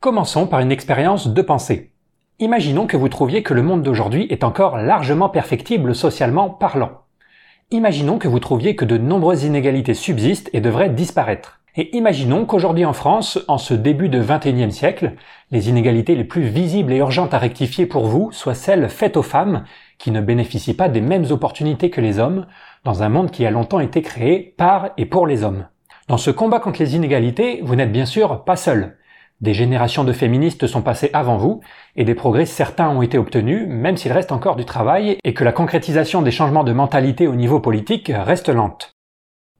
Commençons par une expérience de pensée. Imaginons que vous trouviez que le monde d'aujourd'hui est encore largement perfectible socialement parlant. Imaginons que vous trouviez que de nombreuses inégalités subsistent et devraient disparaître. Et imaginons qu'aujourd'hui en France, en ce début de 21e siècle, les inégalités les plus visibles et urgentes à rectifier pour vous soient celles faites aux femmes qui ne bénéficient pas des mêmes opportunités que les hommes dans un monde qui a longtemps été créé par et pour les hommes. Dans ce combat contre les inégalités, vous n'êtes bien sûr pas seul. Des générations de féministes sont passées avant vous, et des progrès certains ont été obtenus, même s'il reste encore du travail, et que la concrétisation des changements de mentalité au niveau politique reste lente.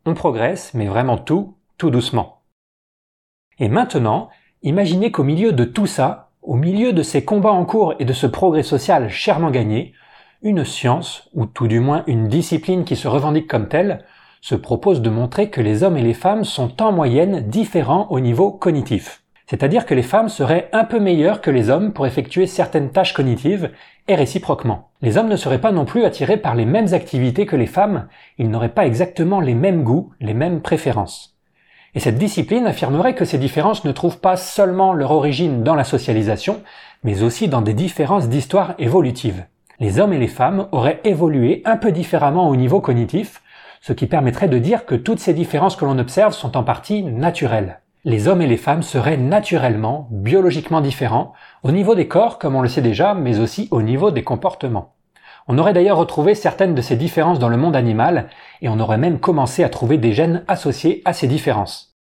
On progresse, mais vraiment tout, tout doucement. Et maintenant, imaginez qu'au milieu de tout ça, au milieu de ces combats en cours et de ce progrès social chèrement gagné, une science, ou tout du moins une discipline qui se revendique comme telle, se propose de montrer que les hommes et les femmes sont en moyenne différents au niveau cognitif. C'est-à-dire que les femmes seraient un peu meilleures que les hommes pour effectuer certaines tâches cognitives et réciproquement. Les hommes ne seraient pas non plus attirés par les mêmes activités que les femmes, ils n'auraient pas exactement les mêmes goûts, les mêmes préférences. Et cette discipline affirmerait que ces différences ne trouvent pas seulement leur origine dans la socialisation, mais aussi dans des différences d'histoire évolutive. Les hommes et les femmes auraient évolué un peu différemment au niveau cognitif, ce qui permettrait de dire que toutes ces différences que l'on observe sont en partie naturelles les hommes et les femmes seraient naturellement, biologiquement différents, au niveau des corps comme on le sait déjà, mais aussi au niveau des comportements. On aurait d'ailleurs retrouvé certaines de ces différences dans le monde animal, et on aurait même commencé à trouver des gènes associés à ces différences.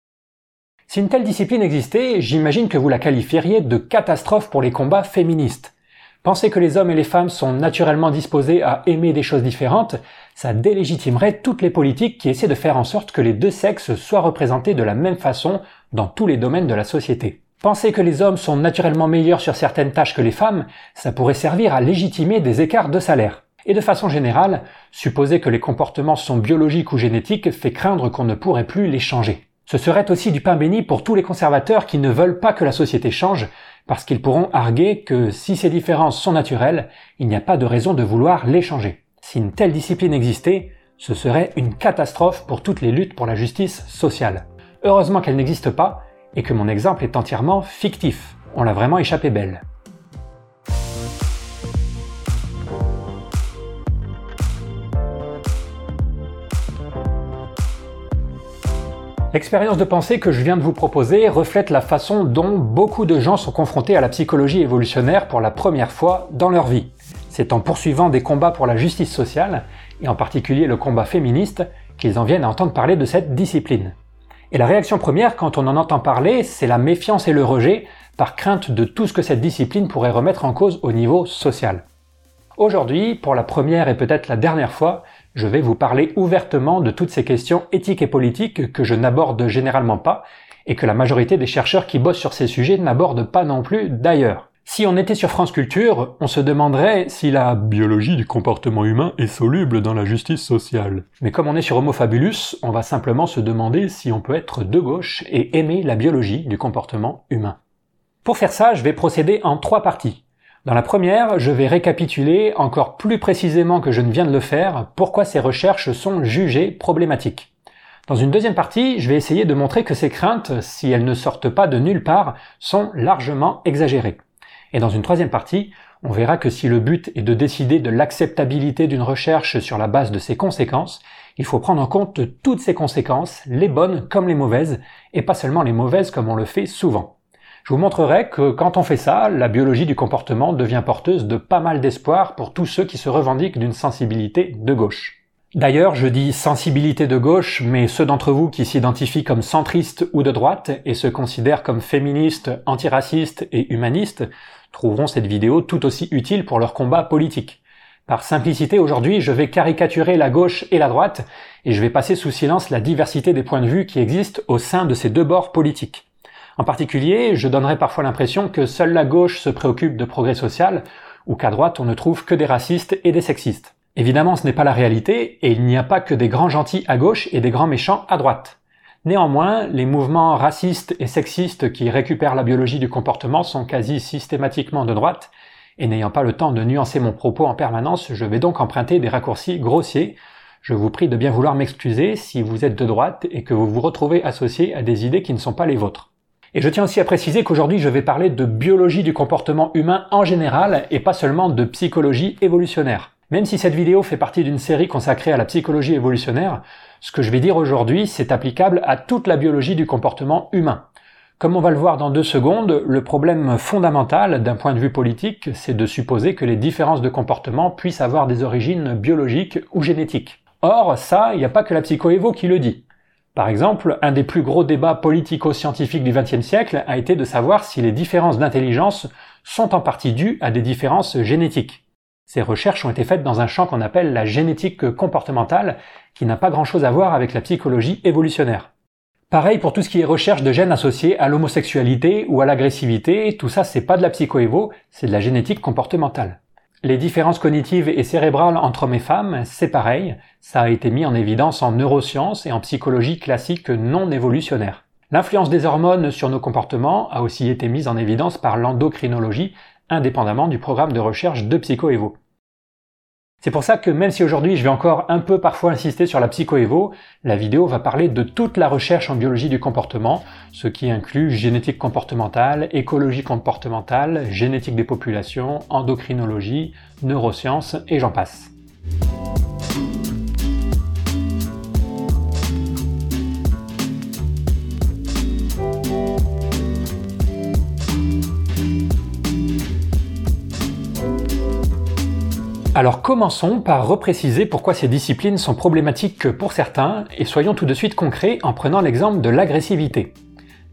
Si une telle discipline existait, j'imagine que vous la qualifieriez de catastrophe pour les combats féministes. Penser que les hommes et les femmes sont naturellement disposés à aimer des choses différentes, ça délégitimerait toutes les politiques qui essaient de faire en sorte que les deux sexes soient représentés de la même façon dans tous les domaines de la société. Penser que les hommes sont naturellement meilleurs sur certaines tâches que les femmes, ça pourrait servir à légitimer des écarts de salaire. Et de façon générale, supposer que les comportements sont biologiques ou génétiques fait craindre qu'on ne pourrait plus les changer. Ce serait aussi du pain béni pour tous les conservateurs qui ne veulent pas que la société change, parce qu'ils pourront arguer que si ces différences sont naturelles, il n'y a pas de raison de vouloir les changer. Si une telle discipline existait, ce serait une catastrophe pour toutes les luttes pour la justice sociale. Heureusement qu'elle n'existe pas, et que mon exemple est entièrement fictif. On l'a vraiment échappé belle. L'expérience de pensée que je viens de vous proposer reflète la façon dont beaucoup de gens sont confrontés à la psychologie évolutionnaire pour la première fois dans leur vie. C'est en poursuivant des combats pour la justice sociale, et en particulier le combat féministe, qu'ils en viennent à entendre parler de cette discipline. Et la réaction première quand on en entend parler, c'est la méfiance et le rejet par crainte de tout ce que cette discipline pourrait remettre en cause au niveau social. Aujourd'hui, pour la première et peut-être la dernière fois, je vais vous parler ouvertement de toutes ces questions éthiques et politiques que je n'aborde généralement pas et que la majorité des chercheurs qui bossent sur ces sujets n'abordent pas non plus d'ailleurs. Si on était sur France Culture, on se demanderait si la biologie du comportement humain est soluble dans la justice sociale. Mais comme on est sur Homo Fabulus, on va simplement se demander si on peut être de gauche et aimer la biologie du comportement humain. Pour faire ça, je vais procéder en trois parties. Dans la première, je vais récapituler encore plus précisément que je ne viens de le faire pourquoi ces recherches sont jugées problématiques. Dans une deuxième partie, je vais essayer de montrer que ces craintes, si elles ne sortent pas de nulle part, sont largement exagérées. Et dans une troisième partie, on verra que si le but est de décider de l'acceptabilité d'une recherche sur la base de ses conséquences, il faut prendre en compte toutes ces conséquences, les bonnes comme les mauvaises, et pas seulement les mauvaises comme on le fait souvent. Je vous montrerai que quand on fait ça, la biologie du comportement devient porteuse de pas mal d'espoir pour tous ceux qui se revendiquent d'une sensibilité de gauche. D'ailleurs, je dis sensibilité de gauche, mais ceux d'entre vous qui s'identifient comme centristes ou de droite et se considèrent comme féministes, antiracistes et humanistes trouveront cette vidéo tout aussi utile pour leur combat politique. Par simplicité, aujourd'hui, je vais caricaturer la gauche et la droite, et je vais passer sous silence la diversité des points de vue qui existent au sein de ces deux bords politiques. En particulier, je donnerai parfois l'impression que seule la gauche se préoccupe de progrès social, ou qu'à droite on ne trouve que des racistes et des sexistes. Évidemment, ce n'est pas la réalité, et il n'y a pas que des grands gentils à gauche et des grands méchants à droite. Néanmoins, les mouvements racistes et sexistes qui récupèrent la biologie du comportement sont quasi systématiquement de droite, et n'ayant pas le temps de nuancer mon propos en permanence, je vais donc emprunter des raccourcis grossiers. Je vous prie de bien vouloir m'excuser si vous êtes de droite et que vous vous retrouvez associé à des idées qui ne sont pas les vôtres. Et je tiens aussi à préciser qu'aujourd'hui je vais parler de biologie du comportement humain en général et pas seulement de psychologie évolutionnaire. Même si cette vidéo fait partie d'une série consacrée à la psychologie évolutionnaire, ce que je vais dire aujourd'hui c'est applicable à toute la biologie du comportement humain. Comme on va le voir dans deux secondes, le problème fondamental d'un point de vue politique, c'est de supposer que les différences de comportement puissent avoir des origines biologiques ou génétiques. Or, ça, il n'y a pas que la psychoévo qui le dit. Par exemple, un des plus gros débats politico-scientifiques du XXe siècle a été de savoir si les différences d'intelligence sont en partie dues à des différences génétiques. Ces recherches ont été faites dans un champ qu'on appelle la génétique comportementale, qui n'a pas grand-chose à voir avec la psychologie évolutionnaire. Pareil pour tout ce qui est recherche de gènes associés à l'homosexualité ou à l'agressivité, tout ça c'est pas de la psychoévo, c'est de la génétique comportementale. Les différences cognitives et cérébrales entre hommes et femmes, c'est pareil, ça a été mis en évidence en neurosciences et en psychologie classique non évolutionnaire. L'influence des hormones sur nos comportements a aussi été mise en évidence par l'endocrinologie, indépendamment du programme de recherche de PsychoEvo. C'est pour ça que même si aujourd'hui je vais encore un peu parfois insister sur la psychoévo, la vidéo va parler de toute la recherche en biologie du comportement, ce qui inclut génétique comportementale, écologie comportementale, génétique des populations, endocrinologie, neurosciences et j'en passe. Alors commençons par repréciser pourquoi ces disciplines sont problématiques pour certains, et soyons tout de suite concrets en prenant l'exemple de l'agressivité.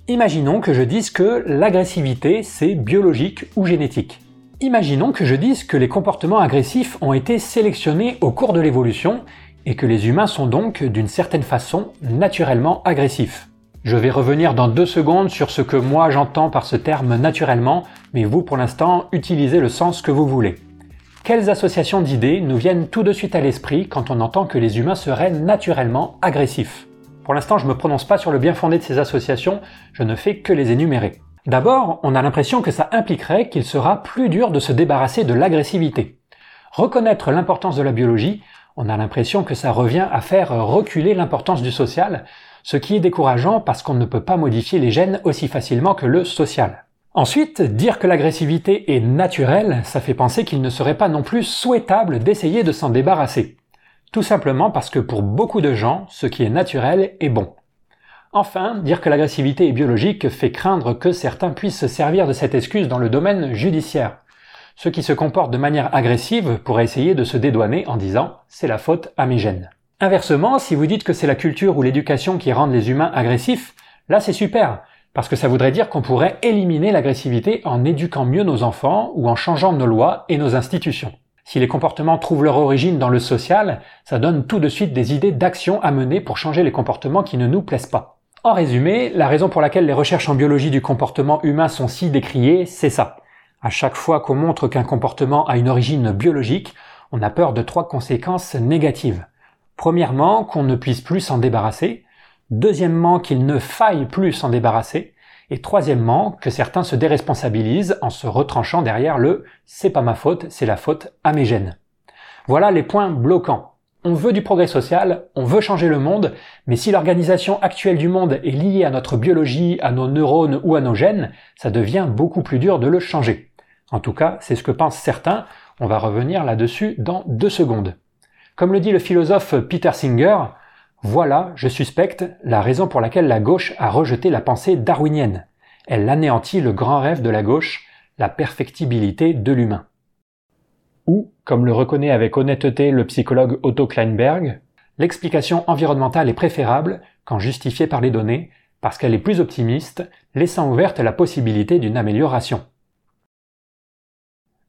Imaginons que je dise que l'agressivité c'est biologique ou génétique. Imaginons que je dise que les comportements agressifs ont été sélectionnés au cours de l'évolution et que les humains sont donc d'une certaine façon naturellement agressifs. Je vais revenir dans deux secondes sur ce que moi j'entends par ce terme naturellement, mais vous pour l'instant utilisez le sens que vous voulez. Quelles associations d'idées nous viennent tout de suite à l'esprit quand on entend que les humains seraient naturellement agressifs? Pour l'instant, je ne me prononce pas sur le bien fondé de ces associations, je ne fais que les énumérer. D'abord, on a l'impression que ça impliquerait qu'il sera plus dur de se débarrasser de l'agressivité. Reconnaître l'importance de la biologie, on a l'impression que ça revient à faire reculer l'importance du social, ce qui est décourageant parce qu'on ne peut pas modifier les gènes aussi facilement que le social. Ensuite, dire que l'agressivité est naturelle, ça fait penser qu'il ne serait pas non plus souhaitable d'essayer de s'en débarrasser. Tout simplement parce que pour beaucoup de gens, ce qui est naturel est bon. Enfin, dire que l'agressivité est biologique fait craindre que certains puissent se servir de cette excuse dans le domaine judiciaire. Ceux qui se comportent de manière agressive pourraient essayer de se dédouaner en disant c'est la faute à mes gènes. Inversement, si vous dites que c'est la culture ou l'éducation qui rendent les humains agressifs, là c'est super. Parce que ça voudrait dire qu'on pourrait éliminer l'agressivité en éduquant mieux nos enfants ou en changeant nos lois et nos institutions. Si les comportements trouvent leur origine dans le social, ça donne tout de suite des idées d'action à mener pour changer les comportements qui ne nous plaisent pas. En résumé, la raison pour laquelle les recherches en biologie du comportement humain sont si décriées, c'est ça. À chaque fois qu'on montre qu'un comportement a une origine biologique, on a peur de trois conséquences négatives. Premièrement, qu'on ne puisse plus s'en débarrasser. Deuxièmement, qu'il ne faille plus s'en débarrasser. Et troisièmement, que certains se déresponsabilisent en se retranchant derrière le c'est pas ma faute, c'est la faute à mes gènes. Voilà les points bloquants. On veut du progrès social, on veut changer le monde, mais si l'organisation actuelle du monde est liée à notre biologie, à nos neurones ou à nos gènes, ça devient beaucoup plus dur de le changer. En tout cas, c'est ce que pensent certains, on va revenir là-dessus dans deux secondes. Comme le dit le philosophe Peter Singer, voilà, je suspecte, la raison pour laquelle la gauche a rejeté la pensée darwinienne. Elle anéantit le grand rêve de la gauche, la perfectibilité de l'humain. Ou, comme le reconnaît avec honnêteté le psychologue Otto Kleinberg, l'explication environnementale est préférable quand justifiée par les données, parce qu'elle est plus optimiste, laissant ouverte la possibilité d'une amélioration.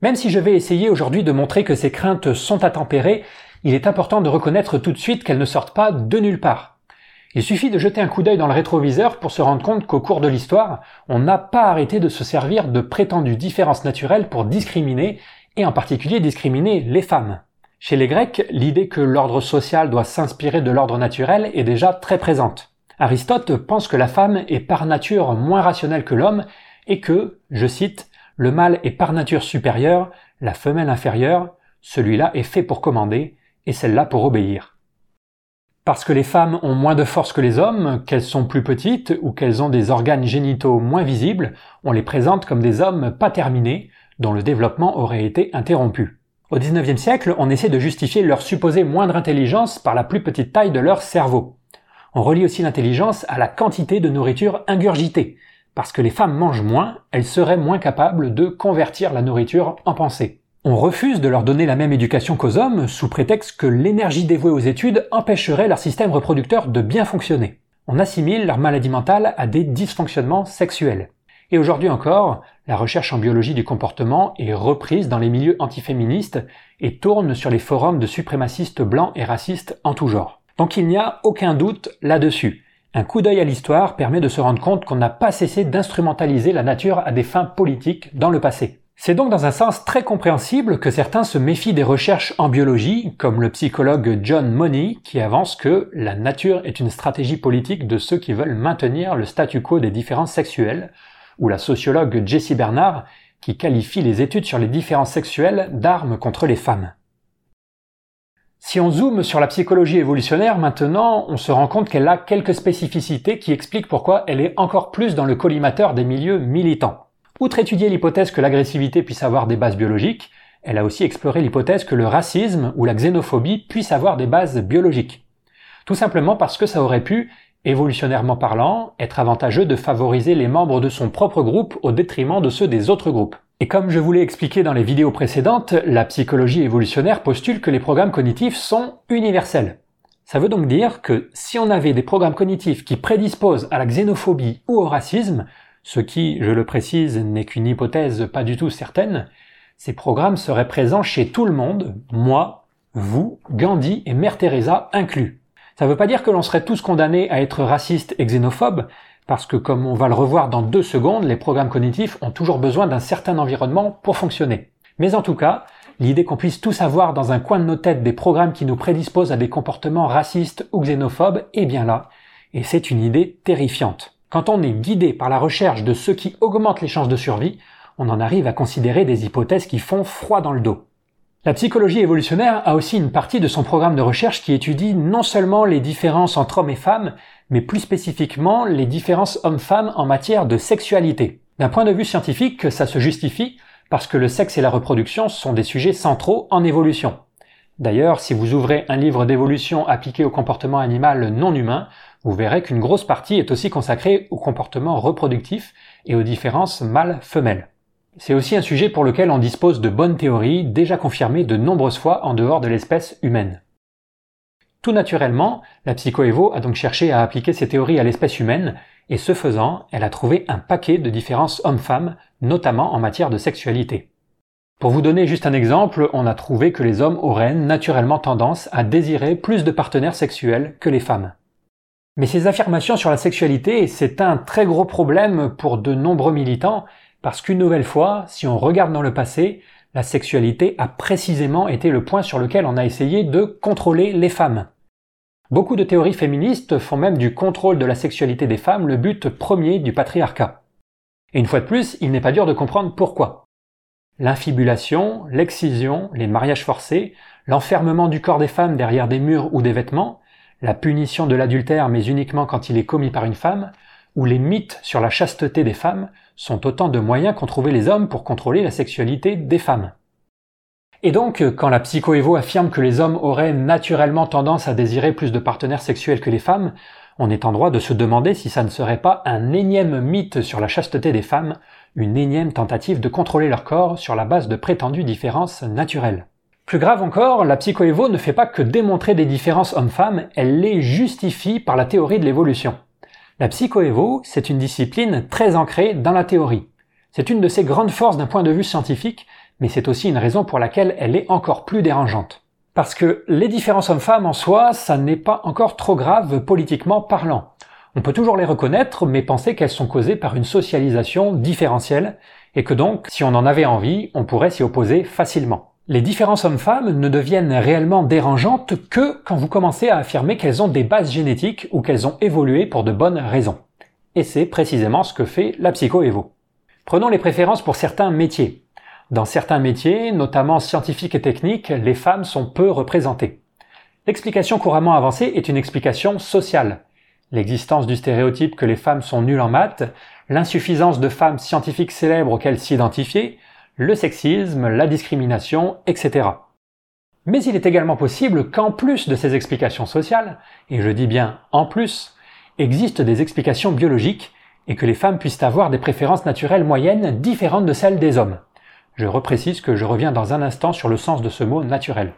Même si je vais essayer aujourd'hui de montrer que ces craintes sont à tempérer, il est important de reconnaître tout de suite qu'elles ne sortent pas de nulle part. Il suffit de jeter un coup d'œil dans le rétroviseur pour se rendre compte qu'au cours de l'histoire, on n'a pas arrêté de se servir de prétendues différences naturelles pour discriminer, et en particulier discriminer les femmes. Chez les Grecs, l'idée que l'ordre social doit s'inspirer de l'ordre naturel est déjà très présente. Aristote pense que la femme est par nature moins rationnelle que l'homme et que, je cite, le mâle est par nature supérieur, la femelle inférieure, celui-là est fait pour commander, et celle-là pour obéir. Parce que les femmes ont moins de force que les hommes, qu'elles sont plus petites ou qu'elles ont des organes génitaux moins visibles, on les présente comme des hommes pas terminés, dont le développement aurait été interrompu. Au XIXe siècle, on essaie de justifier leur supposée moindre intelligence par la plus petite taille de leur cerveau. On relie aussi l'intelligence à la quantité de nourriture ingurgitée. Parce que les femmes mangent moins, elles seraient moins capables de convertir la nourriture en pensée. On refuse de leur donner la même éducation qu'aux hommes sous prétexte que l'énergie dévouée aux études empêcherait leur système reproducteur de bien fonctionner. On assimile leur maladie mentale à des dysfonctionnements sexuels. Et aujourd'hui encore, la recherche en biologie du comportement est reprise dans les milieux antiféministes et tourne sur les forums de suprémacistes blancs et racistes en tout genre. Donc il n'y a aucun doute là-dessus. Un coup d'œil à l'histoire permet de se rendre compte qu'on n'a pas cessé d'instrumentaliser la nature à des fins politiques dans le passé. C'est donc dans un sens très compréhensible que certains se méfient des recherches en biologie, comme le psychologue John Money, qui avance que la nature est une stratégie politique de ceux qui veulent maintenir le statu quo des différences sexuelles, ou la sociologue Jessie Bernard, qui qualifie les études sur les différences sexuelles d'armes contre les femmes. Si on zoome sur la psychologie évolutionnaire maintenant, on se rend compte qu'elle a quelques spécificités qui expliquent pourquoi elle est encore plus dans le collimateur des milieux militants. Outre étudier l'hypothèse que l'agressivité puisse avoir des bases biologiques, elle a aussi exploré l'hypothèse que le racisme ou la xénophobie puissent avoir des bases biologiques. Tout simplement parce que ça aurait pu, évolutionnairement parlant, être avantageux de favoriser les membres de son propre groupe au détriment de ceux des autres groupes. Et comme je vous l'ai expliqué dans les vidéos précédentes, la psychologie évolutionnaire postule que les programmes cognitifs sont universels. Ça veut donc dire que si on avait des programmes cognitifs qui prédisposent à la xénophobie ou au racisme, ce qui, je le précise, n'est qu'une hypothèse pas du tout certaine, ces programmes seraient présents chez tout le monde, moi, vous, Gandhi et Mère Teresa inclus. Ça ne veut pas dire que l'on serait tous condamnés à être racistes et xénophobes, parce que comme on va le revoir dans deux secondes, les programmes cognitifs ont toujours besoin d'un certain environnement pour fonctionner. Mais en tout cas, l'idée qu'on puisse tous avoir dans un coin de nos têtes des programmes qui nous prédisposent à des comportements racistes ou xénophobes est bien là, et c'est une idée terrifiante. Quand on est guidé par la recherche de ce qui augmente les chances de survie, on en arrive à considérer des hypothèses qui font froid dans le dos. La psychologie évolutionnaire a aussi une partie de son programme de recherche qui étudie non seulement les différences entre hommes et femmes, mais plus spécifiquement les différences hommes-femmes en matière de sexualité. D'un point de vue scientifique, ça se justifie parce que le sexe et la reproduction sont des sujets centraux en évolution. D'ailleurs, si vous ouvrez un livre d'évolution appliqué au comportement animal non humain, vous verrez qu'une grosse partie est aussi consacrée au comportement reproductif et aux différences mâles-femelles. C'est aussi un sujet pour lequel on dispose de bonnes théories déjà confirmées de nombreuses fois en dehors de l'espèce humaine. Tout naturellement, la psychoévo a donc cherché à appliquer ces théories à l'espèce humaine, et ce faisant, elle a trouvé un paquet de différences hommes-femmes, notamment en matière de sexualité. Pour vous donner juste un exemple, on a trouvé que les hommes auraient naturellement tendance à désirer plus de partenaires sexuels que les femmes. Mais ces affirmations sur la sexualité, c'est un très gros problème pour de nombreux militants, parce qu'une nouvelle fois, si on regarde dans le passé, la sexualité a précisément été le point sur lequel on a essayé de contrôler les femmes. Beaucoup de théories féministes font même du contrôle de la sexualité des femmes le but premier du patriarcat. Et une fois de plus, il n'est pas dur de comprendre pourquoi. L'infibulation, l'excision, les mariages forcés, l'enfermement du corps des femmes derrière des murs ou des vêtements, la punition de l'adultère mais uniquement quand il est commis par une femme, ou les mythes sur la chasteté des femmes sont autant de moyens qu'ont trouvé les hommes pour contrôler la sexualité des femmes. Et donc, quand la psychoévo affirme que les hommes auraient naturellement tendance à désirer plus de partenaires sexuels que les femmes, on est en droit de se demander si ça ne serait pas un énième mythe sur la chasteté des femmes, une énième tentative de contrôler leur corps sur la base de prétendues différences naturelles. Plus grave encore, la psychoévo ne fait pas que démontrer des différences hommes-femmes, elle les justifie par la théorie de l'évolution. La psychoévo, c'est une discipline très ancrée dans la théorie. C'est une de ses grandes forces d'un point de vue scientifique, mais c'est aussi une raison pour laquelle elle est encore plus dérangeante. Parce que les différences hommes-femmes en soi, ça n'est pas encore trop grave politiquement parlant. On peut toujours les reconnaître, mais penser qu'elles sont causées par une socialisation différentielle, et que donc, si on en avait envie, on pourrait s'y opposer facilement. Les différences hommes-femmes ne deviennent réellement dérangeantes que quand vous commencez à affirmer qu'elles ont des bases génétiques ou qu'elles ont évolué pour de bonnes raisons. Et c'est précisément ce que fait la psychoévo. Prenons les préférences pour certains métiers. Dans certains métiers, notamment scientifiques et techniques, les femmes sont peu représentées. L'explication couramment avancée est une explication sociale. L'existence du stéréotype que les femmes sont nulles en maths, l'insuffisance de femmes scientifiques célèbres auxquelles s'identifier, le sexisme, la discrimination, etc. Mais il est également possible qu'en plus de ces explications sociales, et je dis bien en plus, existent des explications biologiques et que les femmes puissent avoir des préférences naturelles moyennes différentes de celles des hommes. Je reprécise que je reviens dans un instant sur le sens de ce mot naturel.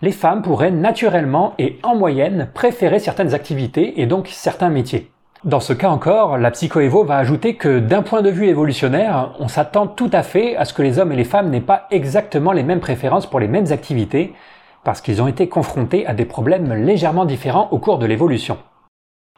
Les femmes pourraient naturellement et en moyenne préférer certaines activités et donc certains métiers. Dans ce cas encore, la psychoévo va ajouter que d'un point de vue évolutionnaire, on s'attend tout à fait à ce que les hommes et les femmes n'aient pas exactement les mêmes préférences pour les mêmes activités, parce qu'ils ont été confrontés à des problèmes légèrement différents au cours de l'évolution.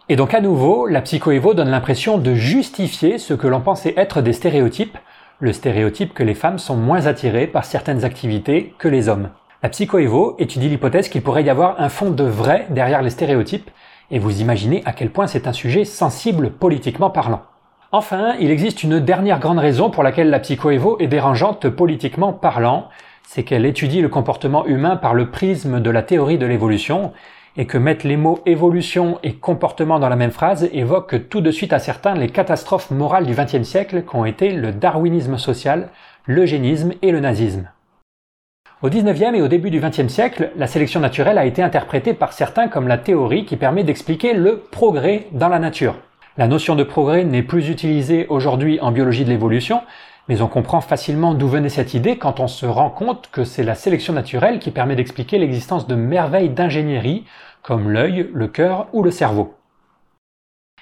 Et donc à nouveau, la psychoévo donne l'impression de justifier ce que l'on pensait être des stéréotypes, le stéréotype que les femmes sont moins attirées par certaines activités que les hommes. La psychoévo étudie l'hypothèse qu'il pourrait y avoir un fond de vrai derrière les stéréotypes, et vous imaginez à quel point c'est un sujet sensible politiquement parlant. Enfin, il existe une dernière grande raison pour laquelle la psychoévo est dérangeante politiquement parlant, c'est qu'elle étudie le comportement humain par le prisme de la théorie de l'évolution, et que mettre les mots évolution et comportement dans la même phrase évoque tout de suite à certains les catastrophes morales du XXe siècle qu'ont été le darwinisme social, l'eugénisme et le nazisme. Au XIXe et au début du XXe siècle, la sélection naturelle a été interprétée par certains comme la théorie qui permet d'expliquer le progrès dans la nature. La notion de progrès n'est plus utilisée aujourd'hui en biologie de l'évolution, mais on comprend facilement d'où venait cette idée quand on se rend compte que c'est la sélection naturelle qui permet d'expliquer l'existence de merveilles d'ingénierie comme l'œil, le cœur ou le cerveau.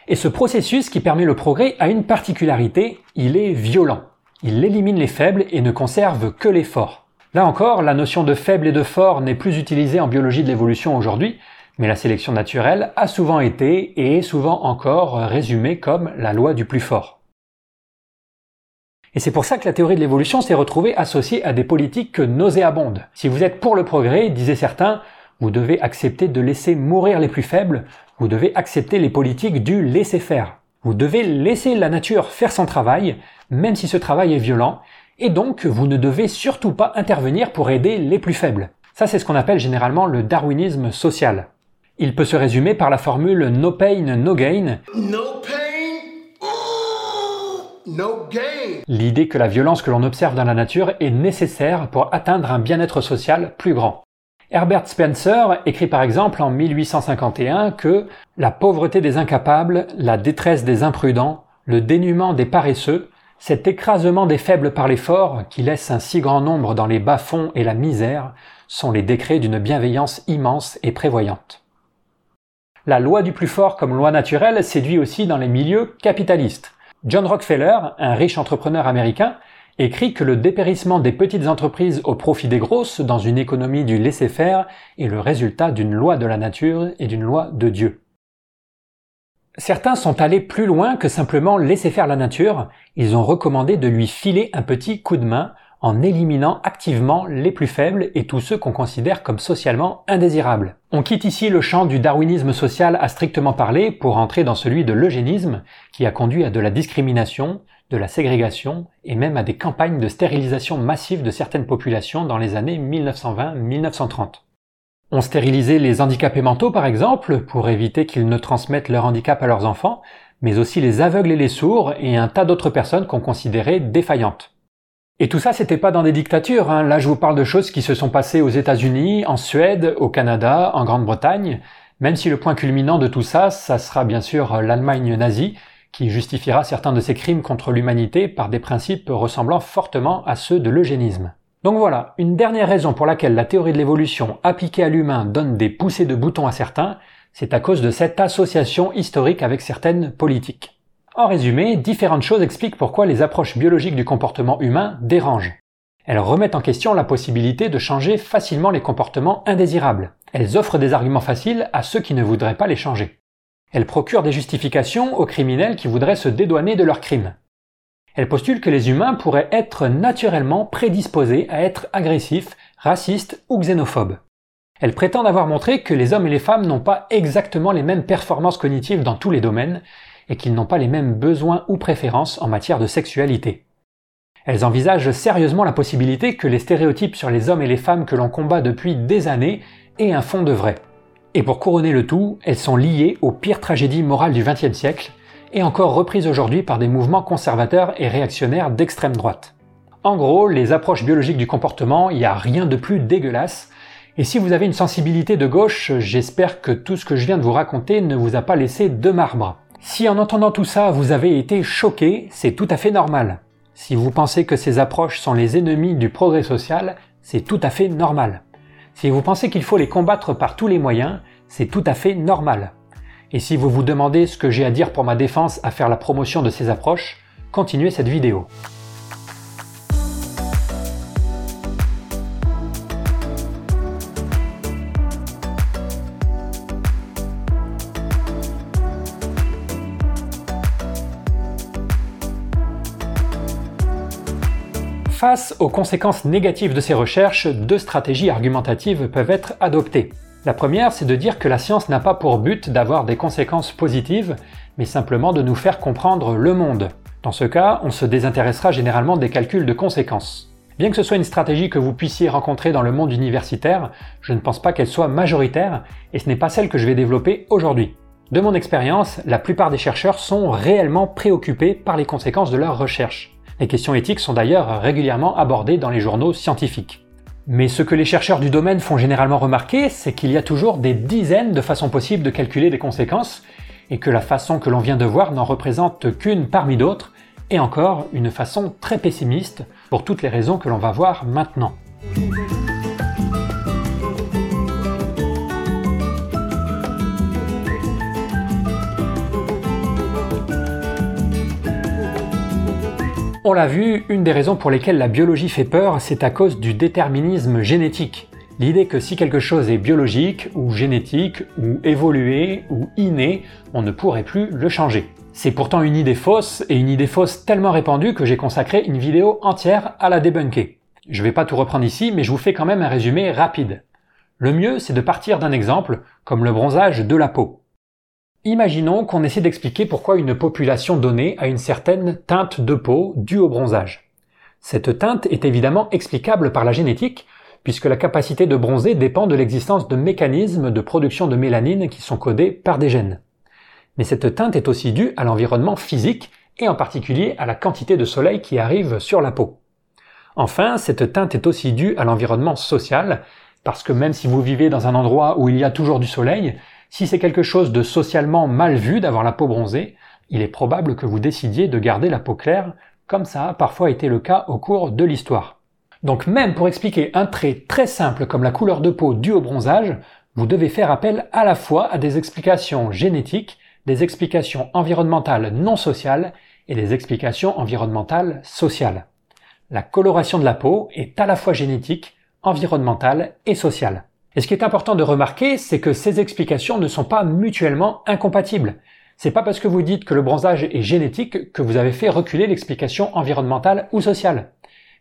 Et ce processus qui permet le progrès a une particularité, il est violent. Il élimine les faibles et ne conserve que les forts. Là encore, la notion de faible et de fort n'est plus utilisée en biologie de l'évolution aujourd'hui, mais la sélection naturelle a souvent été et est souvent encore résumée comme la loi du plus fort. Et c'est pour ça que la théorie de l'évolution s'est retrouvée associée à des politiques nauséabondes. Si vous êtes pour le progrès, disaient certains, vous devez accepter de laisser mourir les plus faibles, vous devez accepter les politiques du laisser faire. Vous devez laisser la nature faire son travail, même si ce travail est violent, et donc vous ne devez surtout pas intervenir pour aider les plus faibles. Ça c'est ce qu'on appelle généralement le darwinisme social. Il peut se résumer par la formule no pain, no gain. No pain, no gain. L'idée que la violence que l'on observe dans la nature est nécessaire pour atteindre un bien-être social plus grand. Herbert Spencer écrit par exemple en 1851 que la pauvreté des incapables, la détresse des imprudents, le dénuement des paresseux cet écrasement des faibles par les forts, qui laisse un si grand nombre dans les bas-fonds et la misère, sont les décrets d'une bienveillance immense et prévoyante. La loi du plus fort comme loi naturelle séduit aussi dans les milieux capitalistes. John Rockefeller, un riche entrepreneur américain, écrit que le dépérissement des petites entreprises au profit des grosses dans une économie du laisser-faire est le résultat d'une loi de la nature et d'une loi de Dieu. Certains sont allés plus loin que simplement laisser faire la nature, ils ont recommandé de lui filer un petit coup de main en éliminant activement les plus faibles et tous ceux qu'on considère comme socialement indésirables. On quitte ici le champ du darwinisme social à strictement parler pour entrer dans celui de l'eugénisme qui a conduit à de la discrimination, de la ségrégation et même à des campagnes de stérilisation massive de certaines populations dans les années 1920-1930. On stérilisait les handicapés mentaux par exemple pour éviter qu'ils ne transmettent leur handicap à leurs enfants, mais aussi les aveugles et les sourds et un tas d'autres personnes qu'on considérait défaillantes. Et tout ça, c'était pas dans des dictatures. Hein. Là, je vous parle de choses qui se sont passées aux États-Unis, en Suède, au Canada, en Grande-Bretagne. Même si le point culminant de tout ça, ça sera bien sûr l'Allemagne nazie, qui justifiera certains de ses crimes contre l'humanité par des principes ressemblant fortement à ceux de l'eugénisme. Donc voilà, une dernière raison pour laquelle la théorie de l'évolution appliquée à l'humain donne des poussées de boutons à certains, c'est à cause de cette association historique avec certaines politiques. En résumé, différentes choses expliquent pourquoi les approches biologiques du comportement humain dérangent. Elles remettent en question la possibilité de changer facilement les comportements indésirables. Elles offrent des arguments faciles à ceux qui ne voudraient pas les changer. Elles procurent des justifications aux criminels qui voudraient se dédouaner de leurs crimes. Elle postule que les humains pourraient être naturellement prédisposés à être agressifs, racistes ou xénophobes. Elle prétend avoir montré que les hommes et les femmes n'ont pas exactement les mêmes performances cognitives dans tous les domaines et qu'ils n'ont pas les mêmes besoins ou préférences en matière de sexualité. Elles envisagent sérieusement la possibilité que les stéréotypes sur les hommes et les femmes que l'on combat depuis des années et un fond de vrai. Et pour couronner le tout, elles sont liées aux pires tragédies morales du XXe siècle, et encore reprises aujourd'hui par des mouvements conservateurs et réactionnaires d'extrême droite. En gros, les approches biologiques du comportement, il n'y a rien de plus dégueulasse, et si vous avez une sensibilité de gauche, j'espère que tout ce que je viens de vous raconter ne vous a pas laissé de marbre. Si en entendant tout ça, vous avez été choqué, c'est tout à fait normal. Si vous pensez que ces approches sont les ennemis du progrès social, c'est tout à fait normal. Si vous pensez qu'il faut les combattre par tous les moyens, c'est tout à fait normal. Et si vous vous demandez ce que j'ai à dire pour ma défense à faire la promotion de ces approches, continuez cette vidéo. Face aux conséquences négatives de ces recherches, deux stratégies argumentatives peuvent être adoptées. La première, c'est de dire que la science n'a pas pour but d'avoir des conséquences positives, mais simplement de nous faire comprendre le monde. Dans ce cas, on se désintéressera généralement des calculs de conséquences. Bien que ce soit une stratégie que vous puissiez rencontrer dans le monde universitaire, je ne pense pas qu'elle soit majoritaire, et ce n'est pas celle que je vais développer aujourd'hui. De mon expérience, la plupart des chercheurs sont réellement préoccupés par les conséquences de leurs recherches. Les questions éthiques sont d'ailleurs régulièrement abordées dans les journaux scientifiques. Mais ce que les chercheurs du domaine font généralement remarquer, c'est qu'il y a toujours des dizaines de façons possibles de calculer les conséquences, et que la façon que l'on vient de voir n'en représente qu'une parmi d'autres, et encore une façon très pessimiste, pour toutes les raisons que l'on va voir maintenant. On l'a vu, une des raisons pour lesquelles la biologie fait peur, c'est à cause du déterminisme génétique. L'idée que si quelque chose est biologique, ou génétique, ou évolué, ou inné, on ne pourrait plus le changer. C'est pourtant une idée fausse, et une idée fausse tellement répandue que j'ai consacré une vidéo entière à la débunker. Je vais pas tout reprendre ici, mais je vous fais quand même un résumé rapide. Le mieux, c'est de partir d'un exemple, comme le bronzage de la peau. Imaginons qu'on essaie d'expliquer pourquoi une population donnée a une certaine teinte de peau due au bronzage. Cette teinte est évidemment explicable par la génétique, puisque la capacité de bronzer dépend de l'existence de mécanismes de production de mélanine qui sont codés par des gènes. Mais cette teinte est aussi due à l'environnement physique et en particulier à la quantité de soleil qui arrive sur la peau. Enfin, cette teinte est aussi due à l'environnement social, parce que même si vous vivez dans un endroit où il y a toujours du soleil, si c'est quelque chose de socialement mal vu d'avoir la peau bronzée, il est probable que vous décidiez de garder la peau claire, comme ça a parfois été le cas au cours de l'histoire. Donc même pour expliquer un trait très simple comme la couleur de peau due au bronzage, vous devez faire appel à la fois à des explications génétiques, des explications environnementales non sociales et des explications environnementales sociales. La coloration de la peau est à la fois génétique, environnementale et sociale. Et ce qui est important de remarquer, c'est que ces explications ne sont pas mutuellement incompatibles. C'est pas parce que vous dites que le bronzage est génétique que vous avez fait reculer l'explication environnementale ou sociale.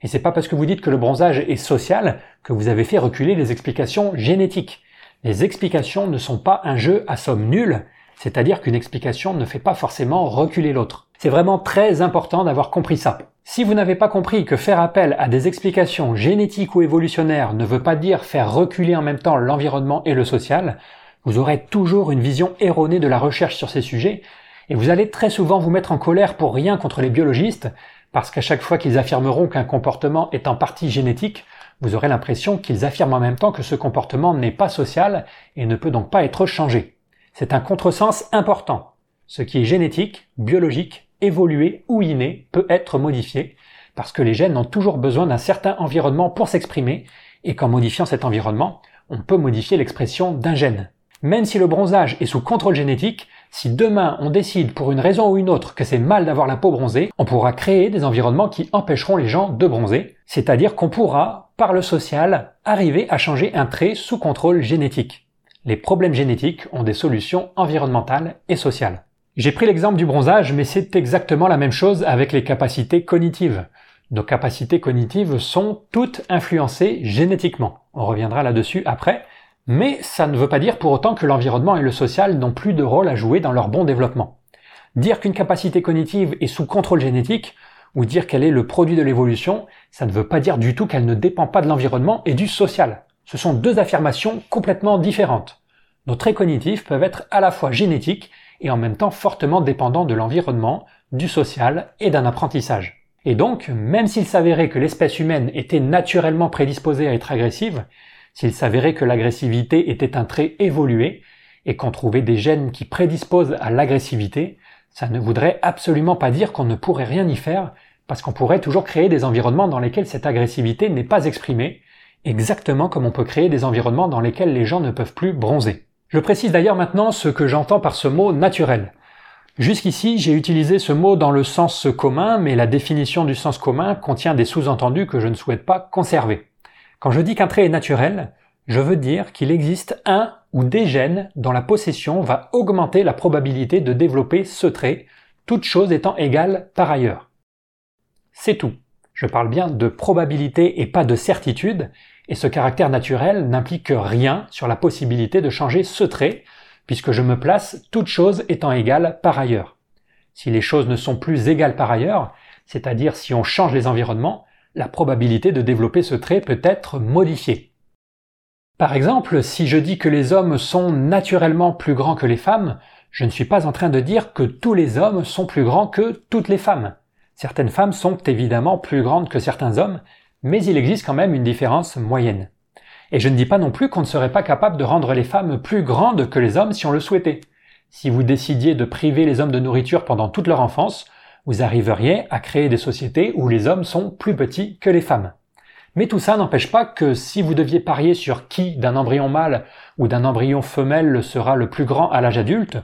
Et c'est pas parce que vous dites que le bronzage est social que vous avez fait reculer les explications génétiques. Les explications ne sont pas un jeu à somme nulle, c'est-à-dire qu'une explication ne fait pas forcément reculer l'autre. C'est vraiment très important d'avoir compris ça. Si vous n'avez pas compris que faire appel à des explications génétiques ou évolutionnaires ne veut pas dire faire reculer en même temps l'environnement et le social, vous aurez toujours une vision erronée de la recherche sur ces sujets, et vous allez très souvent vous mettre en colère pour rien contre les biologistes, parce qu'à chaque fois qu'ils affirmeront qu'un comportement est en partie génétique, vous aurez l'impression qu'ils affirment en même temps que ce comportement n'est pas social et ne peut donc pas être changé. C'est un contresens important. Ce qui est génétique, biologique, évolué ou inné peut être modifié, parce que les gènes ont toujours besoin d'un certain environnement pour s'exprimer, et qu'en modifiant cet environnement, on peut modifier l'expression d'un gène. Même si le bronzage est sous contrôle génétique, si demain on décide pour une raison ou une autre que c'est mal d'avoir la peau bronzée, on pourra créer des environnements qui empêcheront les gens de bronzer, c'est-à-dire qu'on pourra, par le social, arriver à changer un trait sous contrôle génétique. Les problèmes génétiques ont des solutions environnementales et sociales. J'ai pris l'exemple du bronzage, mais c'est exactement la même chose avec les capacités cognitives. Nos capacités cognitives sont toutes influencées génétiquement. On reviendra là-dessus après. Mais ça ne veut pas dire pour autant que l'environnement et le social n'ont plus de rôle à jouer dans leur bon développement. Dire qu'une capacité cognitive est sous contrôle génétique, ou dire qu'elle est le produit de l'évolution, ça ne veut pas dire du tout qu'elle ne dépend pas de l'environnement et du social. Ce sont deux affirmations complètement différentes. Nos traits cognitifs peuvent être à la fois génétiques et en même temps fortement dépendants de l'environnement, du social et d'un apprentissage. Et donc, même s'il s'avérait que l'espèce humaine était naturellement prédisposée à être agressive, s'il s'avérait que l'agressivité était un trait évolué, et qu'on trouvait des gènes qui prédisposent à l'agressivité, ça ne voudrait absolument pas dire qu'on ne pourrait rien y faire, parce qu'on pourrait toujours créer des environnements dans lesquels cette agressivité n'est pas exprimée, exactement comme on peut créer des environnements dans lesquels les gens ne peuvent plus bronzer. Je précise d'ailleurs maintenant ce que j'entends par ce mot naturel. Jusqu'ici, j'ai utilisé ce mot dans le sens commun, mais la définition du sens commun contient des sous-entendus que je ne souhaite pas conserver. Quand je dis qu'un trait est naturel, je veux dire qu'il existe un ou des gènes dont la possession va augmenter la probabilité de développer ce trait, toute chose étant égale par ailleurs. C'est tout. Je parle bien de probabilité et pas de certitude, et ce caractère naturel n'implique rien sur la possibilité de changer ce trait, puisque je me place toute chose étant égale par ailleurs. Si les choses ne sont plus égales par ailleurs, c'est-à-dire si on change les environnements, la probabilité de développer ce trait peut être modifiée. Par exemple, si je dis que les hommes sont naturellement plus grands que les femmes, je ne suis pas en train de dire que tous les hommes sont plus grands que toutes les femmes. Certaines femmes sont évidemment plus grandes que certains hommes, mais il existe quand même une différence moyenne. Et je ne dis pas non plus qu'on ne serait pas capable de rendre les femmes plus grandes que les hommes si on le souhaitait. Si vous décidiez de priver les hommes de nourriture pendant toute leur enfance, vous arriveriez à créer des sociétés où les hommes sont plus petits que les femmes. Mais tout ça n'empêche pas que si vous deviez parier sur qui d'un embryon mâle ou d'un embryon femelle sera le plus grand à l'âge adulte,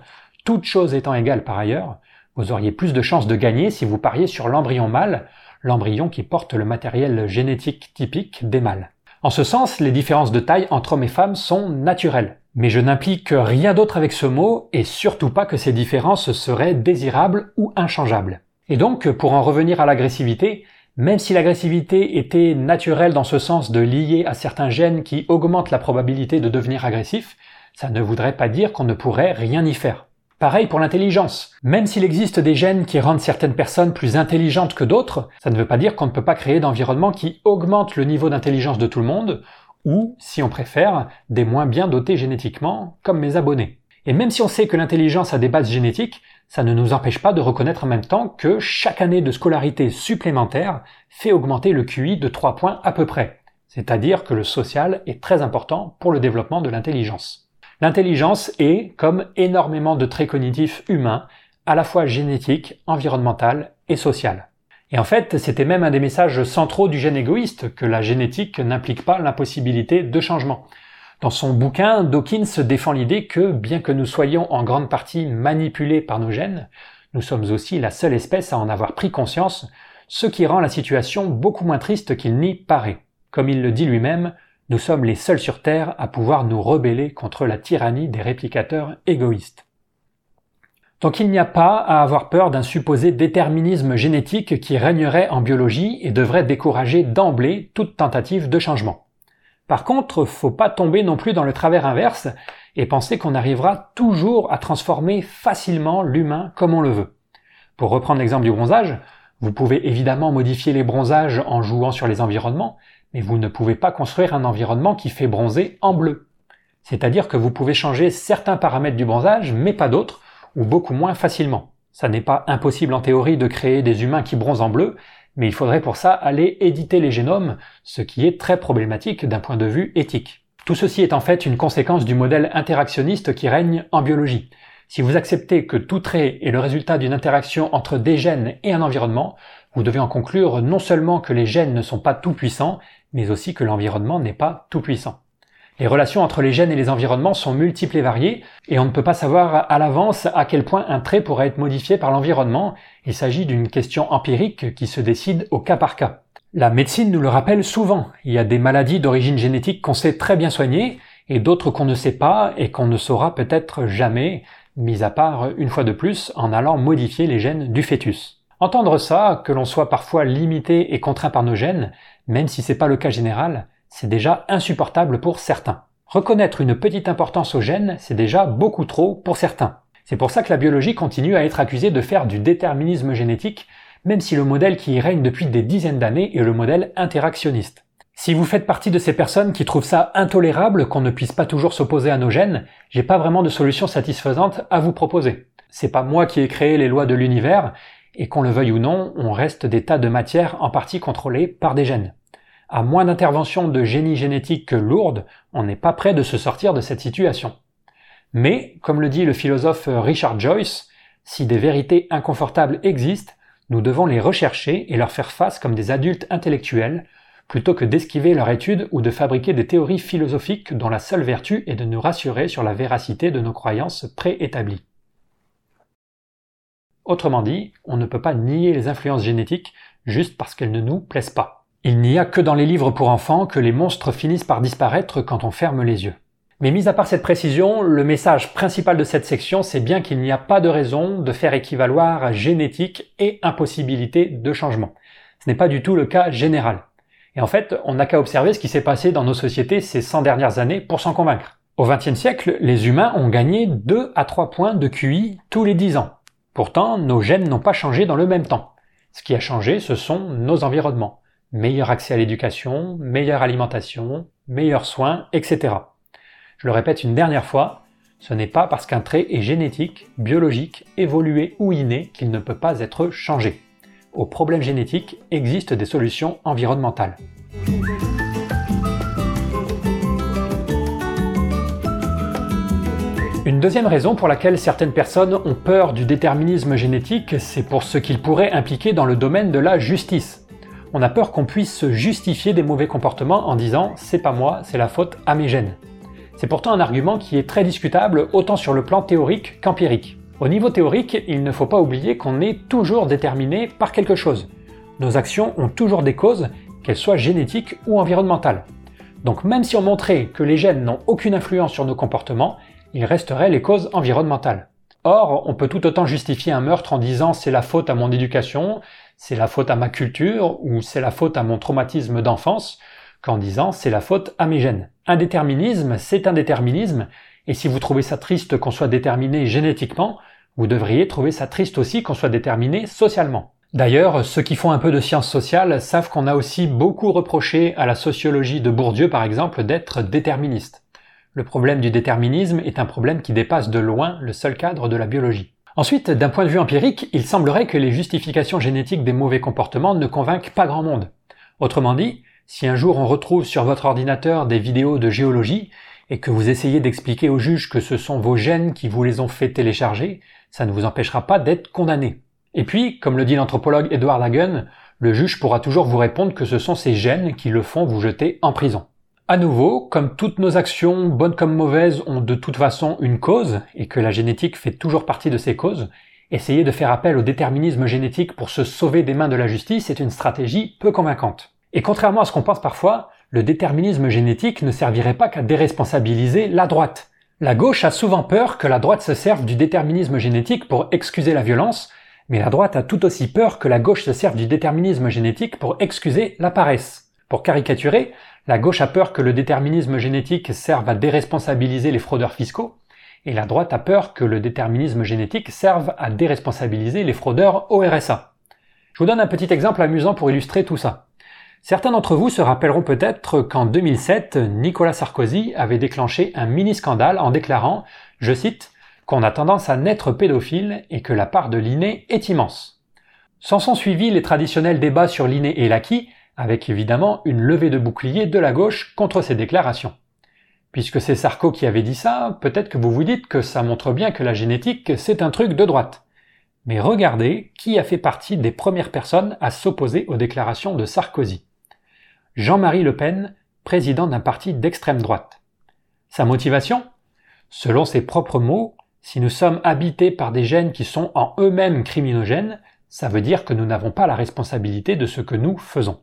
toutes choses étant égales par ailleurs, vous auriez plus de chances de gagner si vous pariez sur l'embryon mâle, l'embryon qui porte le matériel génétique typique des mâles. En ce sens, les différences de taille entre hommes et femmes sont naturelles. Mais je n'implique rien d'autre avec ce mot et surtout pas que ces différences seraient désirables ou inchangeables. Et donc, pour en revenir à l'agressivité, même si l'agressivité était naturelle dans ce sens de lier à certains gènes qui augmentent la probabilité de devenir agressif, ça ne voudrait pas dire qu'on ne pourrait rien y faire. Pareil pour l'intelligence. Même s'il existe des gènes qui rendent certaines personnes plus intelligentes que d'autres, ça ne veut pas dire qu'on ne peut pas créer d'environnement qui augmente le niveau d'intelligence de tout le monde, ou, si on préfère, des moins bien dotés génétiquement, comme mes abonnés. Et même si on sait que l'intelligence a des bases génétiques, ça ne nous empêche pas de reconnaître en même temps que chaque année de scolarité supplémentaire fait augmenter le QI de 3 points à peu près. C'est-à-dire que le social est très important pour le développement de l'intelligence. L'intelligence est, comme énormément de traits cognitifs humains, à la fois génétique, environnemental et social. Et en fait, c'était même un des messages centraux du gène égoïste, que la génétique n'implique pas l'impossibilité de changement. Dans son bouquin, Dawkins défend l'idée que, bien que nous soyons en grande partie manipulés par nos gènes, nous sommes aussi la seule espèce à en avoir pris conscience, ce qui rend la situation beaucoup moins triste qu'il n'y paraît. Comme il le dit lui-même, nous sommes les seuls sur Terre à pouvoir nous rebeller contre la tyrannie des réplicateurs égoïstes. Donc il n'y a pas à avoir peur d'un supposé déterminisme génétique qui régnerait en biologie et devrait décourager d'emblée toute tentative de changement. Par contre, faut pas tomber non plus dans le travers inverse et penser qu'on arrivera toujours à transformer facilement l'humain comme on le veut. Pour reprendre l'exemple du bronzage, vous pouvez évidemment modifier les bronzages en jouant sur les environnements, mais vous ne pouvez pas construire un environnement qui fait bronzer en bleu. C'est-à-dire que vous pouvez changer certains paramètres du bronzage, mais pas d'autres, ou beaucoup moins facilement. Ça n'est pas impossible en théorie de créer des humains qui bronzent en bleu, mais il faudrait pour ça aller éditer les génomes, ce qui est très problématique d'un point de vue éthique. Tout ceci est en fait une conséquence du modèle interactionniste qui règne en biologie. Si vous acceptez que tout trait est le résultat d'une interaction entre des gènes et un environnement, vous devez en conclure non seulement que les gènes ne sont pas tout puissants, mais aussi que l'environnement n'est pas tout puissant. Les relations entre les gènes et les environnements sont multiples et variées, et on ne peut pas savoir à l'avance à quel point un trait pourrait être modifié par l'environnement. Il s'agit d'une question empirique qui se décide au cas par cas. La médecine nous le rappelle souvent. Il y a des maladies d'origine génétique qu'on sait très bien soigner, et d'autres qu'on ne sait pas et qu'on ne saura peut-être jamais, mis à part une fois de plus en allant modifier les gènes du fœtus. Entendre ça, que l'on soit parfois limité et contraint par nos gènes, même si c'est pas le cas général, c'est déjà insupportable pour certains. Reconnaître une petite importance aux gènes, c'est déjà beaucoup trop pour certains. C'est pour ça que la biologie continue à être accusée de faire du déterminisme génétique, même si le modèle qui y règne depuis des dizaines d'années est le modèle interactionniste. Si vous faites partie de ces personnes qui trouvent ça intolérable qu'on ne puisse pas toujours s'opposer à nos gènes, j'ai pas vraiment de solution satisfaisante à vous proposer. C'est pas moi qui ai créé les lois de l'univers, et qu'on le veuille ou non, on reste des tas de matières en partie contrôlées par des gènes. À moins d'interventions de génie génétique lourdes, on n'est pas prêt de se sortir de cette situation. Mais, comme le dit le philosophe Richard Joyce, si des vérités inconfortables existent, nous devons les rechercher et leur faire face comme des adultes intellectuels, plutôt que d'esquiver leur étude ou de fabriquer des théories philosophiques dont la seule vertu est de nous rassurer sur la véracité de nos croyances préétablies. Autrement dit, on ne peut pas nier les influences génétiques juste parce qu'elles ne nous plaisent pas. Il n'y a que dans les livres pour enfants que les monstres finissent par disparaître quand on ferme les yeux. Mais mis à part cette précision, le message principal de cette section, c'est bien qu'il n'y a pas de raison de faire équivaloir génétique et impossibilité de changement. Ce n'est pas du tout le cas général. Et en fait, on n'a qu'à observer ce qui s'est passé dans nos sociétés ces 100 dernières années pour s'en convaincre. Au XXe siècle, les humains ont gagné 2 à 3 points de QI tous les 10 ans. Pourtant, nos gènes n'ont pas changé dans le même temps. Ce qui a changé, ce sont nos environnements. Meilleur accès à l'éducation, meilleure alimentation, meilleurs soins, etc. Je le répète une dernière fois, ce n'est pas parce qu'un trait est génétique, biologique, évolué ou inné qu'il ne peut pas être changé. Aux problèmes génétiques existent des solutions environnementales. Une deuxième raison pour laquelle certaines personnes ont peur du déterminisme génétique, c'est pour ce qu'il pourrait impliquer dans le domaine de la justice. On a peur qu'on puisse justifier des mauvais comportements en disant c'est pas moi, c'est la faute à mes gènes. C'est pourtant un argument qui est très discutable autant sur le plan théorique qu'empirique. Au niveau théorique, il ne faut pas oublier qu'on est toujours déterminé par quelque chose. Nos actions ont toujours des causes, qu'elles soient génétiques ou environnementales. Donc même si on montrait que les gènes n'ont aucune influence sur nos comportements, il resterait les causes environnementales. Or, on peut tout autant justifier un meurtre en disant c'est la faute à mon éducation, c'est la faute à ma culture ou c'est la faute à mon traumatisme d'enfance qu'en disant c'est la faute à mes gènes. Un déterminisme, c'est un déterminisme, et si vous trouvez ça triste qu'on soit déterminé génétiquement, vous devriez trouver ça triste aussi qu'on soit déterminé socialement. D'ailleurs, ceux qui font un peu de sciences sociales savent qu'on a aussi beaucoup reproché à la sociologie de Bourdieu par exemple d'être déterministe. Le problème du déterminisme est un problème qui dépasse de loin le seul cadre de la biologie. Ensuite, d'un point de vue empirique, il semblerait que les justifications génétiques des mauvais comportements ne convainquent pas grand monde. Autrement dit, si un jour on retrouve sur votre ordinateur des vidéos de géologie et que vous essayez d'expliquer au juge que ce sont vos gènes qui vous les ont fait télécharger, ça ne vous empêchera pas d'être condamné. Et puis, comme le dit l'anthropologue Edward Hagen, le juge pourra toujours vous répondre que ce sont ces gènes qui le font vous jeter en prison. À nouveau, comme toutes nos actions, bonnes comme mauvaises, ont de toute façon une cause, et que la génétique fait toujours partie de ces causes, essayer de faire appel au déterminisme génétique pour se sauver des mains de la justice est une stratégie peu convaincante. Et contrairement à ce qu'on pense parfois, le déterminisme génétique ne servirait pas qu'à déresponsabiliser la droite. La gauche a souvent peur que la droite se serve du déterminisme génétique pour excuser la violence, mais la droite a tout aussi peur que la gauche se serve du déterminisme génétique pour excuser la paresse. Pour caricaturer, la gauche a peur que le déterminisme génétique serve à déresponsabiliser les fraudeurs fiscaux, et la droite a peur que le déterminisme génétique serve à déresponsabiliser les fraudeurs au RSA. Je vous donne un petit exemple amusant pour illustrer tout ça. Certains d'entre vous se rappelleront peut-être qu'en 2007, Nicolas Sarkozy avait déclenché un mini-scandale en déclarant, je cite, qu'on a tendance à naître pédophile et que la part de l'inné est immense. S'en sont suivis les traditionnels débats sur l'inné et l'acquis, avec évidemment une levée de bouclier de la gauche contre ces déclarations. Puisque c'est Sarko qui avait dit ça, peut-être que vous vous dites que ça montre bien que la génétique, c'est un truc de droite. Mais regardez qui a fait partie des premières personnes à s'opposer aux déclarations de Sarkozy. Jean-Marie Le Pen, président d'un parti d'extrême droite. Sa motivation? Selon ses propres mots, si nous sommes habités par des gènes qui sont en eux-mêmes criminogènes, ça veut dire que nous n'avons pas la responsabilité de ce que nous faisons.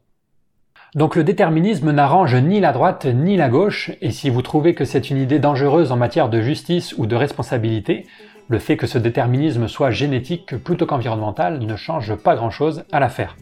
Donc le déterminisme n'arrange ni la droite ni la gauche, et si vous trouvez que c'est une idée dangereuse en matière de justice ou de responsabilité, le fait que ce déterminisme soit génétique plutôt qu'environnemental ne change pas grand-chose à l'affaire.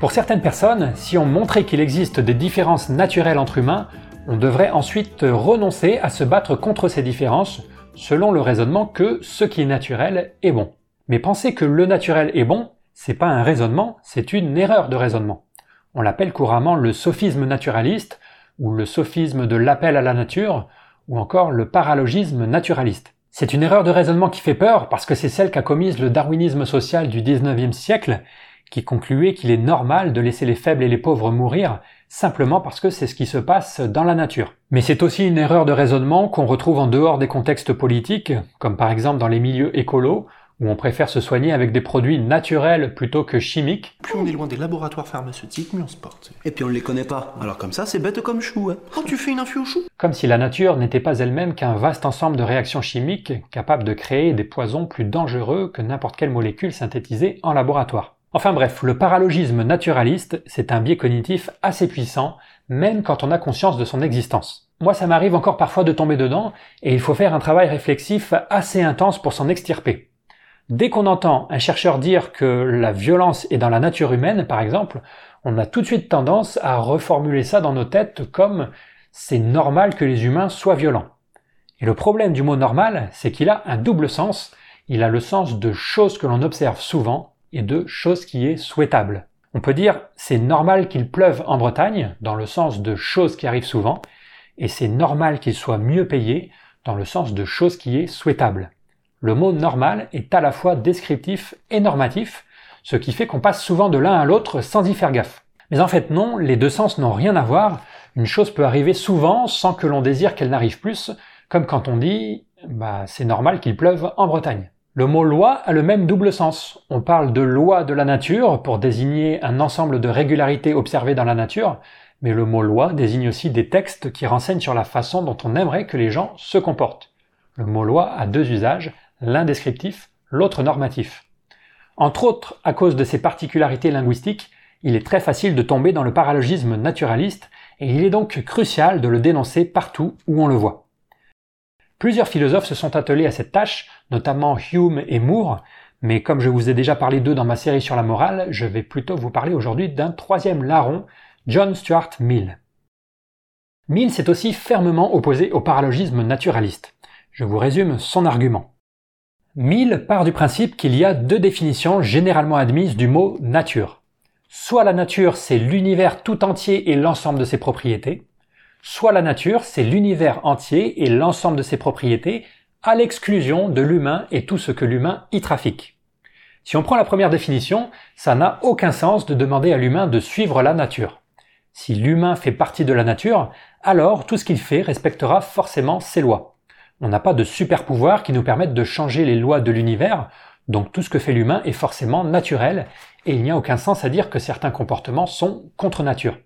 Pour certaines personnes, si on montrait qu'il existe des différences naturelles entre humains, on devrait ensuite renoncer à se battre contre ces différences selon le raisonnement que ce qui est naturel est bon. Mais penser que le naturel est bon, c'est pas un raisonnement, c'est une erreur de raisonnement. On l'appelle couramment le sophisme naturaliste, ou le sophisme de l'appel à la nature, ou encore le paralogisme naturaliste. C'est une erreur de raisonnement qui fait peur parce que c'est celle qu'a commise le darwinisme social du 19e siècle, qui concluait qu'il est normal de laisser les faibles et les pauvres mourir simplement parce que c'est ce qui se passe dans la nature. Mais c'est aussi une erreur de raisonnement qu'on retrouve en dehors des contextes politiques, comme par exemple dans les milieux écolos, où on préfère se soigner avec des produits naturels plutôt que chimiques. Plus on est loin des laboratoires pharmaceutiques, mieux on se porte. Et puis on ne les connaît pas. Alors comme ça, c'est bête comme chou. Hein. Oh, tu fais une infusion au chou Comme si la nature n'était pas elle-même qu'un vaste ensemble de réactions chimiques capables de créer des poisons plus dangereux que n'importe quelle molécule synthétisée en laboratoire. Enfin bref, le paralogisme naturaliste, c'est un biais cognitif assez puissant, même quand on a conscience de son existence. Moi, ça m'arrive encore parfois de tomber dedans, et il faut faire un travail réflexif assez intense pour s'en extirper. Dès qu'on entend un chercheur dire que la violence est dans la nature humaine, par exemple, on a tout de suite tendance à reformuler ça dans nos têtes comme c'est normal que les humains soient violents. Et le problème du mot normal, c'est qu'il a un double sens. Il a le sens de choses que l'on observe souvent et de choses qui est souhaitable. On peut dire c'est normal qu'il pleuve en Bretagne, dans le sens de choses qui arrivent souvent, et c'est normal qu'il soit mieux payé, dans le sens de choses qui est souhaitable. Le mot normal est à la fois descriptif et normatif, ce qui fait qu'on passe souvent de l'un à l'autre sans y faire gaffe. Mais en fait non, les deux sens n'ont rien à voir, une chose peut arriver souvent sans que l'on désire qu'elle n'arrive plus, comme quand on dit bah, c'est normal qu'il pleuve en Bretagne. Le mot loi a le même double sens. On parle de loi de la nature pour désigner un ensemble de régularités observées dans la nature, mais le mot loi désigne aussi des textes qui renseignent sur la façon dont on aimerait que les gens se comportent. Le mot loi a deux usages, l'un descriptif, l'autre normatif. Entre autres, à cause de ses particularités linguistiques, il est très facile de tomber dans le paralogisme naturaliste et il est donc crucial de le dénoncer partout où on le voit. Plusieurs philosophes se sont attelés à cette tâche, notamment Hume et Moore, mais comme je vous ai déjà parlé d'eux dans ma série sur la morale, je vais plutôt vous parler aujourd'hui d'un troisième larron, John Stuart Mill. Mill s'est aussi fermement opposé au paralogisme naturaliste. Je vous résume son argument. Mill part du principe qu'il y a deux définitions généralement admises du mot nature. Soit la nature, c'est l'univers tout entier et l'ensemble de ses propriétés, soit la nature, c'est l'univers entier et l'ensemble de ses propriétés, à l'exclusion de l'humain et tout ce que l'humain y trafique. Si on prend la première définition, ça n'a aucun sens de demander à l'humain de suivre la nature. Si l'humain fait partie de la nature, alors tout ce qu'il fait respectera forcément ses lois. On n'a pas de super pouvoir qui nous permettent de changer les lois de l'univers, donc tout ce que fait l'humain est forcément naturel, et il n'y a aucun sens à dire que certains comportements sont contre nature.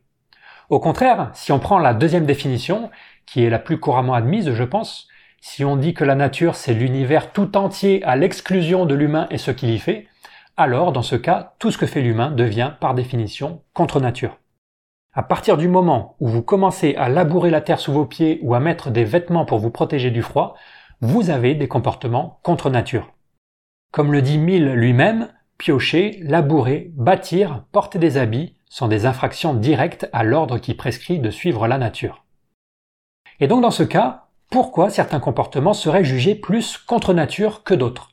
Au contraire, si on prend la deuxième définition, qui est la plus couramment admise, je pense, si on dit que la nature c'est l'univers tout entier à l'exclusion de l'humain et ce qu'il y fait, alors dans ce cas, tout ce que fait l'humain devient par définition contre nature. À partir du moment où vous commencez à labourer la terre sous vos pieds ou à mettre des vêtements pour vous protéger du froid, vous avez des comportements contre nature. Comme le dit Mill lui-même, piocher, labourer, bâtir, porter des habits sont des infractions directes à l'ordre qui prescrit de suivre la nature. Et donc dans ce cas, pourquoi certains comportements seraient jugés plus contre nature que d'autres?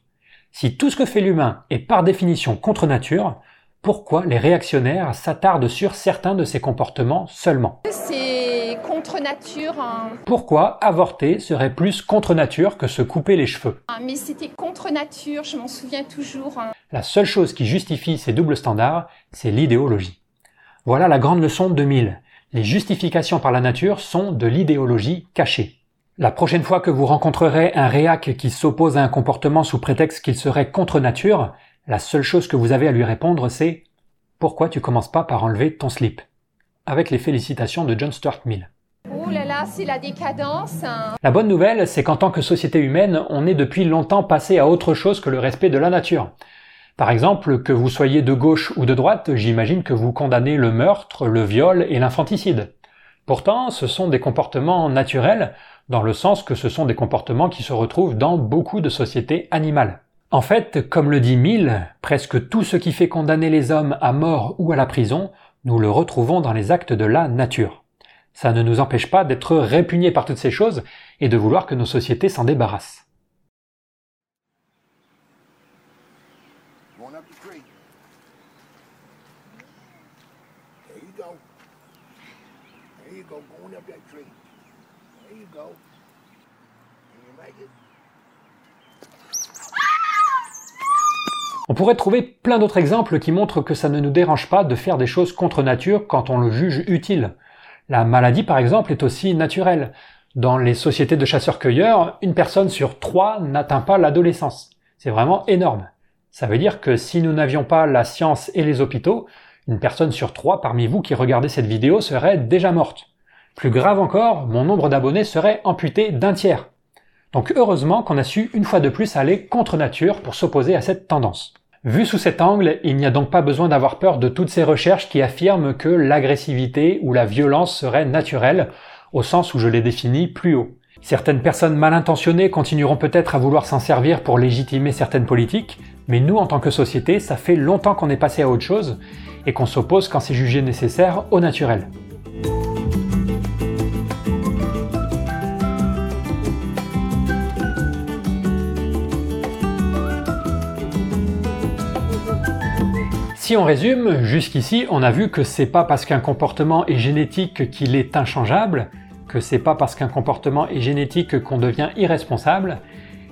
Si tout ce que fait l'humain est par définition contre nature, pourquoi les réactionnaires s'attardent sur certains de ces comportements seulement C'est contre nature. Hein. Pourquoi avorter serait plus contre nature que se couper les cheveux? Ah, Mais c'était contre nature, je m'en souviens toujours. Hein. La seule chose qui justifie ces doubles standards, c'est l'idéologie. Voilà la grande leçon de 2000. Les justifications par la nature sont de l'idéologie cachée. La prochaine fois que vous rencontrerez un réac qui s'oppose à un comportement sous prétexte qu'il serait contre nature, la seule chose que vous avez à lui répondre, c'est Pourquoi tu commences pas par enlever ton slip? Avec les félicitations de John Stuart Mill. Oh là là, c'est la décadence. Hein. La bonne nouvelle, c'est qu'en tant que société humaine, on est depuis longtemps passé à autre chose que le respect de la nature. Par exemple, que vous soyez de gauche ou de droite, j'imagine que vous condamnez le meurtre, le viol et l'infanticide. Pourtant, ce sont des comportements naturels, dans le sens que ce sont des comportements qui se retrouvent dans beaucoup de sociétés animales. En fait, comme le dit Mill, presque tout ce qui fait condamner les hommes à mort ou à la prison, nous le retrouvons dans les actes de la nature. Ça ne nous empêche pas d'être répugnés par toutes ces choses et de vouloir que nos sociétés s'en débarrassent. On pourrait trouver plein d'autres exemples qui montrent que ça ne nous dérange pas de faire des choses contre nature quand on le juge utile. La maladie, par exemple, est aussi naturelle. Dans les sociétés de chasseurs-cueilleurs, une personne sur trois n'atteint pas l'adolescence. C'est vraiment énorme. Ça veut dire que si nous n'avions pas la science et les hôpitaux, une personne sur trois parmi vous qui regardez cette vidéo serait déjà morte. Plus grave encore, mon nombre d'abonnés serait amputé d'un tiers. Donc heureusement qu'on a su une fois de plus aller contre nature pour s'opposer à cette tendance. Vu sous cet angle, il n'y a donc pas besoin d'avoir peur de toutes ces recherches qui affirment que l'agressivité ou la violence serait naturelle, au sens où je l'ai défini plus haut. Certaines personnes mal intentionnées continueront peut-être à vouloir s'en servir pour légitimer certaines politiques, mais nous en tant que société, ça fait longtemps qu'on est passé à autre chose et qu'on s'oppose quand c'est jugé nécessaire au naturel. Si on résume, jusqu'ici, on a vu que c'est pas parce qu'un comportement est génétique qu'il est inchangeable, que c'est pas parce qu'un comportement est génétique qu'on devient irresponsable,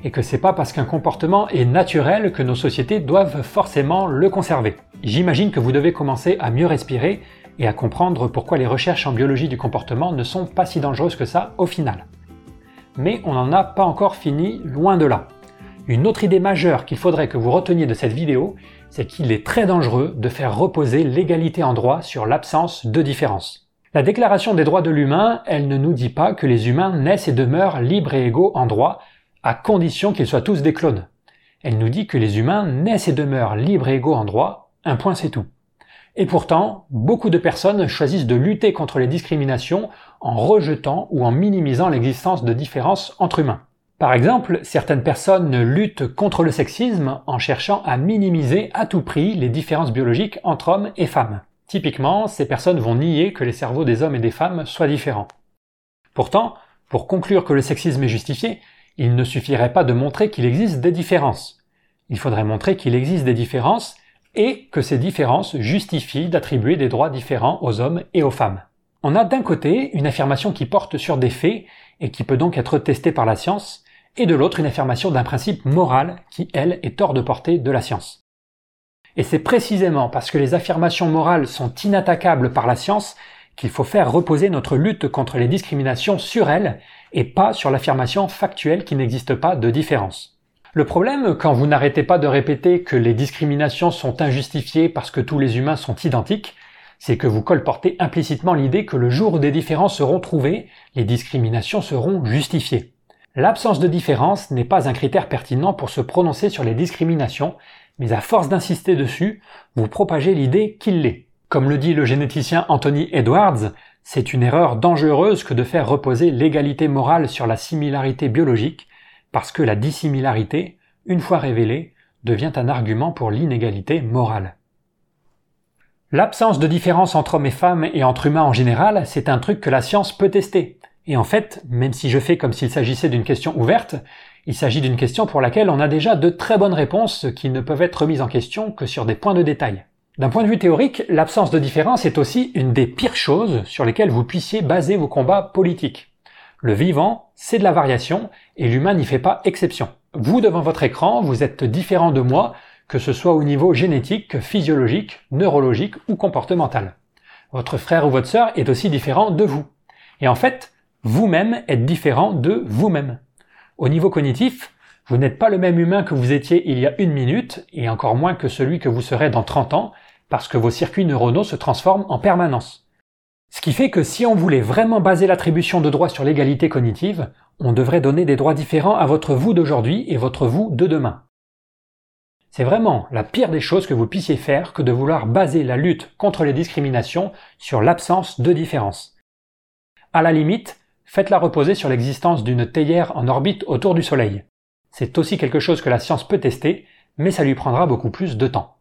et que c'est pas parce qu'un comportement est naturel que nos sociétés doivent forcément le conserver. J'imagine que vous devez commencer à mieux respirer et à comprendre pourquoi les recherches en biologie du comportement ne sont pas si dangereuses que ça au final. Mais on n'en a pas encore fini, loin de là. Une autre idée majeure qu'il faudrait que vous reteniez de cette vidéo, c'est qu'il est très dangereux de faire reposer l'égalité en droit sur l'absence de différence. La Déclaration des droits de l'humain, elle ne nous dit pas que les humains naissent et demeurent libres et égaux en droit, à condition qu'ils soient tous des clones. Elle nous dit que les humains naissent et demeurent libres et égaux en droit, un point c'est tout. Et pourtant, beaucoup de personnes choisissent de lutter contre les discriminations en rejetant ou en minimisant l'existence de différences entre humains. Par exemple, certaines personnes luttent contre le sexisme en cherchant à minimiser à tout prix les différences biologiques entre hommes et femmes. Typiquement, ces personnes vont nier que les cerveaux des hommes et des femmes soient différents. Pourtant, pour conclure que le sexisme est justifié, il ne suffirait pas de montrer qu'il existe des différences. Il faudrait montrer qu'il existe des différences et que ces différences justifient d'attribuer des droits différents aux hommes et aux femmes. On a d'un côté une affirmation qui porte sur des faits et qui peut donc être testée par la science, et de l'autre une affirmation d'un principe moral qui, elle, est hors de portée de la science. Et c'est précisément parce que les affirmations morales sont inattaquables par la science qu'il faut faire reposer notre lutte contre les discriminations sur elles et pas sur l'affirmation factuelle qu'il n'existe pas de différence. Le problème, quand vous n'arrêtez pas de répéter que les discriminations sont injustifiées parce que tous les humains sont identiques, c'est que vous colportez implicitement l'idée que le jour où des différences seront trouvées, les discriminations seront justifiées. L'absence de différence n'est pas un critère pertinent pour se prononcer sur les discriminations, mais à force d'insister dessus, vous propagez l'idée qu'il l'est. Comme le dit le généticien Anthony Edwards, c'est une erreur dangereuse que de faire reposer l'égalité morale sur la similarité biologique, parce que la dissimilarité, une fois révélée, devient un argument pour l'inégalité morale. L'absence de différence entre hommes et femmes et entre humains en général, c'est un truc que la science peut tester. Et en fait, même si je fais comme s'il s'agissait d'une question ouverte, il s'agit d'une question pour laquelle on a déjà de très bonnes réponses qui ne peuvent être remises en question que sur des points de détail. D'un point de vue théorique, l'absence de différence est aussi une des pires choses sur lesquelles vous puissiez baser vos combats politiques. Le vivant, c'est de la variation, et l'humain n'y fait pas exception. Vous, devant votre écran, vous êtes différent de moi, que ce soit au niveau génétique, physiologique, neurologique ou comportemental. Votre frère ou votre sœur est aussi différent de vous. Et en fait, vous-même êtes différent de vous-même. Au niveau cognitif, vous n'êtes pas le même humain que vous étiez il y a une minute, et encore moins que celui que vous serez dans 30 ans, parce que vos circuits neuronaux se transforment en permanence. Ce qui fait que si on voulait vraiment baser l'attribution de droits sur l'égalité cognitive, on devrait donner des droits différents à votre vous d'aujourd'hui et votre vous de demain. C'est vraiment la pire des choses que vous puissiez faire que de vouloir baser la lutte contre les discriminations sur l'absence de différence. À la limite, faites-la reposer sur l'existence d'une théière en orbite autour du Soleil. C'est aussi quelque chose que la science peut tester, mais ça lui prendra beaucoup plus de temps.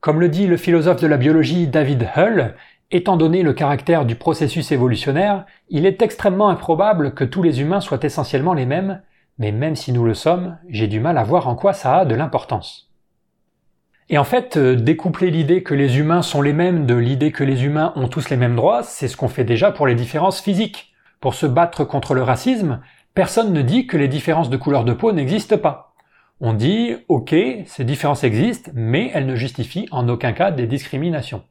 Comme le dit le philosophe de la biologie David Hull, étant donné le caractère du processus évolutionnaire, il est extrêmement improbable que tous les humains soient essentiellement les mêmes, mais même si nous le sommes, j'ai du mal à voir en quoi ça a de l'importance. Et en fait, euh, découpler l'idée que les humains sont les mêmes de l'idée que les humains ont tous les mêmes droits, c'est ce qu'on fait déjà pour les différences physiques. Pour se battre contre le racisme, personne ne dit que les différences de couleur de peau n'existent pas. On dit, ok, ces différences existent, mais elles ne justifient en aucun cas des discriminations.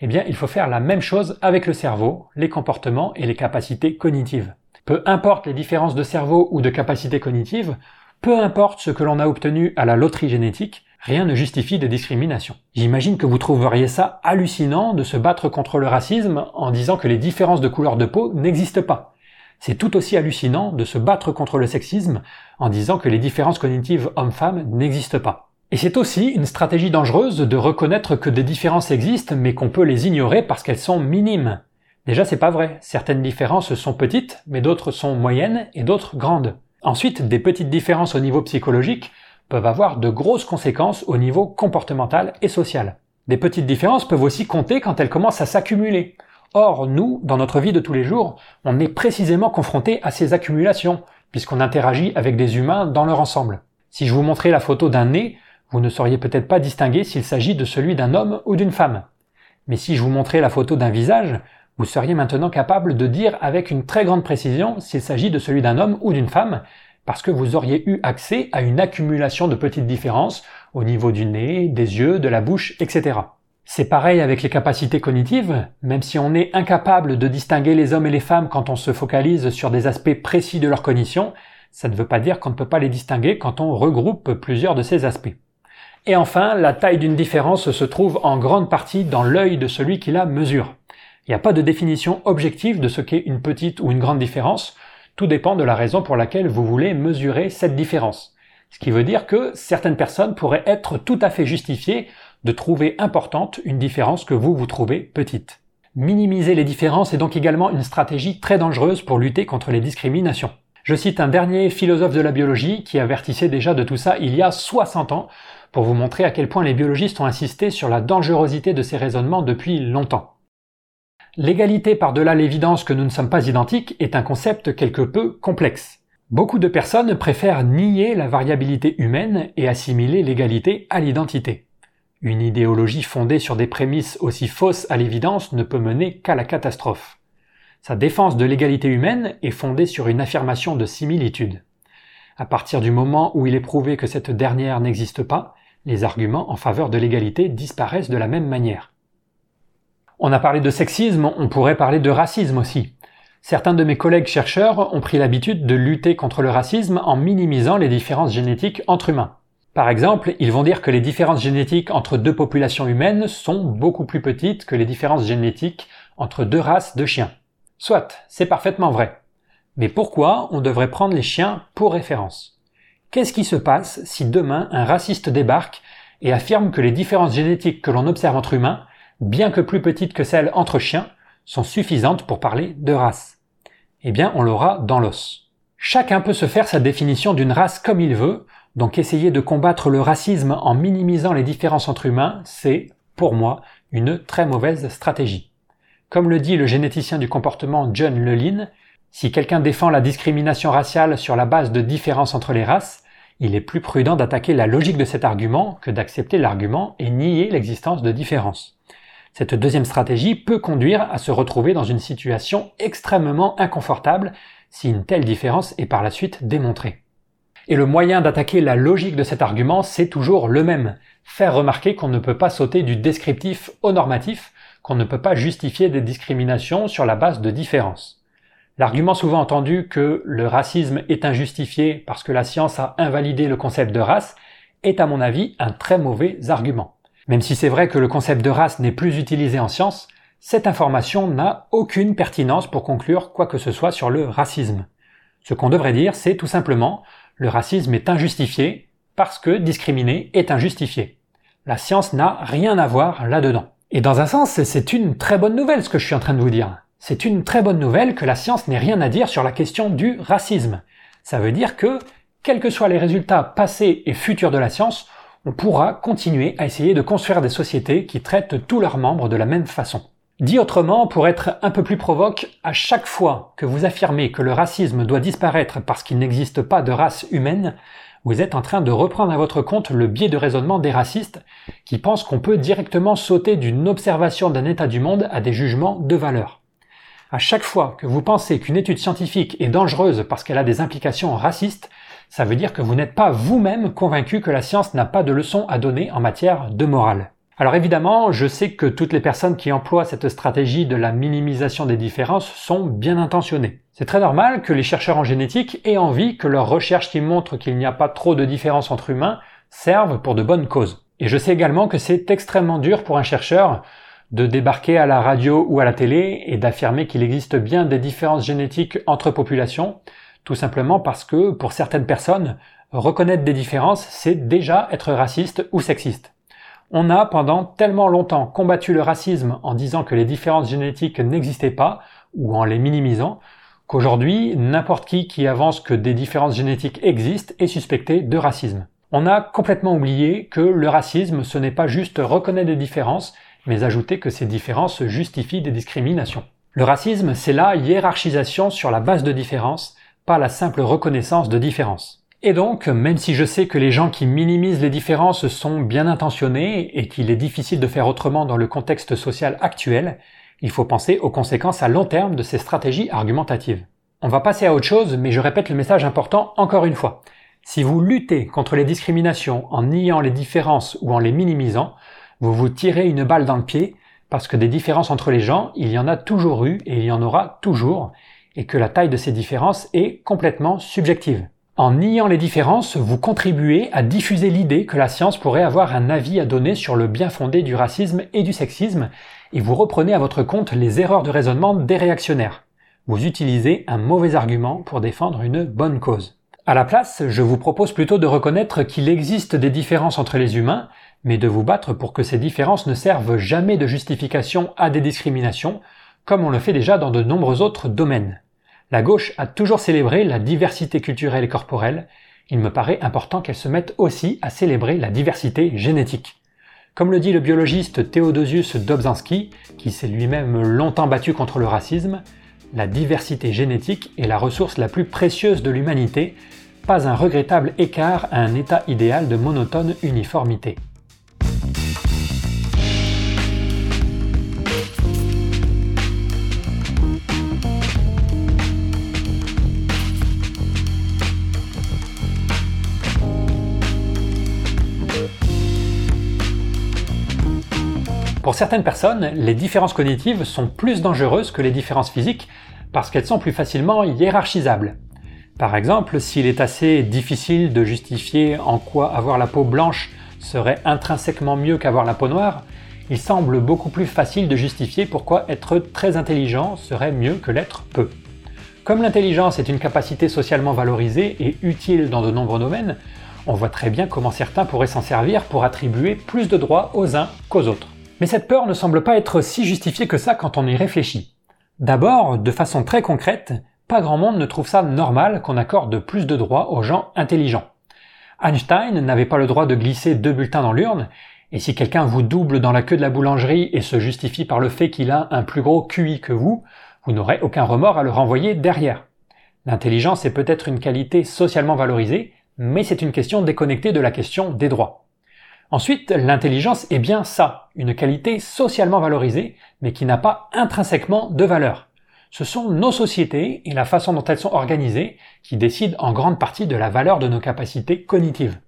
Eh bien, il faut faire la même chose avec le cerveau, les comportements et les capacités cognitives. Peu importe les différences de cerveau ou de capacités cognitives, peu importe ce que l'on a obtenu à la loterie génétique, rien ne justifie des discriminations. J'imagine que vous trouveriez ça hallucinant de se battre contre le racisme en disant que les différences de couleur de peau n'existent pas. C'est tout aussi hallucinant de se battre contre le sexisme en disant que les différences cognitives hommes-femmes n'existent pas. Et c'est aussi une stratégie dangereuse de reconnaître que des différences existent mais qu'on peut les ignorer parce qu'elles sont minimes. Déjà c'est pas vrai, certaines différences sont petites mais d'autres sont moyennes et d'autres grandes. Ensuite, des petites différences au niveau psychologique peuvent avoir de grosses conséquences au niveau comportemental et social. Des petites différences peuvent aussi compter quand elles commencent à s'accumuler. Or, nous, dans notre vie de tous les jours, on est précisément confronté à ces accumulations, puisqu'on interagit avec des humains dans leur ensemble. Si je vous montrais la photo d'un nez, vous ne sauriez peut-être pas distinguer s'il s'agit de celui d'un homme ou d'une femme. Mais si je vous montrais la photo d'un visage, vous seriez maintenant capable de dire avec une très grande précision s'il s'agit de celui d'un homme ou d'une femme, parce que vous auriez eu accès à une accumulation de petites différences au niveau du nez, des yeux, de la bouche, etc. C'est pareil avec les capacités cognitives, même si on est incapable de distinguer les hommes et les femmes quand on se focalise sur des aspects précis de leur cognition, ça ne veut pas dire qu'on ne peut pas les distinguer quand on regroupe plusieurs de ces aspects. Et enfin, la taille d'une différence se trouve en grande partie dans l'œil de celui qui la mesure. Il n'y a pas de définition objective de ce qu'est une petite ou une grande différence, tout dépend de la raison pour laquelle vous voulez mesurer cette différence. Ce qui veut dire que certaines personnes pourraient être tout à fait justifiées de trouver importante une différence que vous vous trouvez petite. Minimiser les différences est donc également une stratégie très dangereuse pour lutter contre les discriminations. Je cite un dernier philosophe de la biologie qui avertissait déjà de tout ça il y a 60 ans pour vous montrer à quel point les biologistes ont insisté sur la dangerosité de ces raisonnements depuis longtemps. L'égalité par-delà l'évidence que nous ne sommes pas identiques est un concept quelque peu complexe. Beaucoup de personnes préfèrent nier la variabilité humaine et assimiler l'égalité à l'identité. Une idéologie fondée sur des prémices aussi fausses à l'évidence ne peut mener qu'à la catastrophe. Sa défense de l'égalité humaine est fondée sur une affirmation de similitude. À partir du moment où il est prouvé que cette dernière n'existe pas, les arguments en faveur de l'égalité disparaissent de la même manière. On a parlé de sexisme, on pourrait parler de racisme aussi. Certains de mes collègues chercheurs ont pris l'habitude de lutter contre le racisme en minimisant les différences génétiques entre humains. Par exemple, ils vont dire que les différences génétiques entre deux populations humaines sont beaucoup plus petites que les différences génétiques entre deux races de chiens. Soit, c'est parfaitement vrai. Mais pourquoi on devrait prendre les chiens pour référence? Qu'est-ce qui se passe si demain un raciste débarque et affirme que les différences génétiques que l'on observe entre humains, bien que plus petites que celles entre chiens, sont suffisantes pour parler de race? Eh bien, on l'aura dans l'os. Chacun peut se faire sa définition d'une race comme il veut, donc essayer de combattre le racisme en minimisant les différences entre humains, c'est, pour moi, une très mauvaise stratégie. Comme le dit le généticien du comportement John Lelin, si quelqu'un défend la discrimination raciale sur la base de différences entre les races, il est plus prudent d'attaquer la logique de cet argument que d'accepter l'argument et nier l'existence de différences. Cette deuxième stratégie peut conduire à se retrouver dans une situation extrêmement inconfortable si une telle différence est par la suite démontrée. Et le moyen d'attaquer la logique de cet argument, c'est toujours le même. Faire remarquer qu'on ne peut pas sauter du descriptif au normatif, qu'on ne peut pas justifier des discriminations sur la base de différences. L'argument souvent entendu que le racisme est injustifié parce que la science a invalidé le concept de race est à mon avis un très mauvais argument. Même si c'est vrai que le concept de race n'est plus utilisé en science, cette information n'a aucune pertinence pour conclure quoi que ce soit sur le racisme. Ce qu'on devrait dire, c'est tout simplement le racisme est injustifié parce que discriminer est injustifié. La science n'a rien à voir là-dedans. Et dans un sens, c'est une très bonne nouvelle ce que je suis en train de vous dire. C'est une très bonne nouvelle que la science n'ait rien à dire sur la question du racisme. Ça veut dire que, quels que soient les résultats passés et futurs de la science, on pourra continuer à essayer de construire des sociétés qui traitent tous leurs membres de la même façon. Dit autrement, pour être un peu plus provoque, à chaque fois que vous affirmez que le racisme doit disparaître parce qu'il n'existe pas de race humaine, vous êtes en train de reprendre à votre compte le biais de raisonnement des racistes qui pensent qu'on peut directement sauter d'une observation d'un état du monde à des jugements de valeur. À chaque fois que vous pensez qu'une étude scientifique est dangereuse parce qu'elle a des implications racistes, ça veut dire que vous n'êtes pas vous-même convaincu que la science n'a pas de leçon à donner en matière de morale. Alors évidemment, je sais que toutes les personnes qui emploient cette stratégie de la minimisation des différences sont bien intentionnées. C'est très normal que les chercheurs en génétique aient envie que leurs recherches qui montrent qu'il n'y a pas trop de différences entre humains servent pour de bonnes causes. Et je sais également que c'est extrêmement dur pour un chercheur de débarquer à la radio ou à la télé et d'affirmer qu'il existe bien des différences génétiques entre populations, tout simplement parce que pour certaines personnes, reconnaître des différences, c'est déjà être raciste ou sexiste. On a pendant tellement longtemps combattu le racisme en disant que les différences génétiques n'existaient pas, ou en les minimisant, qu'aujourd'hui, n'importe qui qui avance que des différences génétiques existent est suspecté de racisme. On a complètement oublié que le racisme, ce n'est pas juste reconnaître des différences, mais ajouter que ces différences justifient des discriminations. Le racisme, c'est la hiérarchisation sur la base de différences, pas la simple reconnaissance de différences. Et donc, même si je sais que les gens qui minimisent les différences sont bien intentionnés et qu'il est difficile de faire autrement dans le contexte social actuel, il faut penser aux conséquences à long terme de ces stratégies argumentatives. On va passer à autre chose, mais je répète le message important encore une fois. Si vous luttez contre les discriminations en niant les différences ou en les minimisant, vous vous tirez une balle dans le pied parce que des différences entre les gens, il y en a toujours eu et il y en aura toujours, et que la taille de ces différences est complètement subjective. En niant les différences, vous contribuez à diffuser l'idée que la science pourrait avoir un avis à donner sur le bien fondé du racisme et du sexisme, et vous reprenez à votre compte les erreurs de raisonnement des réactionnaires. Vous utilisez un mauvais argument pour défendre une bonne cause. À la place, je vous propose plutôt de reconnaître qu'il existe des différences entre les humains, mais de vous battre pour que ces différences ne servent jamais de justification à des discriminations, comme on le fait déjà dans de nombreux autres domaines. La gauche a toujours célébré la diversité culturelle et corporelle, il me paraît important qu'elle se mette aussi à célébrer la diversité génétique. Comme le dit le biologiste Theodosius Dobzhansky, qui s'est lui-même longtemps battu contre le racisme, la diversité génétique est la ressource la plus précieuse de l'humanité, pas un regrettable écart à un état idéal de monotone uniformité. Pour certaines personnes, les différences cognitives sont plus dangereuses que les différences physiques parce qu'elles sont plus facilement hiérarchisables. Par exemple, s'il est assez difficile de justifier en quoi avoir la peau blanche serait intrinsèquement mieux qu'avoir la peau noire, il semble beaucoup plus facile de justifier pourquoi être très intelligent serait mieux que l'être peu. Comme l'intelligence est une capacité socialement valorisée et utile dans de nombreux domaines, on voit très bien comment certains pourraient s'en servir pour attribuer plus de droits aux uns qu'aux autres. Mais cette peur ne semble pas être si justifiée que ça quand on y réfléchit. D'abord, de façon très concrète, pas grand monde ne trouve ça normal qu'on accorde plus de droits aux gens intelligents. Einstein n'avait pas le droit de glisser deux bulletins dans l'urne, et si quelqu'un vous double dans la queue de la boulangerie et se justifie par le fait qu'il a un plus gros QI que vous, vous n'aurez aucun remords à le renvoyer derrière. L'intelligence est peut-être une qualité socialement valorisée, mais c'est une question déconnectée de la question des droits. Ensuite, l'intelligence est bien ça, une qualité socialement valorisée, mais qui n'a pas intrinsèquement de valeur. Ce sont nos sociétés et la façon dont elles sont organisées qui décident en grande partie de la valeur de nos capacités cognitives.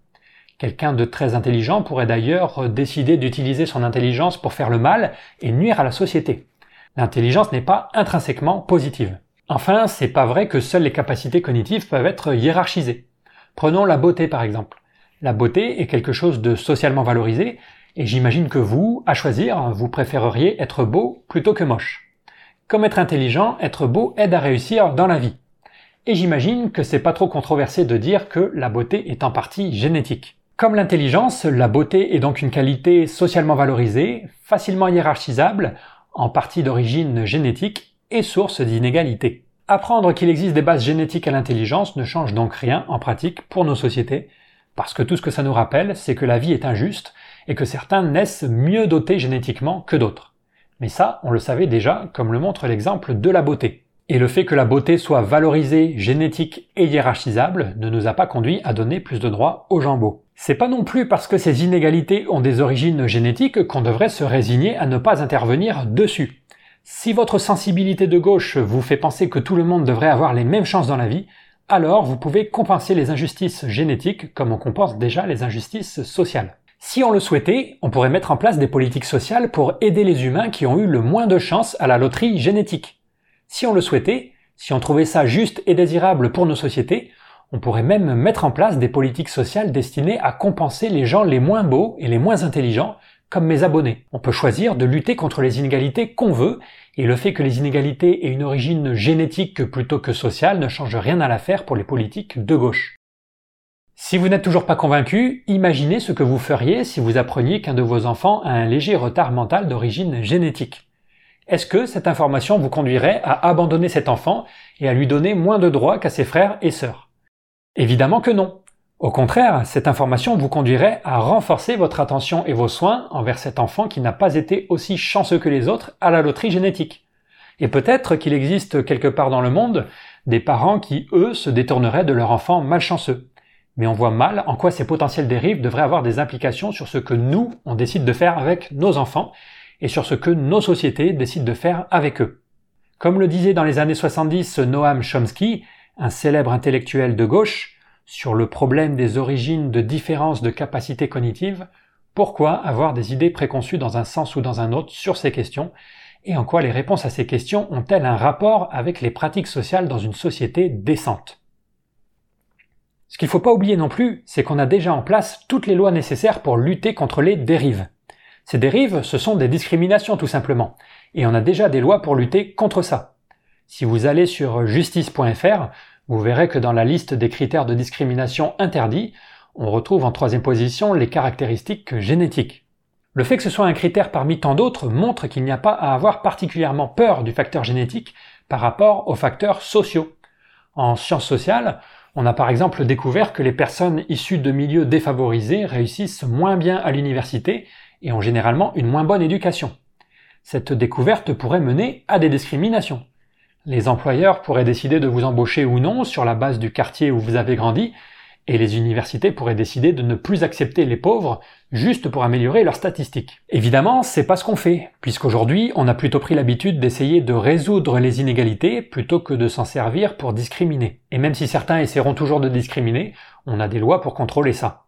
Quelqu'un de très intelligent pourrait d'ailleurs décider d'utiliser son intelligence pour faire le mal et nuire à la société. L'intelligence n'est pas intrinsèquement positive. Enfin, c'est pas vrai que seules les capacités cognitives peuvent être hiérarchisées. Prenons la beauté par exemple. La beauté est quelque chose de socialement valorisé, et j'imagine que vous, à choisir, vous préféreriez être beau plutôt que moche. Comme être intelligent, être beau aide à réussir dans la vie. Et j'imagine que c'est pas trop controversé de dire que la beauté est en partie génétique. Comme l'intelligence, la beauté est donc une qualité socialement valorisée, facilement hiérarchisable, en partie d'origine génétique et source d'inégalité. Apprendre qu'il existe des bases génétiques à l'intelligence ne change donc rien en pratique pour nos sociétés, parce que tout ce que ça nous rappelle, c'est que la vie est injuste et que certains naissent mieux dotés génétiquement que d'autres. Mais ça, on le savait déjà, comme le montre l'exemple de la beauté. Et le fait que la beauté soit valorisée, génétique et hiérarchisable ne nous a pas conduit à donner plus de droits aux beaux. C'est pas non plus parce que ces inégalités ont des origines génétiques qu'on devrait se résigner à ne pas intervenir dessus. Si votre sensibilité de gauche vous fait penser que tout le monde devrait avoir les mêmes chances dans la vie, alors vous pouvez compenser les injustices génétiques comme on compense déjà les injustices sociales. Si on le souhaitait, on pourrait mettre en place des politiques sociales pour aider les humains qui ont eu le moins de chances à la loterie génétique. Si on le souhaitait, si on trouvait ça juste et désirable pour nos sociétés, on pourrait même mettre en place des politiques sociales destinées à compenser les gens les moins beaux et les moins intelligents comme mes abonnés. On peut choisir de lutter contre les inégalités qu'on veut, et le fait que les inégalités aient une origine génétique plutôt que sociale ne change rien à l'affaire pour les politiques de gauche. Si vous n'êtes toujours pas convaincu, imaginez ce que vous feriez si vous appreniez qu'un de vos enfants a un léger retard mental d'origine génétique. Est-ce que cette information vous conduirait à abandonner cet enfant et à lui donner moins de droits qu'à ses frères et sœurs? Évidemment que non. Au contraire, cette information vous conduirait à renforcer votre attention et vos soins envers cet enfant qui n'a pas été aussi chanceux que les autres à la loterie génétique. Et peut-être qu'il existe quelque part dans le monde des parents qui, eux, se détourneraient de leur enfant malchanceux. Mais on voit mal en quoi ces potentielles dérives devraient avoir des implications sur ce que nous, on décide de faire avec nos enfants et sur ce que nos sociétés décident de faire avec eux. Comme le disait dans les années 70 Noam Chomsky, un célèbre intellectuel de gauche, sur le problème des origines de différences de capacités cognitives, pourquoi avoir des idées préconçues dans un sens ou dans un autre sur ces questions, et en quoi les réponses à ces questions ont-elles un rapport avec les pratiques sociales dans une société décente. Ce qu'il ne faut pas oublier non plus, c'est qu'on a déjà en place toutes les lois nécessaires pour lutter contre les dérives. Ces dérives, ce sont des discriminations tout simplement, et on a déjà des lois pour lutter contre ça. Si vous allez sur justice.fr, vous verrez que dans la liste des critères de discrimination interdits, on retrouve en troisième position les caractéristiques génétiques. Le fait que ce soit un critère parmi tant d'autres montre qu'il n'y a pas à avoir particulièrement peur du facteur génétique par rapport aux facteurs sociaux. En sciences sociales, on a par exemple découvert que les personnes issues de milieux défavorisés réussissent moins bien à l'université et ont généralement une moins bonne éducation. Cette découverte pourrait mener à des discriminations. Les employeurs pourraient décider de vous embaucher ou non sur la base du quartier où vous avez grandi, et les universités pourraient décider de ne plus accepter les pauvres juste pour améliorer leurs statistiques. Évidemment, c'est pas ce qu'on fait, puisqu'aujourd'hui, on a plutôt pris l'habitude d'essayer de résoudre les inégalités plutôt que de s'en servir pour discriminer. Et même si certains essaieront toujours de discriminer, on a des lois pour contrôler ça.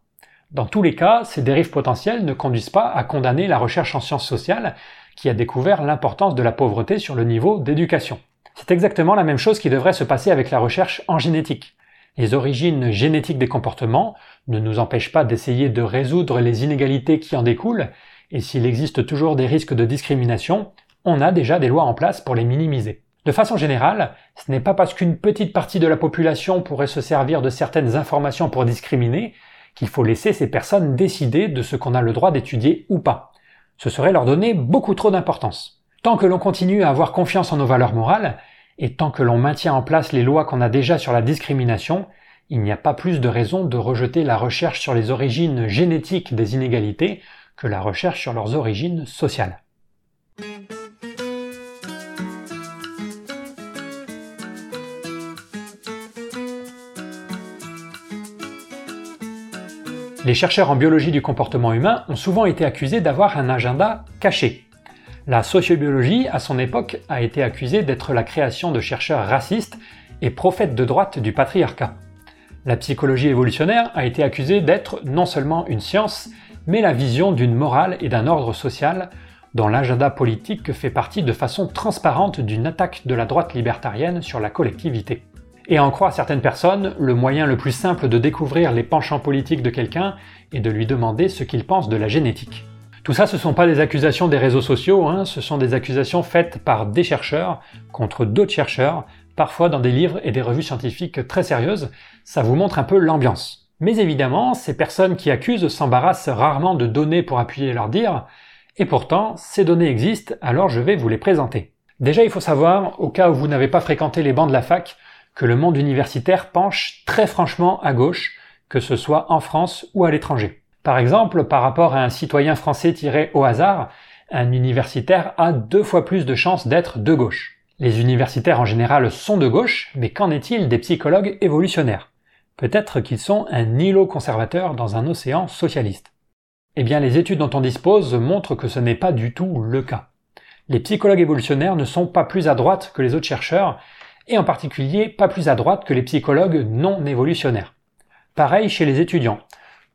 Dans tous les cas, ces dérives potentielles ne conduisent pas à condamner la recherche en sciences sociales qui a découvert l'importance de la pauvreté sur le niveau d'éducation. C'est exactement la même chose qui devrait se passer avec la recherche en génétique. Les origines génétiques des comportements ne nous empêchent pas d'essayer de résoudre les inégalités qui en découlent, et s'il existe toujours des risques de discrimination, on a déjà des lois en place pour les minimiser. De façon générale, ce n'est pas parce qu'une petite partie de la population pourrait se servir de certaines informations pour discriminer qu'il faut laisser ces personnes décider de ce qu'on a le droit d'étudier ou pas. Ce serait leur donner beaucoup trop d'importance. Tant que l'on continue à avoir confiance en nos valeurs morales, et tant que l'on maintient en place les lois qu'on a déjà sur la discrimination, il n'y a pas plus de raison de rejeter la recherche sur les origines génétiques des inégalités que la recherche sur leurs origines sociales. Les chercheurs en biologie du comportement humain ont souvent été accusés d'avoir un agenda caché. La sociobiologie, à son époque, a été accusée d'être la création de chercheurs racistes et prophètes de droite du patriarcat. La psychologie évolutionnaire a été accusée d'être non seulement une science, mais la vision d'une morale et d'un ordre social dont l'agenda politique fait partie de façon transparente d'une attaque de la droite libertarienne sur la collectivité. Et en croire certaines personnes, le moyen le plus simple de découvrir les penchants politiques de quelqu'un est de lui demander ce qu'il pense de la génétique. Tout ça, ce ne sont pas des accusations des réseaux sociaux, hein, ce sont des accusations faites par des chercheurs contre d'autres chercheurs, parfois dans des livres et des revues scientifiques très sérieuses. Ça vous montre un peu l'ambiance. Mais évidemment, ces personnes qui accusent s'embarrassent rarement de données pour appuyer leur dire, et pourtant, ces données existent, alors je vais vous les présenter. Déjà, il faut savoir, au cas où vous n'avez pas fréquenté les bancs de la fac, que le monde universitaire penche très franchement à gauche, que ce soit en France ou à l'étranger. Par exemple, par rapport à un citoyen français tiré au hasard, un universitaire a deux fois plus de chances d'être de gauche. Les universitaires en général sont de gauche, mais qu'en est-il des psychologues évolutionnaires? Peut-être qu'ils sont un îlot conservateur dans un océan socialiste. Eh bien, les études dont on dispose montrent que ce n'est pas du tout le cas. Les psychologues évolutionnaires ne sont pas plus à droite que les autres chercheurs, et en particulier pas plus à droite que les psychologues non évolutionnaires. Pareil chez les étudiants.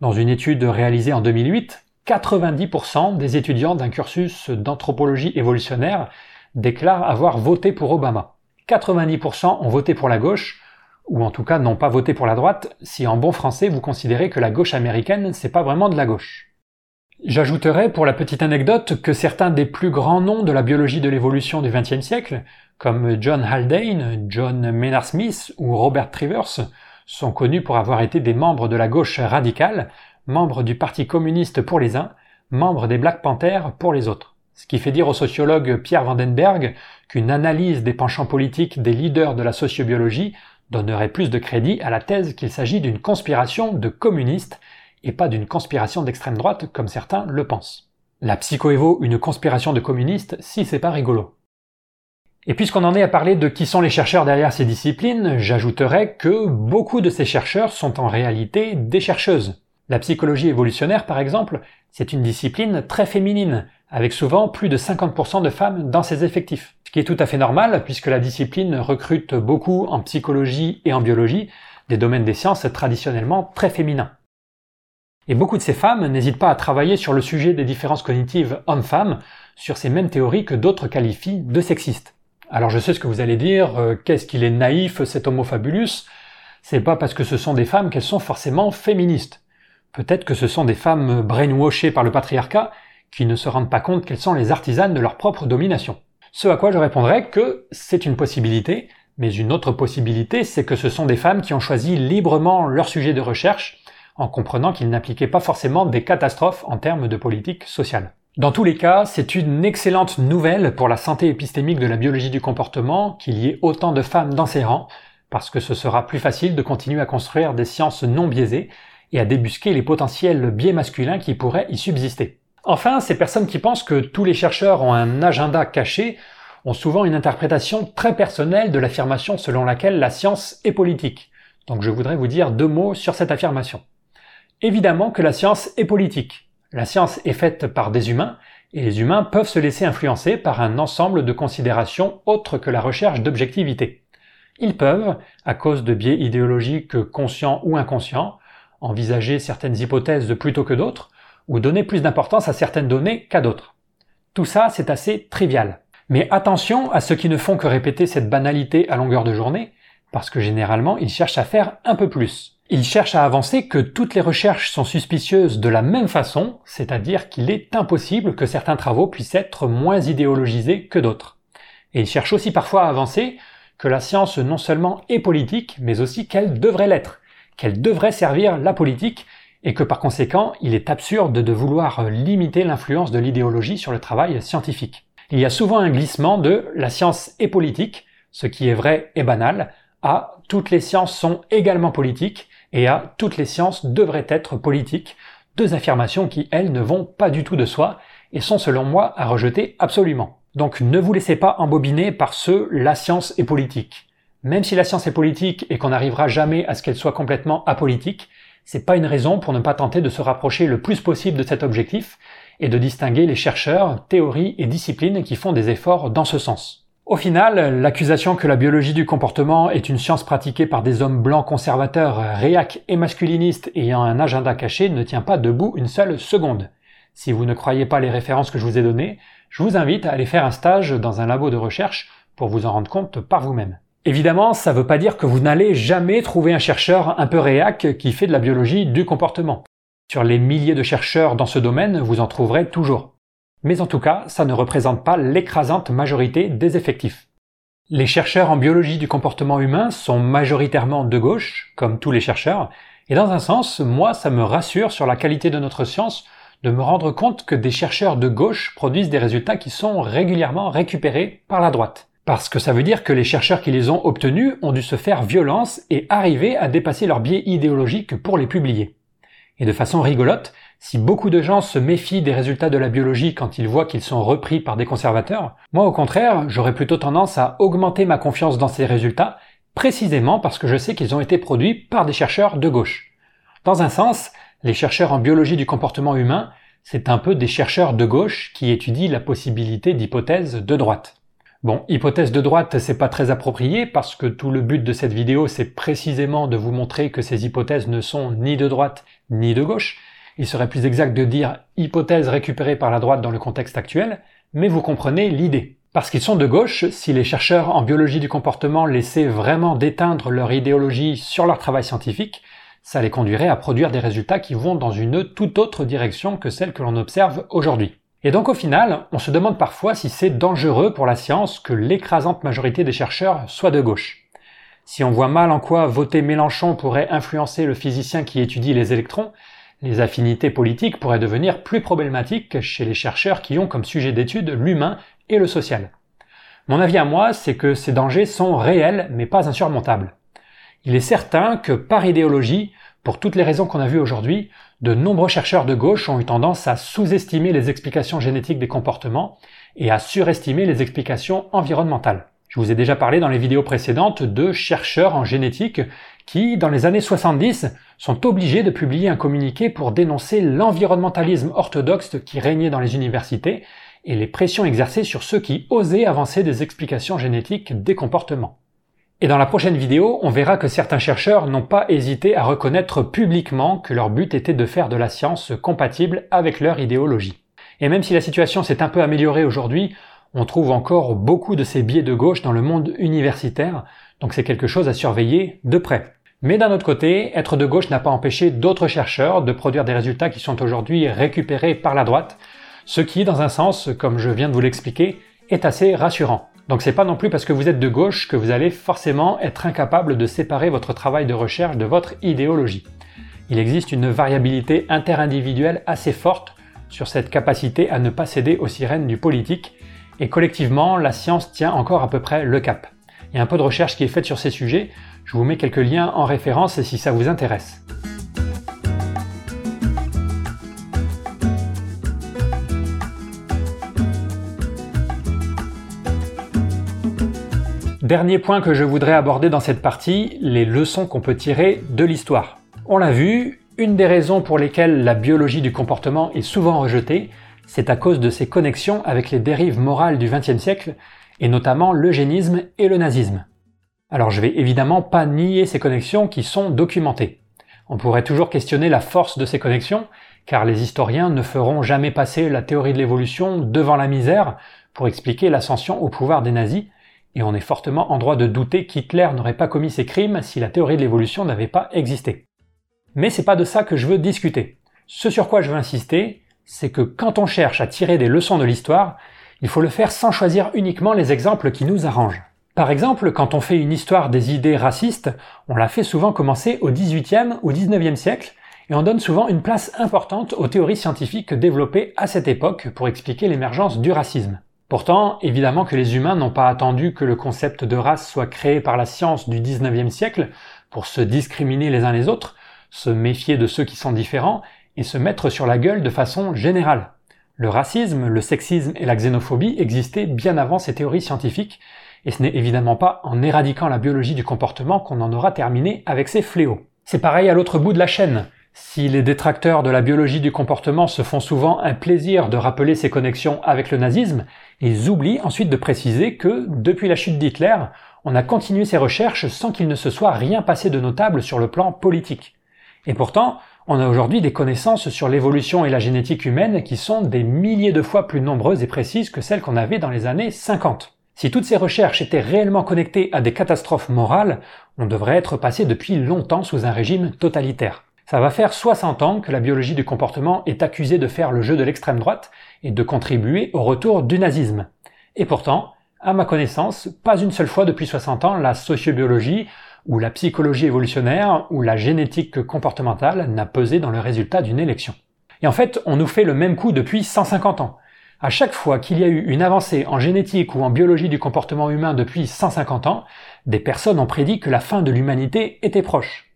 Dans une étude réalisée en 2008, 90% des étudiants d'un cursus d'anthropologie évolutionnaire déclarent avoir voté pour Obama. 90% ont voté pour la gauche, ou en tout cas n'ont pas voté pour la droite, si en bon français vous considérez que la gauche américaine c'est pas vraiment de la gauche. J'ajouterai pour la petite anecdote que certains des plus grands noms de la biologie de l'évolution du XXe siècle, comme John Haldane, John Maynard Smith ou Robert Trivers, sont connus pour avoir été des membres de la gauche radicale, membres du Parti communiste pour les uns, membres des Black Panthers pour les autres. Ce qui fait dire au sociologue Pierre Vandenberg qu'une analyse des penchants politiques des leaders de la sociobiologie donnerait plus de crédit à la thèse qu'il s'agit d'une conspiration de communistes et pas d'une conspiration d'extrême droite comme certains le pensent. La psychoévo, une conspiration de communistes, si c'est pas rigolo. Et puisqu'on en est à parler de qui sont les chercheurs derrière ces disciplines, j'ajouterais que beaucoup de ces chercheurs sont en réalité des chercheuses. La psychologie évolutionnaire, par exemple, c'est une discipline très féminine, avec souvent plus de 50% de femmes dans ses effectifs. Ce qui est tout à fait normal, puisque la discipline recrute beaucoup en psychologie et en biologie, des domaines des sciences traditionnellement très féminins. Et beaucoup de ces femmes n'hésitent pas à travailler sur le sujet des différences cognitives hommes-femmes, sur ces mêmes théories que d'autres qualifient de sexistes. Alors je sais ce que vous allez dire, euh, qu'est-ce qu'il est naïf cet homo fabulus? C'est pas parce que ce sont des femmes qu'elles sont forcément féministes. Peut-être que ce sont des femmes brainwashées par le patriarcat qui ne se rendent pas compte qu'elles sont les artisanes de leur propre domination. Ce à quoi je répondrai que c'est une possibilité, mais une autre possibilité, c'est que ce sont des femmes qui ont choisi librement leur sujet de recherche, en comprenant qu'ils n'appliquaient pas forcément des catastrophes en termes de politique sociale. Dans tous les cas, c'est une excellente nouvelle pour la santé épistémique de la biologie du comportement qu'il y ait autant de femmes dans ces rangs, parce que ce sera plus facile de continuer à construire des sciences non biaisées et à débusquer les potentiels biais masculins qui pourraient y subsister. Enfin, ces personnes qui pensent que tous les chercheurs ont un agenda caché ont souvent une interprétation très personnelle de l'affirmation selon laquelle la science est politique. Donc je voudrais vous dire deux mots sur cette affirmation. Évidemment que la science est politique. La science est faite par des humains, et les humains peuvent se laisser influencer par un ensemble de considérations autres que la recherche d'objectivité. Ils peuvent, à cause de biais idéologiques conscients ou inconscients, envisager certaines hypothèses plutôt que d'autres, ou donner plus d'importance à certaines données qu'à d'autres. Tout ça, c'est assez trivial. Mais attention à ceux qui ne font que répéter cette banalité à longueur de journée, parce que généralement, ils cherchent à faire un peu plus. Ils cherchent à avancer que toutes les recherches sont suspicieuses de la même façon, c'est-à-dire qu'il est impossible que certains travaux puissent être moins idéologisés que d'autres. Et ils cherchent aussi parfois à avancer que la science non seulement est politique, mais aussi qu'elle devrait l'être, qu'elle devrait servir la politique, et que par conséquent, il est absurde de vouloir limiter l'influence de l'idéologie sur le travail scientifique. Il y a souvent un glissement de la science est politique, ce qui est vrai et banal, à toutes les sciences sont également politiques, et à toutes les sciences devraient être politiques, deux affirmations qui, elles, ne vont pas du tout de soi, et sont selon moi à rejeter absolument. Donc ne vous laissez pas embobiner par ce la science est politique. Même si la science est politique et qu'on n'arrivera jamais à ce qu'elle soit complètement apolitique, c'est pas une raison pour ne pas tenter de se rapprocher le plus possible de cet objectif et de distinguer les chercheurs, théories et disciplines qui font des efforts dans ce sens. Au final, l'accusation que la biologie du comportement est une science pratiquée par des hommes blancs conservateurs, réacs et masculinistes ayant un agenda caché ne tient pas debout une seule seconde. Si vous ne croyez pas les références que je vous ai données, je vous invite à aller faire un stage dans un labo de recherche pour vous en rendre compte par vous-même. Évidemment, ça ne veut pas dire que vous n'allez jamais trouver un chercheur un peu réac qui fait de la biologie du comportement. Sur les milliers de chercheurs dans ce domaine, vous en trouverez toujours. Mais en tout cas, ça ne représente pas l'écrasante majorité des effectifs. Les chercheurs en biologie du comportement humain sont majoritairement de gauche, comme tous les chercheurs, et dans un sens, moi, ça me rassure sur la qualité de notre science de me rendre compte que des chercheurs de gauche produisent des résultats qui sont régulièrement récupérés par la droite. Parce que ça veut dire que les chercheurs qui les ont obtenus ont dû se faire violence et arriver à dépasser leur biais idéologique pour les publier. Et de façon rigolote, Si beaucoup de gens se méfient des résultats de la biologie quand ils voient qu'ils sont repris par des conservateurs, moi au contraire, j'aurais plutôt tendance à augmenter ma confiance dans ces résultats, précisément parce que je sais qu'ils ont été produits par des chercheurs de gauche. Dans un sens, les chercheurs en biologie du comportement humain, c'est un peu des chercheurs de gauche qui étudient la possibilité d'hypothèses de droite. Bon, hypothèse de droite, c'est pas très approprié parce que tout le but de cette vidéo, c'est précisément de vous montrer que ces hypothèses ne sont ni de droite ni de gauche. Il serait plus exact de dire hypothèse récupérée par la droite dans le contexte actuel, mais vous comprenez l'idée. Parce qu'ils sont de gauche, si les chercheurs en biologie du comportement laissaient vraiment d'éteindre leur idéologie sur leur travail scientifique, ça les conduirait à produire des résultats qui vont dans une toute autre direction que celle que l'on observe aujourd'hui. Et donc au final, on se demande parfois si c'est dangereux pour la science que l'écrasante majorité des chercheurs soit de gauche. Si on voit mal en quoi voter Mélenchon pourrait influencer le physicien qui étudie les électrons, les affinités politiques pourraient devenir plus problématiques chez les chercheurs qui ont comme sujet d'étude l'humain et le social. Mon avis à moi, c'est que ces dangers sont réels mais pas insurmontables. Il est certain que par idéologie, pour toutes les raisons qu'on a vues aujourd'hui, de nombreux chercheurs de gauche ont eu tendance à sous-estimer les explications génétiques des comportements et à surestimer les explications environnementales. Je vous ai déjà parlé dans les vidéos précédentes de chercheurs en génétique qui, dans les années 70, sont obligés de publier un communiqué pour dénoncer l'environnementalisme orthodoxe qui régnait dans les universités et les pressions exercées sur ceux qui osaient avancer des explications génétiques des comportements. Et dans la prochaine vidéo, on verra que certains chercheurs n'ont pas hésité à reconnaître publiquement que leur but était de faire de la science compatible avec leur idéologie. Et même si la situation s'est un peu améliorée aujourd'hui, on trouve encore beaucoup de ces biais de gauche dans le monde universitaire, donc c'est quelque chose à surveiller de près. Mais d'un autre côté, être de gauche n'a pas empêché d'autres chercheurs de produire des résultats qui sont aujourd'hui récupérés par la droite, ce qui, dans un sens, comme je viens de vous l'expliquer, est assez rassurant. Donc c'est pas non plus parce que vous êtes de gauche que vous allez forcément être incapable de séparer votre travail de recherche de votre idéologie. Il existe une variabilité interindividuelle assez forte sur cette capacité à ne pas céder aux sirènes du politique, et collectivement, la science tient encore à peu près le cap. Il y a un peu de recherche qui est faite sur ces sujets, je vous mets quelques liens en référence si ça vous intéresse. Dernier point que je voudrais aborder dans cette partie, les leçons qu'on peut tirer de l'histoire. On l'a vu, une des raisons pour lesquelles la biologie du comportement est souvent rejetée, c'est à cause de ses connexions avec les dérives morales du XXe siècle, et notamment l'eugénisme et le nazisme. Alors je vais évidemment pas nier ces connexions qui sont documentées. On pourrait toujours questionner la force de ces connexions, car les historiens ne feront jamais passer la théorie de l'évolution devant la misère pour expliquer l'ascension au pouvoir des nazis, et on est fortement en droit de douter qu'Hitler n'aurait pas commis ces crimes si la théorie de l'évolution n'avait pas existé. Mais c'est pas de ça que je veux discuter. Ce sur quoi je veux insister, c'est que quand on cherche à tirer des leçons de l'histoire, il faut le faire sans choisir uniquement les exemples qui nous arrangent. Par exemple, quand on fait une histoire des idées racistes, on la fait souvent commencer au XVIIIe ou XIXe siècle, et on donne souvent une place importante aux théories scientifiques développées à cette époque pour expliquer l'émergence du racisme. Pourtant, évidemment que les humains n'ont pas attendu que le concept de race soit créé par la science du 19e siècle pour se discriminer les uns les autres, se méfier de ceux qui sont différents et se mettre sur la gueule de façon générale. Le racisme, le sexisme et la xénophobie existaient bien avant ces théories scientifiques, et ce n'est évidemment pas en éradiquant la biologie du comportement qu'on en aura terminé avec ces fléaux. C'est pareil à l'autre bout de la chaîne. Si les détracteurs de la biologie du comportement se font souvent un plaisir de rappeler ces connexions avec le nazisme, ils oublient ensuite de préciser que, depuis la chute d'Hitler, on a continué ces recherches sans qu'il ne se soit rien passé de notable sur le plan politique. Et pourtant, on a aujourd'hui des connaissances sur l'évolution et la génétique humaine qui sont des milliers de fois plus nombreuses et précises que celles qu'on avait dans les années 50. Si toutes ces recherches étaient réellement connectées à des catastrophes morales, on devrait être passé depuis longtemps sous un régime totalitaire. Ça va faire 60 ans que la biologie du comportement est accusée de faire le jeu de l'extrême droite et de contribuer au retour du nazisme. Et pourtant, à ma connaissance, pas une seule fois depuis 60 ans, la sociobiologie ou la psychologie évolutionnaire ou la génétique comportementale n'a pesé dans le résultat d'une élection. Et en fait, on nous fait le même coup depuis 150 ans. À chaque fois qu'il y a eu une avancée en génétique ou en biologie du comportement humain depuis 150 ans, des personnes ont prédit que la fin de l'humanité était proche.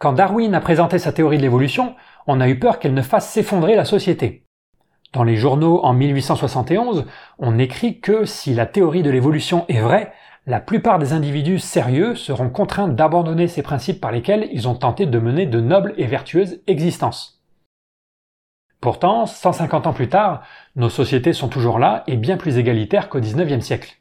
Quand Darwin a présenté sa théorie de l'évolution, on a eu peur qu'elle ne fasse s'effondrer la société. Dans les journaux en 1871, on écrit que si la théorie de l'évolution est vraie, la plupart des individus sérieux seront contraints d'abandonner ces principes par lesquels ils ont tenté de mener de nobles et vertueuses existences. Pourtant, 150 ans plus tard, nos sociétés sont toujours là et bien plus égalitaires qu'au XIXe siècle.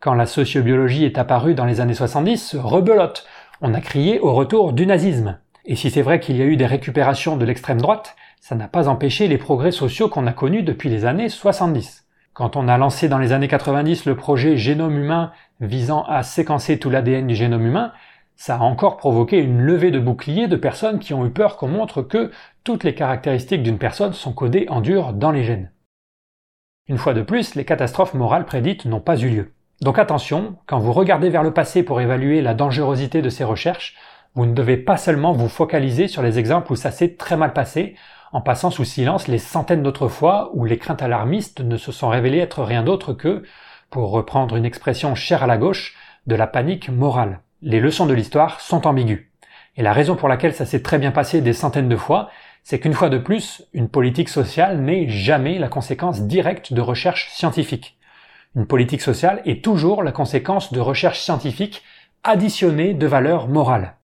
Quand la sociobiologie est apparue dans les années 70, rebelote, on a crié au retour du nazisme. Et si c'est vrai qu'il y a eu des récupérations de l'extrême droite, ça n'a pas empêché les progrès sociaux qu'on a connus depuis les années 70. Quand on a lancé dans les années 90 le projet Génome humain visant à séquencer tout l'ADN du génome humain, ça a encore provoqué une levée de boucliers de personnes qui ont eu peur qu'on montre que toutes les caractéristiques d'une personne sont codées en dur dans les gènes. Une fois de plus, les catastrophes morales prédites n'ont pas eu lieu. Donc attention, quand vous regardez vers le passé pour évaluer la dangerosité de ces recherches, vous ne devez pas seulement vous focaliser sur les exemples où ça s'est très mal passé, en passant sous silence les centaines d'autres fois où les craintes alarmistes ne se sont révélées être rien d'autre que, pour reprendre une expression chère à la gauche, de la panique morale. Les leçons de l'histoire sont ambiguës. Et la raison pour laquelle ça s'est très bien passé des centaines de fois, c'est qu'une fois de plus, une politique sociale n'est jamais la conséquence directe de recherches scientifiques. Une politique sociale est toujours la conséquence de recherches scientifiques additionnées de valeurs morales.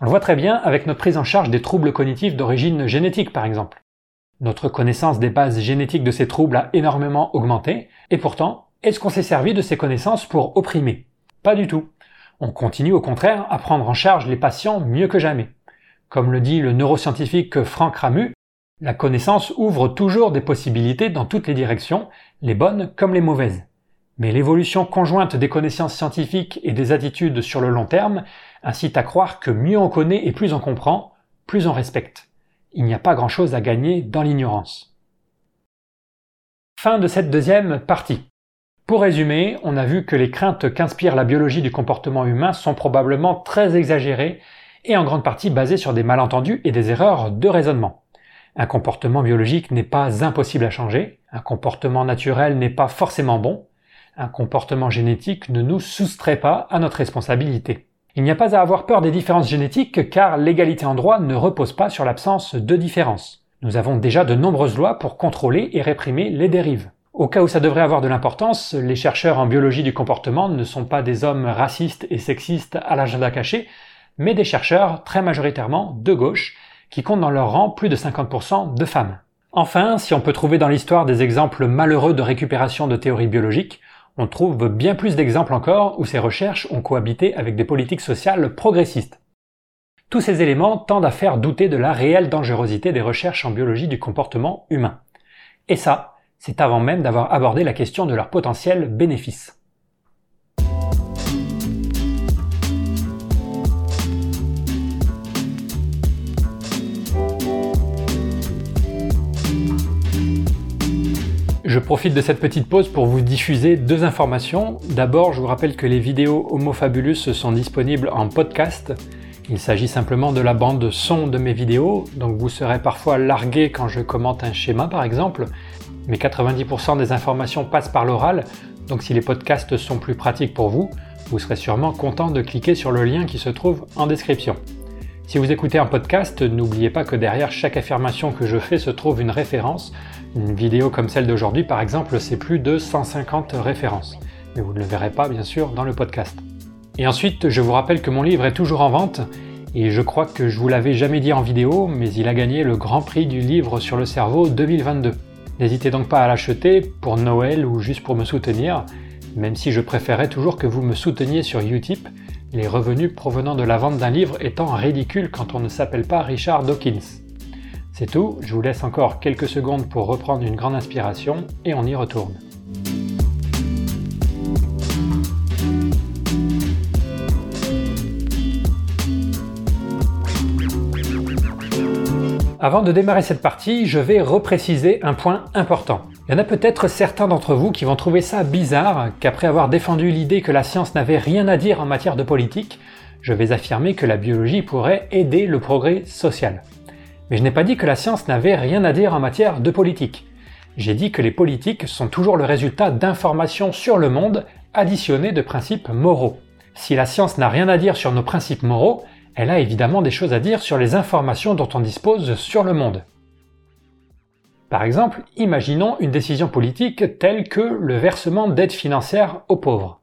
On le voit très bien avec notre prise en charge des troubles cognitifs d'origine génétique par exemple. Notre connaissance des bases génétiques de ces troubles a énormément augmenté, et pourtant, est-ce qu'on s'est servi de ces connaissances pour opprimer? Pas du tout. On continue au contraire à prendre en charge les patients mieux que jamais. Comme le dit le neuroscientifique Franck Ramu, la connaissance ouvre toujours des possibilités dans toutes les directions, les bonnes comme les mauvaises. Mais l'évolution conjointe des connaissances scientifiques et des attitudes sur le long terme incite à croire que mieux on connaît et plus on comprend, plus on respecte. Il n'y a pas grand-chose à gagner dans l'ignorance. Fin de cette deuxième partie. Pour résumer, on a vu que les craintes qu'inspire la biologie du comportement humain sont probablement très exagérées et en grande partie basées sur des malentendus et des erreurs de raisonnement. Un comportement biologique n'est pas impossible à changer, un comportement naturel n'est pas forcément bon, un comportement génétique ne nous soustrait pas à notre responsabilité. Il n'y a pas à avoir peur des différences génétiques car l'égalité en droit ne repose pas sur l'absence de différences. Nous avons déjà de nombreuses lois pour contrôler et réprimer les dérives. Au cas où ça devrait avoir de l'importance, les chercheurs en biologie du comportement ne sont pas des hommes racistes et sexistes à l'agenda caché, mais des chercheurs très majoritairement de gauche qui comptent dans leur rang plus de 50% de femmes. Enfin, si on peut trouver dans l'histoire des exemples malheureux de récupération de théories biologiques, on trouve bien plus d'exemples encore où ces recherches ont cohabité avec des politiques sociales progressistes. Tous ces éléments tendent à faire douter de la réelle dangerosité des recherches en biologie du comportement humain. Et ça, c'est avant même d'avoir abordé la question de leur potentiel bénéfice. Je profite de cette petite pause pour vous diffuser deux informations. D'abord, je vous rappelle que les vidéos Homo Fabulus sont disponibles en podcast. Il s'agit simplement de la bande son de mes vidéos, donc vous serez parfois largué quand je commente un schéma par exemple, mais 90% des informations passent par l'oral, donc si les podcasts sont plus pratiques pour vous, vous serez sûrement content de cliquer sur le lien qui se trouve en description. Si vous écoutez un podcast, n'oubliez pas que derrière chaque affirmation que je fais se trouve une référence. Une vidéo comme celle d'aujourd'hui, par exemple, c'est plus de 150 références. Mais vous ne le verrez pas, bien sûr, dans le podcast. Et ensuite, je vous rappelle que mon livre est toujours en vente. Et je crois que je vous l'avais jamais dit en vidéo, mais il a gagné le Grand Prix du livre sur le cerveau 2022. N'hésitez donc pas à l'acheter pour Noël ou juste pour me soutenir, même si je préférais toujours que vous me souteniez sur Utip les revenus provenant de la vente d'un livre étant ridicules quand on ne s'appelle pas Richard Dawkins. C'est tout, je vous laisse encore quelques secondes pour reprendre une grande inspiration et on y retourne. Avant de démarrer cette partie, je vais repréciser un point important. Il y en a peut-être certains d'entre vous qui vont trouver ça bizarre qu'après avoir défendu l'idée que la science n'avait rien à dire en matière de politique, je vais affirmer que la biologie pourrait aider le progrès social. Mais je n'ai pas dit que la science n'avait rien à dire en matière de politique. J'ai dit que les politiques sont toujours le résultat d'informations sur le monde additionnées de principes moraux. Si la science n'a rien à dire sur nos principes moraux, elle a évidemment des choses à dire sur les informations dont on dispose sur le monde. Par exemple, imaginons une décision politique telle que le versement d'aide financière aux pauvres.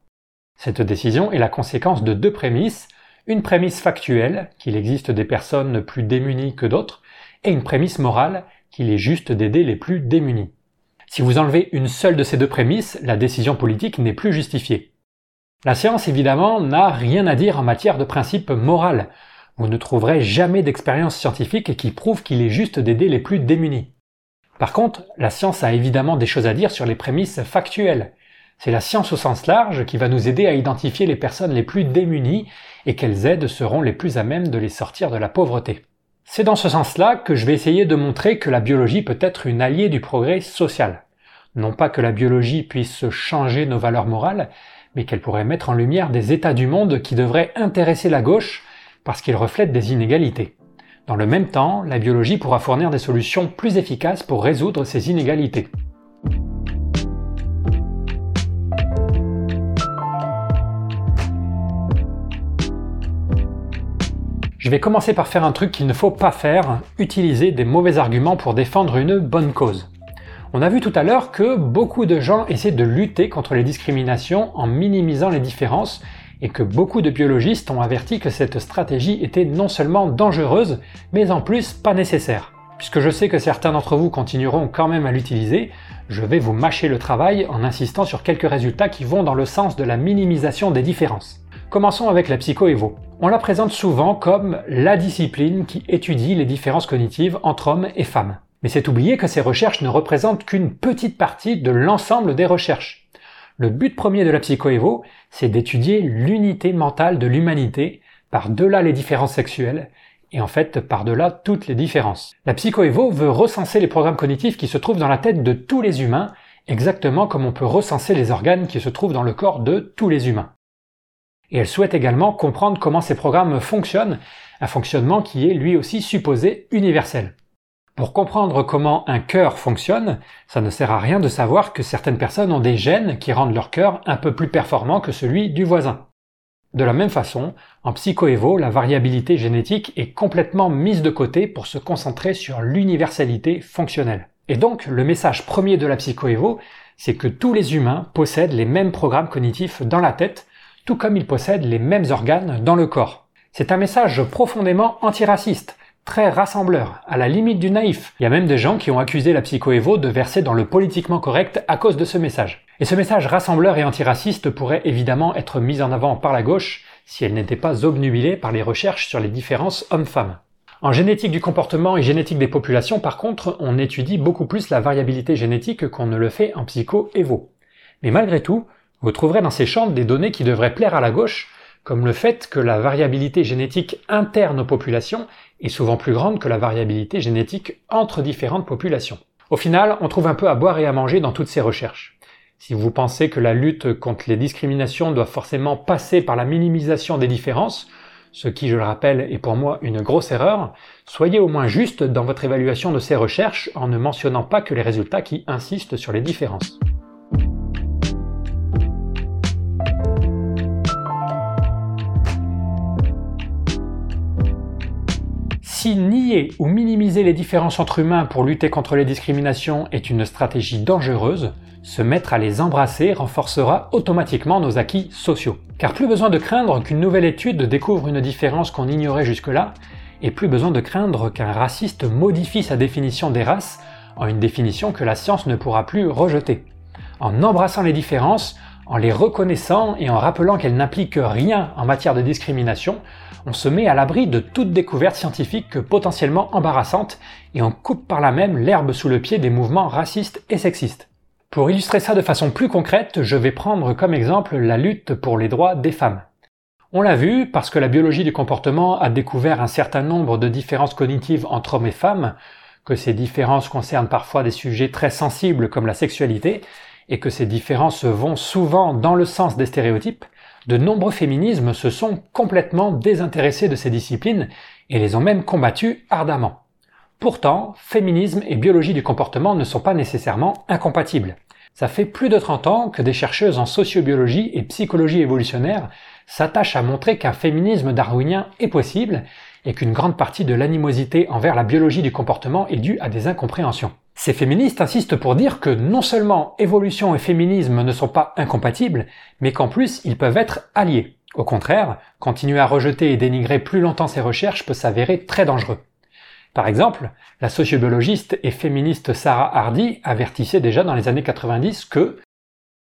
Cette décision est la conséquence de deux prémices, une prémisse factuelle, qu'il existe des personnes plus démunies que d'autres, et une prémisse morale, qu'il est juste d'aider les plus démunis. Si vous enlevez une seule de ces deux prémisses, la décision politique n'est plus justifiée. La science, évidemment, n'a rien à dire en matière de principe moral. Vous ne trouverez jamais d'expérience scientifique qui prouve qu'il est juste d'aider les plus démunis. Par contre, la science a évidemment des choses à dire sur les prémices factuelles. C'est la science au sens large qui va nous aider à identifier les personnes les plus démunies et quelles aides seront les plus à même de les sortir de la pauvreté. C'est dans ce sens-là que je vais essayer de montrer que la biologie peut être une alliée du progrès social. Non pas que la biologie puisse changer nos valeurs morales, mais qu'elle pourrait mettre en lumière des états du monde qui devraient intéresser la gauche parce qu'ils reflètent des inégalités. Dans le même temps, la biologie pourra fournir des solutions plus efficaces pour résoudre ces inégalités. Je vais commencer par faire un truc qu'il ne faut pas faire, utiliser des mauvais arguments pour défendre une bonne cause. On a vu tout à l'heure que beaucoup de gens essaient de lutter contre les discriminations en minimisant les différences et que beaucoup de biologistes ont averti que cette stratégie était non seulement dangereuse, mais en plus pas nécessaire. Puisque je sais que certains d'entre vous continueront quand même à l'utiliser, je vais vous mâcher le travail en insistant sur quelques résultats qui vont dans le sens de la minimisation des différences. Commençons avec la psycho-évo. On la présente souvent comme la discipline qui étudie les différences cognitives entre hommes et femmes. Mais c'est oublier que ces recherches ne représentent qu'une petite partie de l'ensemble des recherches. Le but premier de la psycho-évo, c'est d'étudier l'unité mentale de l'humanité par-delà les différences sexuelles et en fait par-delà toutes les différences. La psycho-évo veut recenser les programmes cognitifs qui se trouvent dans la tête de tous les humains, exactement comme on peut recenser les organes qui se trouvent dans le corps de tous les humains et elle souhaite également comprendre comment ces programmes fonctionnent, un fonctionnement qui est lui aussi supposé universel. Pour comprendre comment un cœur fonctionne, ça ne sert à rien de savoir que certaines personnes ont des gènes qui rendent leur cœur un peu plus performant que celui du voisin. De la même façon, en psychoévo, la variabilité génétique est complètement mise de côté pour se concentrer sur l'universalité fonctionnelle. Et donc, le message premier de la psychoévo, c'est que tous les humains possèdent les mêmes programmes cognitifs dans la tête tout comme ils possèdent les mêmes organes dans le corps. C'est un message profondément antiraciste, très rassembleur, à la limite du naïf. Il y a même des gens qui ont accusé la psychoévo de verser dans le politiquement correct à cause de ce message. Et ce message rassembleur et antiraciste pourrait évidemment être mis en avant par la gauche si elle n'était pas obnubilée par les recherches sur les différences hommes-femmes. En génétique du comportement et génétique des populations, par contre, on étudie beaucoup plus la variabilité génétique qu'on ne le fait en psycho-évo. Mais malgré tout, vous trouverez dans ces champs des données qui devraient plaire à la gauche, comme le fait que la variabilité génétique interne aux populations est souvent plus grande que la variabilité génétique entre différentes populations. Au final, on trouve un peu à boire et à manger dans toutes ces recherches. Si vous pensez que la lutte contre les discriminations doit forcément passer par la minimisation des différences, ce qui, je le rappelle, est pour moi une grosse erreur, soyez au moins juste dans votre évaluation de ces recherches en ne mentionnant pas que les résultats qui insistent sur les différences. Si nier ou minimiser les différences entre humains pour lutter contre les discriminations est une stratégie dangereuse, se mettre à les embrasser renforcera automatiquement nos acquis sociaux. Car plus besoin de craindre qu'une nouvelle étude découvre une différence qu'on ignorait jusque-là, et plus besoin de craindre qu'un raciste modifie sa définition des races en une définition que la science ne pourra plus rejeter. En embrassant les différences, en les reconnaissant et en rappelant qu'elles n'impliquent rien en matière de discrimination, on se met à l'abri de toute découverte scientifique potentiellement embarrassante et on coupe par là même l'herbe sous le pied des mouvements racistes et sexistes. Pour illustrer ça de façon plus concrète, je vais prendre comme exemple la lutte pour les droits des femmes. On l'a vu, parce que la biologie du comportement a découvert un certain nombre de différences cognitives entre hommes et femmes, que ces différences concernent parfois des sujets très sensibles comme la sexualité, et que ces différences vont souvent dans le sens des stéréotypes, de nombreux féminismes se sont complètement désintéressés de ces disciplines et les ont même combattues ardemment. Pourtant, féminisme et biologie du comportement ne sont pas nécessairement incompatibles. Ça fait plus de 30 ans que des chercheuses en sociobiologie et psychologie évolutionnaire s'attache à montrer qu'un féminisme darwinien est possible et qu'une grande partie de l'animosité envers la biologie du comportement est due à des incompréhensions. Ces féministes insistent pour dire que non seulement évolution et féminisme ne sont pas incompatibles, mais qu'en plus ils peuvent être alliés. Au contraire, continuer à rejeter et dénigrer plus longtemps ces recherches peut s'avérer très dangereux. Par exemple, la sociobiologiste et féministe Sarah Hardy avertissait déjà dans les années 90 que,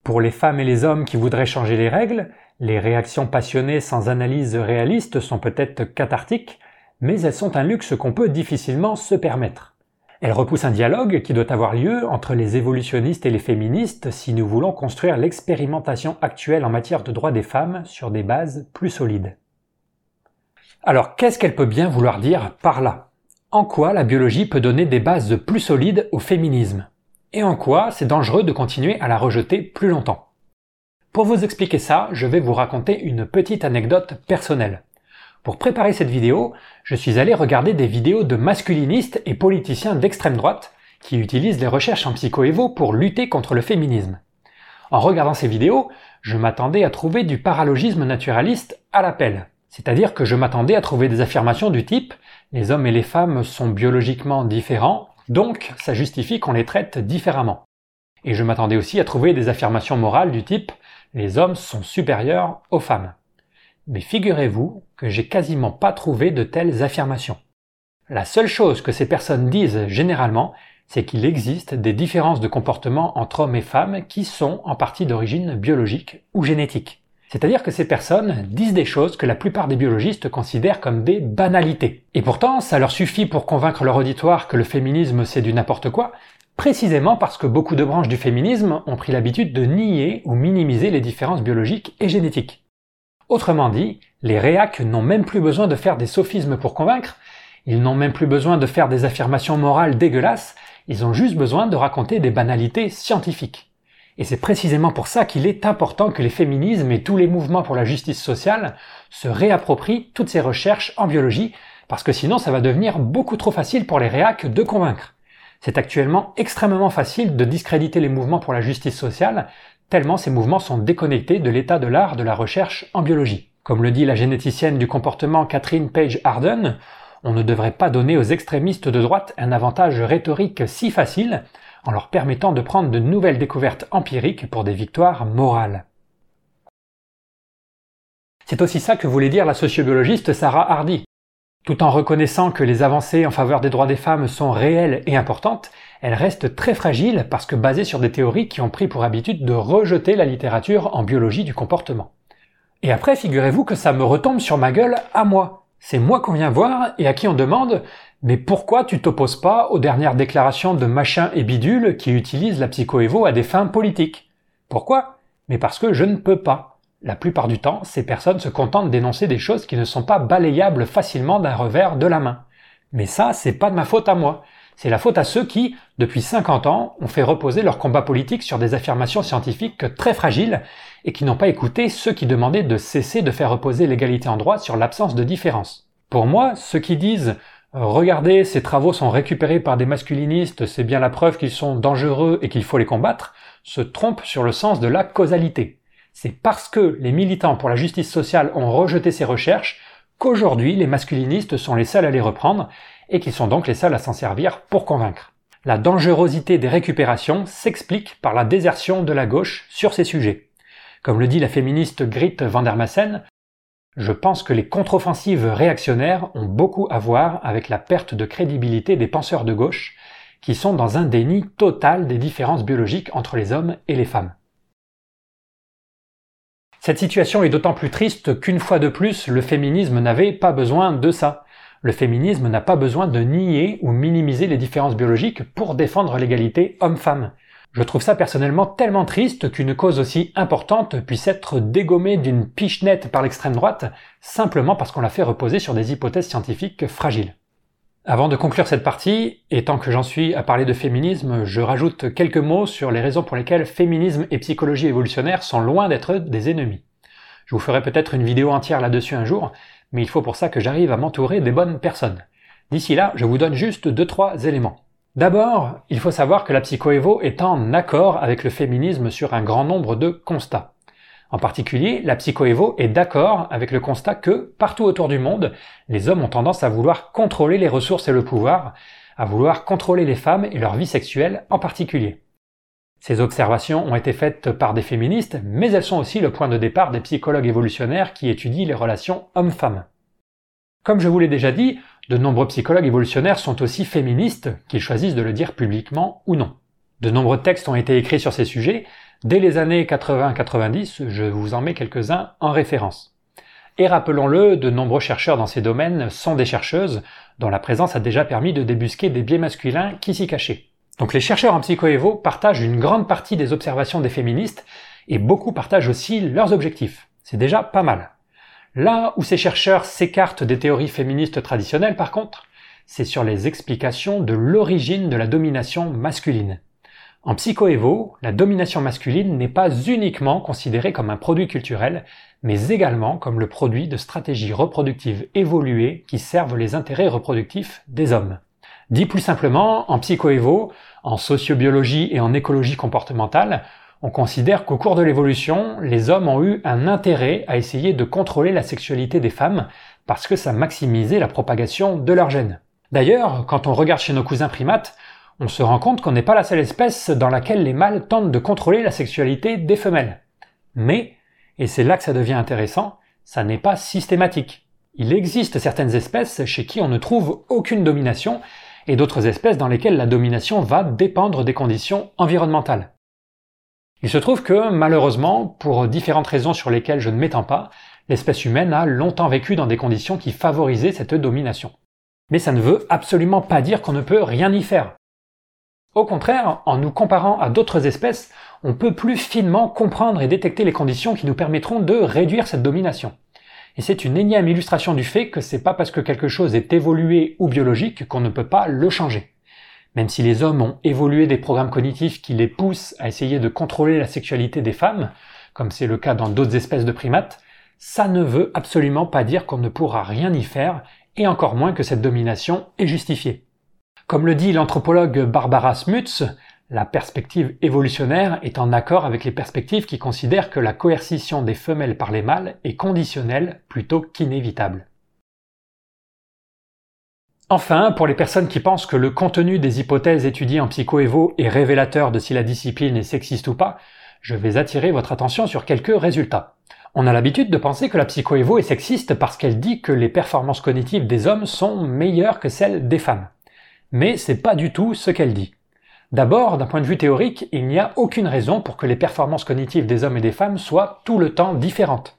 pour les femmes et les hommes qui voudraient changer les règles, les réactions passionnées sans analyse réaliste sont peut-être cathartiques, mais elles sont un luxe qu'on peut difficilement se permettre. Elle repousse un dialogue qui doit avoir lieu entre les évolutionnistes et les féministes si nous voulons construire l'expérimentation actuelle en matière de droits des femmes sur des bases plus solides. Alors qu'est-ce qu'elle peut bien vouloir dire par là? En quoi la biologie peut donner des bases plus solides au féminisme? Et en quoi c'est dangereux de continuer à la rejeter plus longtemps? Pour vous expliquer ça, je vais vous raconter une petite anecdote personnelle. Pour préparer cette vidéo, je suis allé regarder des vidéos de masculinistes et politiciens d'extrême droite qui utilisent les recherches en psychoévo pour lutter contre le féminisme. En regardant ces vidéos, je m'attendais à trouver du paralogisme naturaliste à l'appel. C'est-à-dire que je m'attendais à trouver des affirmations du type les hommes et les femmes sont biologiquement différents, donc ça justifie qu'on les traite différemment. Et je m'attendais aussi à trouver des affirmations morales du type les hommes sont supérieurs aux femmes. Mais figurez-vous que j'ai quasiment pas trouvé de telles affirmations. La seule chose que ces personnes disent généralement, c'est qu'il existe des différences de comportement entre hommes et femmes qui sont en partie d'origine biologique ou génétique. C'est-à-dire que ces personnes disent des choses que la plupart des biologistes considèrent comme des banalités. Et pourtant, ça leur suffit pour convaincre leur auditoire que le féminisme c'est du n'importe quoi, précisément parce que beaucoup de branches du féminisme ont pris l'habitude de nier ou minimiser les différences biologiques et génétiques. Autrement dit, les réacs n'ont même plus besoin de faire des sophismes pour convaincre, ils n'ont même plus besoin de faire des affirmations morales dégueulasses, ils ont juste besoin de raconter des banalités scientifiques. Et c'est précisément pour ça qu'il est important que les féminismes et tous les mouvements pour la justice sociale se réapproprient toutes ces recherches en biologie, parce que sinon ça va devenir beaucoup trop facile pour les réacs de convaincre. C'est actuellement extrêmement facile de discréditer les mouvements pour la justice sociale, tellement ces mouvements sont déconnectés de l'état de l'art de la recherche en biologie. Comme le dit la généticienne du comportement Catherine Page Harden, on ne devrait pas donner aux extrémistes de droite un avantage rhétorique si facile en leur permettant de prendre de nouvelles découvertes empiriques pour des victoires morales. C'est aussi ça que voulait dire la sociobiologiste Sarah Hardy. Tout en reconnaissant que les avancées en faveur des droits des femmes sont réelles et importantes, elles restent très fragiles parce que basées sur des théories qui ont pris pour habitude de rejeter la littérature en biologie du comportement. Et après, figurez-vous que ça me retombe sur ma gueule à moi. C'est moi qu'on vient voir et à qui on demande mais pourquoi tu t'opposes pas aux dernières déclarations de machin et bidule qui utilisent la psychoévo à des fins politiques? Pourquoi? Mais parce que je ne peux pas. La plupart du temps, ces personnes se contentent d'énoncer des choses qui ne sont pas balayables facilement d'un revers de la main. Mais ça, c'est pas de ma faute à moi. C'est la faute à ceux qui, depuis 50 ans, ont fait reposer leur combat politique sur des affirmations scientifiques très fragiles et qui n'ont pas écouté ceux qui demandaient de cesser de faire reposer l'égalité en droit sur l'absence de différence. Pour moi, ceux qui disent Regardez, ces travaux sont récupérés par des masculinistes, c'est bien la preuve qu'ils sont dangereux et qu'il faut les combattre, se trompent sur le sens de la causalité. C'est parce que les militants pour la justice sociale ont rejeté ces recherches qu'aujourd'hui les masculinistes sont les seuls à les reprendre et qu'ils sont donc les seuls à s'en servir pour convaincre. La dangerosité des récupérations s'explique par la désertion de la gauche sur ces sujets. Comme le dit la féministe Grit van der Massen, je pense que les contre-offensives réactionnaires ont beaucoup à voir avec la perte de crédibilité des penseurs de gauche, qui sont dans un déni total des différences biologiques entre les hommes et les femmes. Cette situation est d'autant plus triste qu'une fois de plus, le féminisme n'avait pas besoin de ça. Le féminisme n'a pas besoin de nier ou minimiser les différences biologiques pour défendre l'égalité homme-femme. Je trouve ça personnellement tellement triste qu'une cause aussi importante puisse être dégommée d'une pichenette par l'extrême droite simplement parce qu'on l'a fait reposer sur des hypothèses scientifiques fragiles. Avant de conclure cette partie, et tant que j'en suis à parler de féminisme, je rajoute quelques mots sur les raisons pour lesquelles féminisme et psychologie évolutionnaire sont loin d'être des ennemis. Je vous ferai peut-être une vidéo entière là-dessus un jour, mais il faut pour ça que j'arrive à m'entourer des bonnes personnes. D'ici là, je vous donne juste deux trois éléments. D'abord, il faut savoir que la psychoévo est en accord avec le féminisme sur un grand nombre de constats. En particulier, la psychoévo est d'accord avec le constat que, partout autour du monde, les hommes ont tendance à vouloir contrôler les ressources et le pouvoir, à vouloir contrôler les femmes et leur vie sexuelle en particulier. Ces observations ont été faites par des féministes, mais elles sont aussi le point de départ des psychologues évolutionnaires qui étudient les relations hommes-femmes. Comme je vous l'ai déjà dit, de nombreux psychologues évolutionnaires sont aussi féministes, qu'ils choisissent de le dire publiquement ou non. De nombreux textes ont été écrits sur ces sujets, Dès les années 80-90, je vous en mets quelques-uns en référence. Et rappelons-le, de nombreux chercheurs dans ces domaines sont des chercheuses dont la présence a déjà permis de débusquer des biais masculins qui s'y cachaient. Donc les chercheurs en psychoévo partagent une grande partie des observations des féministes et beaucoup partagent aussi leurs objectifs. C'est déjà pas mal. Là où ces chercheurs s'écartent des théories féministes traditionnelles par contre, c'est sur les explications de l'origine de la domination masculine. En psychoévo, la domination masculine n'est pas uniquement considérée comme un produit culturel, mais également comme le produit de stratégies reproductives évoluées qui servent les intérêts reproductifs des hommes. Dit plus simplement, en psychoévo, en sociobiologie et en écologie comportementale, on considère qu'au cours de l'évolution, les hommes ont eu un intérêt à essayer de contrôler la sexualité des femmes parce que ça maximisait la propagation de leurs gènes. D'ailleurs, quand on regarde chez nos cousins primates, on se rend compte qu'on n'est pas la seule espèce dans laquelle les mâles tentent de contrôler la sexualité des femelles. Mais, et c'est là que ça devient intéressant, ça n'est pas systématique. Il existe certaines espèces chez qui on ne trouve aucune domination et d'autres espèces dans lesquelles la domination va dépendre des conditions environnementales. Il se trouve que, malheureusement, pour différentes raisons sur lesquelles je ne m'étends pas, l'espèce humaine a longtemps vécu dans des conditions qui favorisaient cette domination. Mais ça ne veut absolument pas dire qu'on ne peut rien y faire. Au contraire, en nous comparant à d'autres espèces, on peut plus finement comprendre et détecter les conditions qui nous permettront de réduire cette domination. Et c'est une énième illustration du fait que c'est pas parce que quelque chose est évolué ou biologique qu'on ne peut pas le changer. Même si les hommes ont évolué des programmes cognitifs qui les poussent à essayer de contrôler la sexualité des femmes, comme c'est le cas dans d'autres espèces de primates, ça ne veut absolument pas dire qu'on ne pourra rien y faire, et encore moins que cette domination est justifiée. Comme le dit l'anthropologue Barbara Smuts, la perspective évolutionnaire est en accord avec les perspectives qui considèrent que la coercition des femelles par les mâles est conditionnelle plutôt qu'inévitable. Enfin, pour les personnes qui pensent que le contenu des hypothèses étudiées en psychoévo est révélateur de si la discipline est sexiste ou pas, je vais attirer votre attention sur quelques résultats. On a l'habitude de penser que la psychoévo est sexiste parce qu'elle dit que les performances cognitives des hommes sont meilleures que celles des femmes. Mais c'est pas du tout ce qu'elle dit. D'abord, d'un point de vue théorique, il n'y a aucune raison pour que les performances cognitives des hommes et des femmes soient tout le temps différentes.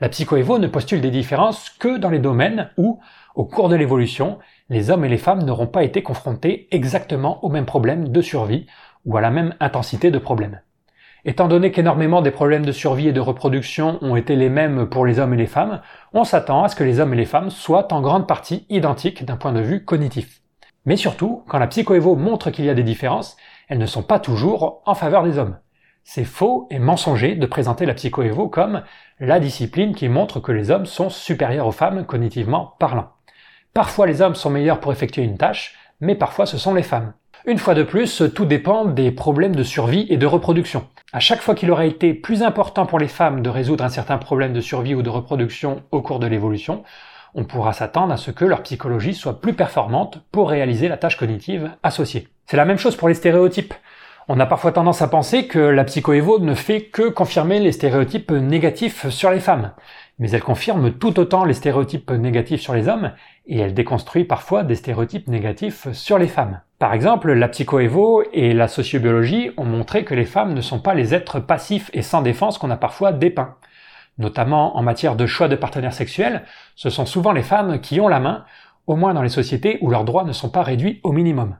La psychoévo ne postule des différences que dans les domaines où, au cours de l'évolution, les hommes et les femmes n'auront pas été confrontés exactement aux mêmes problèmes de survie ou à la même intensité de problèmes. Étant donné qu'énormément des problèmes de survie et de reproduction ont été les mêmes pour les hommes et les femmes, on s'attend à ce que les hommes et les femmes soient en grande partie identiques d'un point de vue cognitif. Mais surtout, quand la psychoévo montre qu'il y a des différences, elles ne sont pas toujours en faveur des hommes. C'est faux et mensonger de présenter la psychoévo comme la discipline qui montre que les hommes sont supérieurs aux femmes cognitivement parlant. Parfois les hommes sont meilleurs pour effectuer une tâche, mais parfois ce sont les femmes. Une fois de plus, tout dépend des problèmes de survie et de reproduction. À chaque fois qu'il aurait été plus important pour les femmes de résoudre un certain problème de survie ou de reproduction au cours de l'évolution, on pourra s'attendre à ce que leur psychologie soit plus performante pour réaliser la tâche cognitive associée. C'est la même chose pour les stéréotypes. On a parfois tendance à penser que la psychoévo ne fait que confirmer les stéréotypes négatifs sur les femmes. Mais elle confirme tout autant les stéréotypes négatifs sur les hommes, et elle déconstruit parfois des stéréotypes négatifs sur les femmes. Par exemple, la psychoévo et la sociobiologie ont montré que les femmes ne sont pas les êtres passifs et sans défense qu'on a parfois dépeints notamment en matière de choix de partenaires sexuels, ce sont souvent les femmes qui ont la main, au moins dans les sociétés où leurs droits ne sont pas réduits au minimum.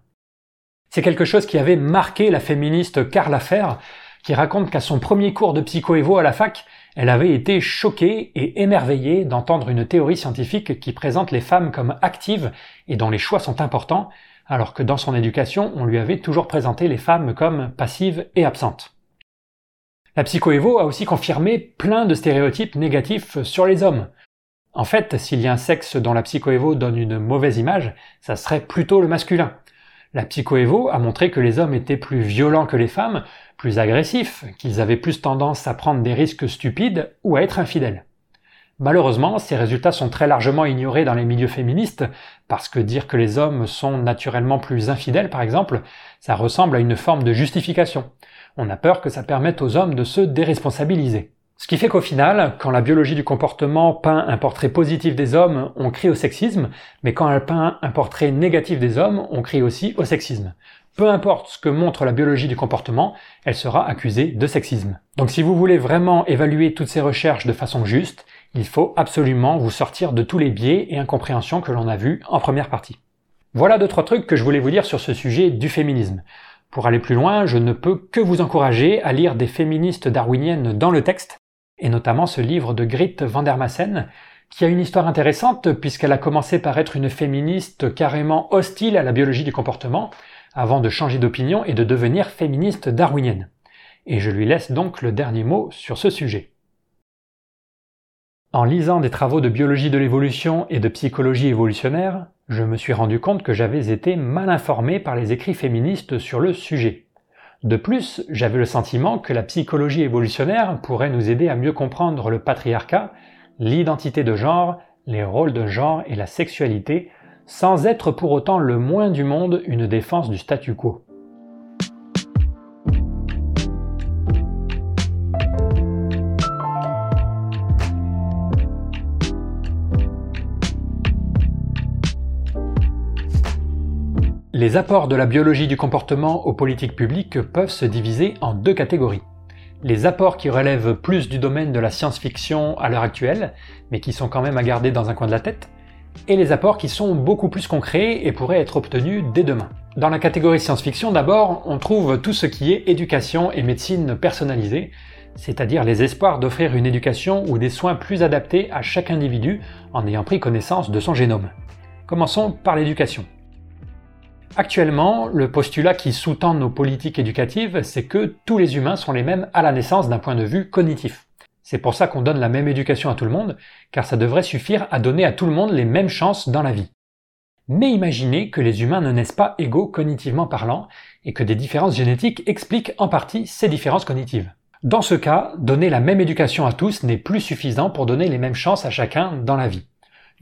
C'est quelque chose qui avait marqué la féministe Carla Fer, qui raconte qu'à son premier cours de psychoévo à la fac, elle avait été choquée et émerveillée d'entendre une théorie scientifique qui présente les femmes comme actives et dont les choix sont importants, alors que dans son éducation, on lui avait toujours présenté les femmes comme passives et absentes. La psychoévo a aussi confirmé plein de stéréotypes négatifs sur les hommes. En fait, s'il y a un sexe dont la psychoévo donne une mauvaise image, ça serait plutôt le masculin. La psychoévo a montré que les hommes étaient plus violents que les femmes, plus agressifs, qu'ils avaient plus tendance à prendre des risques stupides ou à être infidèles. Malheureusement, ces résultats sont très largement ignorés dans les milieux féministes, parce que dire que les hommes sont naturellement plus infidèles, par exemple, ça ressemble à une forme de justification. On a peur que ça permette aux hommes de se déresponsabiliser. Ce qui fait qu'au final, quand la biologie du comportement peint un portrait positif des hommes, on crie au sexisme, mais quand elle peint un portrait négatif des hommes, on crie aussi au sexisme. Peu importe ce que montre la biologie du comportement, elle sera accusée de sexisme. Donc si vous voulez vraiment évaluer toutes ces recherches de façon juste, il faut absolument vous sortir de tous les biais et incompréhensions que l'on a vus en première partie. Voilà deux trois trucs que je voulais vous dire sur ce sujet du féminisme. Pour aller plus loin, je ne peux que vous encourager à lire des féministes darwiniennes dans le texte, et notamment ce livre de Grit van der Massen, qui a une histoire intéressante puisqu'elle a commencé par être une féministe carrément hostile à la biologie du comportement, avant de changer d'opinion et de devenir féministe darwinienne. Et je lui laisse donc le dernier mot sur ce sujet. En lisant des travaux de biologie de l'évolution et de psychologie évolutionnaire, je me suis rendu compte que j'avais été mal informé par les écrits féministes sur le sujet. De plus, j'avais le sentiment que la psychologie évolutionnaire pourrait nous aider à mieux comprendre le patriarcat, l'identité de genre, les rôles de genre et la sexualité, sans être pour autant le moins du monde une défense du statu quo. Les apports de la biologie du comportement aux politiques publiques peuvent se diviser en deux catégories. Les apports qui relèvent plus du domaine de la science-fiction à l'heure actuelle, mais qui sont quand même à garder dans un coin de la tête, et les apports qui sont beaucoup plus concrets et pourraient être obtenus dès demain. Dans la catégorie science-fiction d'abord, on trouve tout ce qui est éducation et médecine personnalisée, c'est-à-dire les espoirs d'offrir une éducation ou des soins plus adaptés à chaque individu en ayant pris connaissance de son génome. Commençons par l'éducation. Actuellement, le postulat qui sous-tend nos politiques éducatives, c'est que tous les humains sont les mêmes à la naissance d'un point de vue cognitif. C'est pour ça qu'on donne la même éducation à tout le monde, car ça devrait suffire à donner à tout le monde les mêmes chances dans la vie. Mais imaginez que les humains ne naissent pas égaux cognitivement parlant, et que des différences génétiques expliquent en partie ces différences cognitives. Dans ce cas, donner la même éducation à tous n'est plus suffisant pour donner les mêmes chances à chacun dans la vie.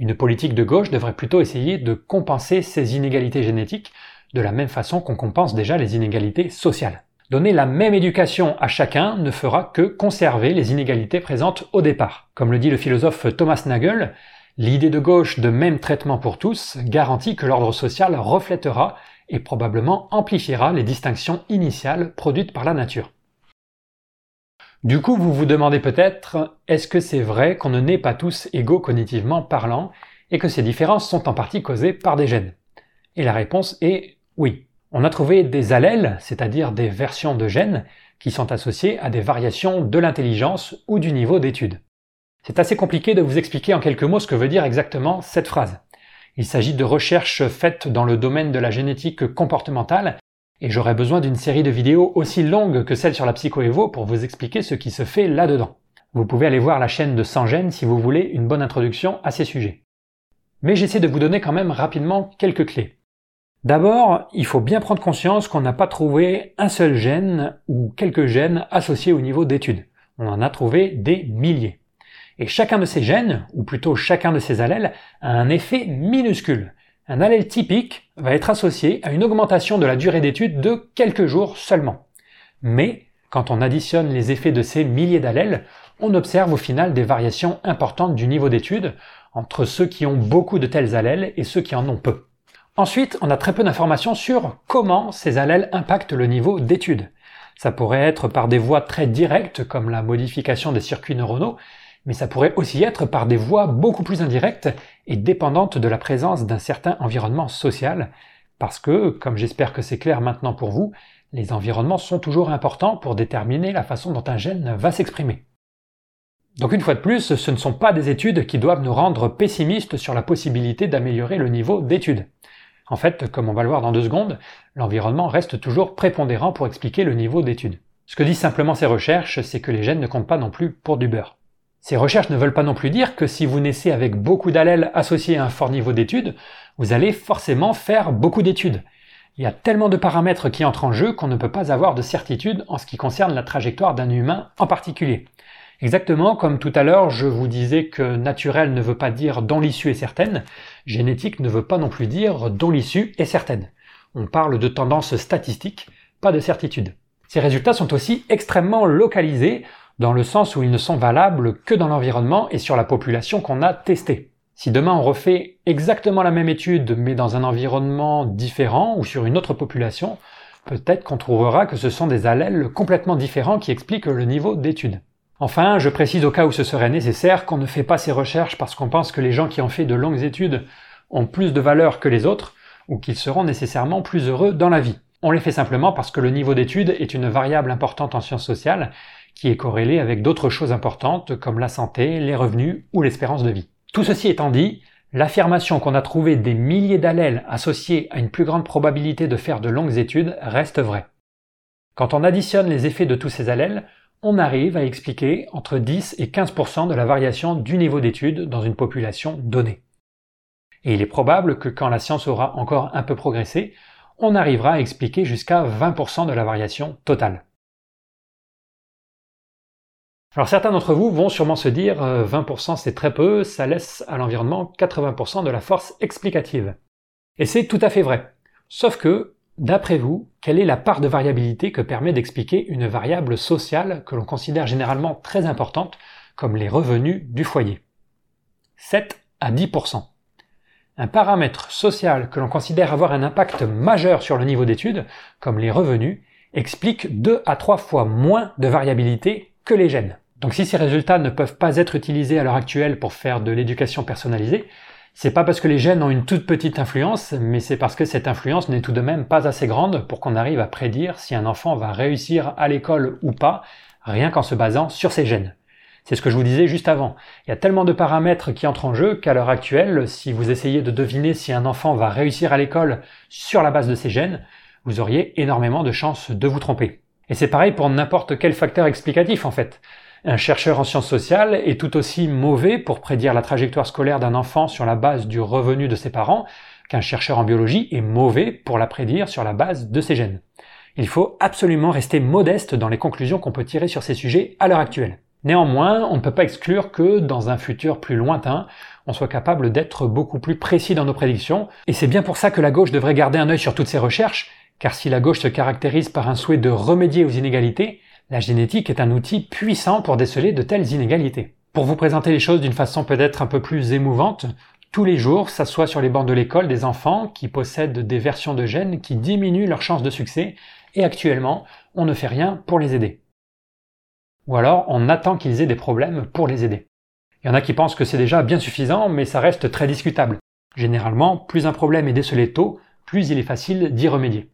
Une politique de gauche devrait plutôt essayer de compenser ces inégalités génétiques de la même façon qu'on compense déjà les inégalités sociales. Donner la même éducation à chacun ne fera que conserver les inégalités présentes au départ. Comme le dit le philosophe Thomas Nagel, l'idée de gauche de même traitement pour tous garantit que l'ordre social reflètera et probablement amplifiera les distinctions initiales produites par la nature. Du coup, vous vous demandez peut-être, est-ce que c'est vrai qu'on ne naît pas tous égaux cognitivement parlant et que ces différences sont en partie causées par des gènes? Et la réponse est oui. On a trouvé des allèles, c'est-à-dire des versions de gènes, qui sont associées à des variations de l'intelligence ou du niveau d'étude. C'est assez compliqué de vous expliquer en quelques mots ce que veut dire exactement cette phrase. Il s'agit de recherches faites dans le domaine de la génétique comportementale et j'aurais besoin d'une série de vidéos aussi longues que celle sur la psychoévo pour vous expliquer ce qui se fait là-dedans. Vous pouvez aller voir la chaîne de Sangène si vous voulez une bonne introduction à ces sujets. Mais j'essaie de vous donner quand même rapidement quelques clés. D'abord, il faut bien prendre conscience qu'on n'a pas trouvé un seul gène ou quelques gènes associés au niveau d'étude. On en a trouvé des milliers. Et chacun de ces gènes, ou plutôt chacun de ces allèles, a un effet minuscule. Un allèle typique va être associé à une augmentation de la durée d'étude de quelques jours seulement. Mais, quand on additionne les effets de ces milliers d'allèles, on observe au final des variations importantes du niveau d'étude entre ceux qui ont beaucoup de tels allèles et ceux qui en ont peu. Ensuite, on a très peu d'informations sur comment ces allèles impactent le niveau d'étude. Ça pourrait être par des voies très directes comme la modification des circuits neuronaux, mais ça pourrait aussi être par des voies beaucoup plus indirectes et dépendantes de la présence d'un certain environnement social, parce que, comme j'espère que c'est clair maintenant pour vous, les environnements sont toujours importants pour déterminer la façon dont un gène va s'exprimer. Donc une fois de plus, ce ne sont pas des études qui doivent nous rendre pessimistes sur la possibilité d'améliorer le niveau d'étude. En fait, comme on va le voir dans deux secondes, l'environnement reste toujours prépondérant pour expliquer le niveau d'étude. Ce que disent simplement ces recherches, c'est que les gènes ne comptent pas non plus pour du beurre. Ces recherches ne veulent pas non plus dire que si vous naissez avec beaucoup d'allèles associés à un fort niveau d'études, vous allez forcément faire beaucoup d'études. Il y a tellement de paramètres qui entrent en jeu qu'on ne peut pas avoir de certitude en ce qui concerne la trajectoire d'un humain en particulier. Exactement comme tout à l'heure je vous disais que naturel ne veut pas dire dont l'issue est certaine, génétique ne veut pas non plus dire dont l'issue est certaine. On parle de tendance statistique, pas de certitude. Ces résultats sont aussi extrêmement localisés, dans le sens où ils ne sont valables que dans l'environnement et sur la population qu'on a testée. Si demain on refait exactement la même étude mais dans un environnement différent ou sur une autre population, peut-être qu'on trouvera que ce sont des allèles complètement différents qui expliquent le niveau d'étude. Enfin, je précise au cas où ce serait nécessaire qu'on ne fait pas ces recherches parce qu'on pense que les gens qui ont fait de longues études ont plus de valeur que les autres ou qu'ils seront nécessairement plus heureux dans la vie. On les fait simplement parce que le niveau d'études est une variable importante en sciences sociales qui est corrélée avec d'autres choses importantes comme la santé, les revenus ou l'espérance de vie. Tout ceci étant dit, l'affirmation qu'on a trouvé des milliers d'allèles associés à une plus grande probabilité de faire de longues études reste vraie. Quand on additionne les effets de tous ces allèles, on arrive à expliquer entre 10 et 15% de la variation du niveau d'études dans une population donnée. Et il est probable que quand la science aura encore un peu progressé, on arrivera à expliquer jusqu'à 20% de la variation totale. Alors certains d'entre vous vont sûrement se dire 20% euh, c'est très peu, ça laisse à l'environnement 80% de la force explicative. Et c'est tout à fait vrai. Sauf que, d'après vous, quelle est la part de variabilité que permet d'expliquer une variable sociale que l'on considère généralement très importante comme les revenus du foyer? 7 à 10% un paramètre social que l'on considère avoir un impact majeur sur le niveau d'études, comme les revenus, explique deux à trois fois moins de variabilité que les gènes. Donc si ces résultats ne peuvent pas être utilisés à l'heure actuelle pour faire de l'éducation personnalisée, c'est pas parce que les gènes ont une toute petite influence, mais c'est parce que cette influence n'est tout de même pas assez grande pour qu'on arrive à prédire si un enfant va réussir à l'école ou pas, rien qu'en se basant sur ses gènes. C'est ce que je vous disais juste avant. Il y a tellement de paramètres qui entrent en jeu qu'à l'heure actuelle, si vous essayez de deviner si un enfant va réussir à l'école sur la base de ses gènes, vous auriez énormément de chances de vous tromper. Et c'est pareil pour n'importe quel facteur explicatif en fait. Un chercheur en sciences sociales est tout aussi mauvais pour prédire la trajectoire scolaire d'un enfant sur la base du revenu de ses parents qu'un chercheur en biologie est mauvais pour la prédire sur la base de ses gènes. Il faut absolument rester modeste dans les conclusions qu'on peut tirer sur ces sujets à l'heure actuelle. Néanmoins, on ne peut pas exclure que, dans un futur plus lointain, on soit capable d'être beaucoup plus précis dans nos prédictions, et c'est bien pour ça que la gauche devrait garder un œil sur toutes ces recherches, car si la gauche se caractérise par un souhait de remédier aux inégalités, la génétique est un outil puissant pour déceler de telles inégalités. Pour vous présenter les choses d'une façon peut-être un peu plus émouvante, tous les jours s'assoient sur les bancs de l'école des enfants qui possèdent des versions de gènes qui diminuent leurs chances de succès, et actuellement, on ne fait rien pour les aider ou alors on attend qu'ils aient des problèmes pour les aider. Il y en a qui pensent que c'est déjà bien suffisant, mais ça reste très discutable. Généralement, plus un problème est décelé tôt, plus il est facile d'y remédier.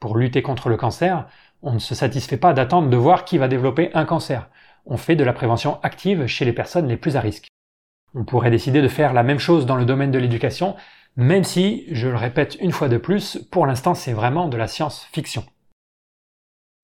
Pour lutter contre le cancer, on ne se satisfait pas d'attendre de voir qui va développer un cancer. On fait de la prévention active chez les personnes les plus à risque. On pourrait décider de faire la même chose dans le domaine de l'éducation, même si, je le répète une fois de plus, pour l'instant c'est vraiment de la science-fiction.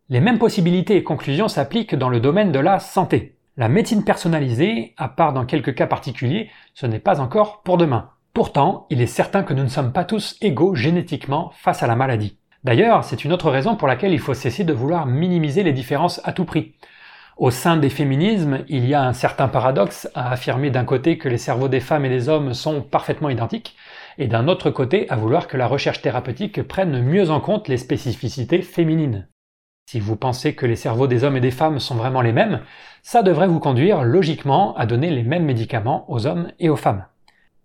Les mêmes possibilités et conclusions s'appliquent dans le domaine de la santé. La médecine personnalisée, à part dans quelques cas particuliers, ce n'est pas encore pour demain. Pourtant, il est certain que nous ne sommes pas tous égaux génétiquement face à la maladie. D'ailleurs, c'est une autre raison pour laquelle il faut cesser de vouloir minimiser les différences à tout prix. Au sein des féminismes, il y a un certain paradoxe à affirmer d'un côté que les cerveaux des femmes et des hommes sont parfaitement identiques, et d'un autre côté à vouloir que la recherche thérapeutique prenne mieux en compte les spécificités féminines. Si vous pensez que les cerveaux des hommes et des femmes sont vraiment les mêmes, ça devrait vous conduire logiquement à donner les mêmes médicaments aux hommes et aux femmes.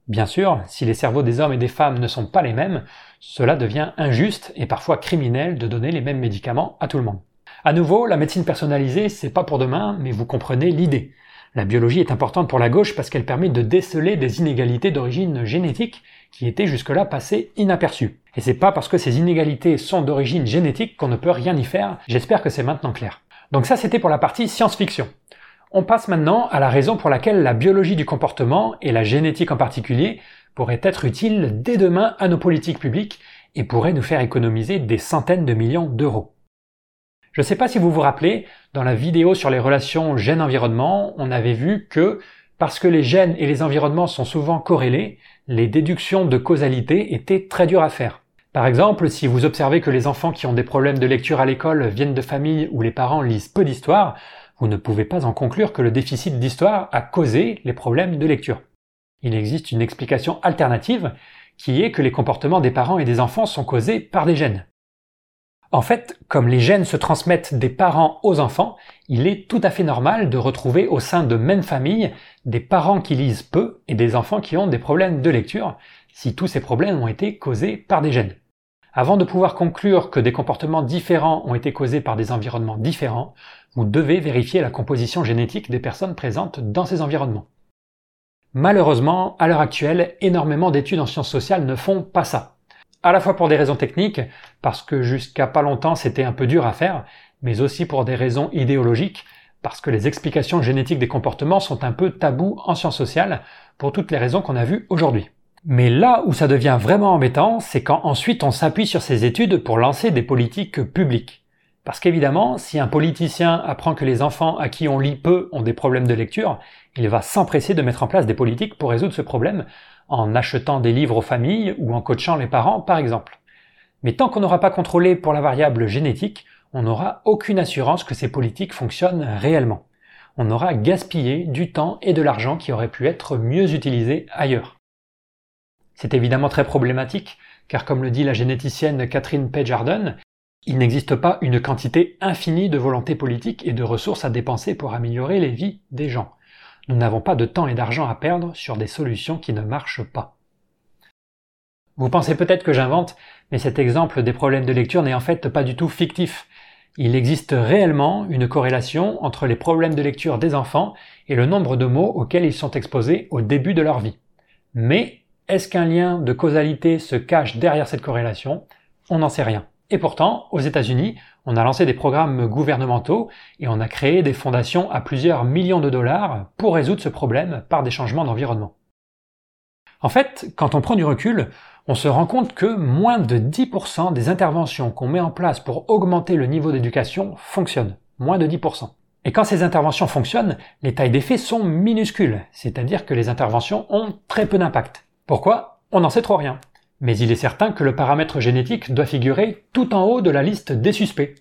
Bien sûr, si les cerveaux des hommes et des femmes ne sont pas les mêmes, cela devient injuste et parfois criminel de donner les mêmes médicaments à tout le monde. À nouveau, la médecine personnalisée, c'est pas pour demain, mais vous comprenez l'idée. La biologie est importante pour la gauche parce qu'elle permet de déceler des inégalités d'origine génétique qui étaient jusque-là passées inaperçues. Et c'est pas parce que ces inégalités sont d'origine génétique qu'on ne peut rien y faire. J'espère que c'est maintenant clair. Donc ça, c'était pour la partie science-fiction. On passe maintenant à la raison pour laquelle la biologie du comportement, et la génétique en particulier, pourrait être utile dès demain à nos politiques publiques et pourrait nous faire économiser des centaines de millions d'euros. Je ne sais pas si vous vous rappelez, dans la vidéo sur les relations gènes-environnement, on avait vu que parce que les gènes et les environnements sont souvent corrélés, les déductions de causalité étaient très dures à faire. Par exemple, si vous observez que les enfants qui ont des problèmes de lecture à l'école viennent de familles où les parents lisent peu d'histoire, vous ne pouvez pas en conclure que le déficit d'histoire a causé les problèmes de lecture. Il existe une explication alternative qui est que les comportements des parents et des enfants sont causés par des gènes. En fait, comme les gènes se transmettent des parents aux enfants, il est tout à fait normal de retrouver au sein de même famille des parents qui lisent peu et des enfants qui ont des problèmes de lecture, si tous ces problèmes ont été causés par des gènes. Avant de pouvoir conclure que des comportements différents ont été causés par des environnements différents, vous devez vérifier la composition génétique des personnes présentes dans ces environnements. Malheureusement, à l'heure actuelle, énormément d'études en sciences sociales ne font pas ça. À la fois pour des raisons techniques, parce que jusqu'à pas longtemps c'était un peu dur à faire, mais aussi pour des raisons idéologiques, parce que les explications génétiques des comportements sont un peu tabous en sciences sociales, pour toutes les raisons qu'on a vues aujourd'hui. Mais là où ça devient vraiment embêtant, c'est quand ensuite on s'appuie sur ces études pour lancer des politiques publiques. Parce qu'évidemment, si un politicien apprend que les enfants à qui on lit peu ont des problèmes de lecture, il va s'empresser de mettre en place des politiques pour résoudre ce problème, en achetant des livres aux familles ou en coachant les parents par exemple. Mais tant qu'on n'aura pas contrôlé pour la variable génétique, on n'aura aucune assurance que ces politiques fonctionnent réellement. On aura gaspillé du temps et de l'argent qui auraient pu être mieux utilisés ailleurs. C'est évidemment très problématique, car comme le dit la généticienne Catherine Page Arden, il n'existe pas une quantité infinie de volonté politique et de ressources à dépenser pour améliorer les vies des gens. Nous n'avons pas de temps et d'argent à perdre sur des solutions qui ne marchent pas. Vous pensez peut-être que j'invente, mais cet exemple des problèmes de lecture n'est en fait pas du tout fictif. Il existe réellement une corrélation entre les problèmes de lecture des enfants et le nombre de mots auxquels ils sont exposés au début de leur vie. Mais est-ce qu'un lien de causalité se cache derrière cette corrélation? On n'en sait rien. Et pourtant, aux États-Unis, on a lancé des programmes gouvernementaux et on a créé des fondations à plusieurs millions de dollars pour résoudre ce problème par des changements d'environnement. En fait, quand on prend du recul, on se rend compte que moins de 10% des interventions qu'on met en place pour augmenter le niveau d'éducation fonctionnent. Moins de 10%. Et quand ces interventions fonctionnent, les tailles d'effet sont minuscules, c'est-à-dire que les interventions ont très peu d'impact. Pourquoi? On n'en sait trop rien. Mais il est certain que le paramètre génétique doit figurer tout en haut de la liste des suspects.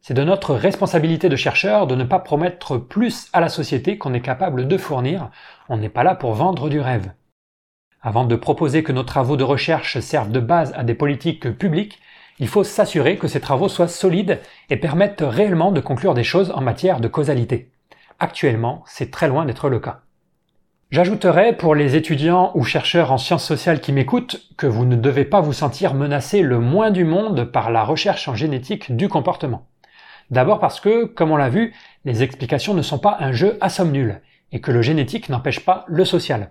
C'est de notre responsabilité de chercheur de ne pas promettre plus à la société qu'on est capable de fournir. On n'est pas là pour vendre du rêve. Avant de proposer que nos travaux de recherche servent de base à des politiques publiques, il faut s'assurer que ces travaux soient solides et permettent réellement de conclure des choses en matière de causalité. Actuellement, c'est très loin d'être le cas. J'ajouterai pour les étudiants ou chercheurs en sciences sociales qui m'écoutent que vous ne devez pas vous sentir menacé le moins du monde par la recherche en génétique du comportement. D'abord parce que, comme on l'a vu, les explications ne sont pas un jeu à somme nulle, et que le génétique n'empêche pas le social.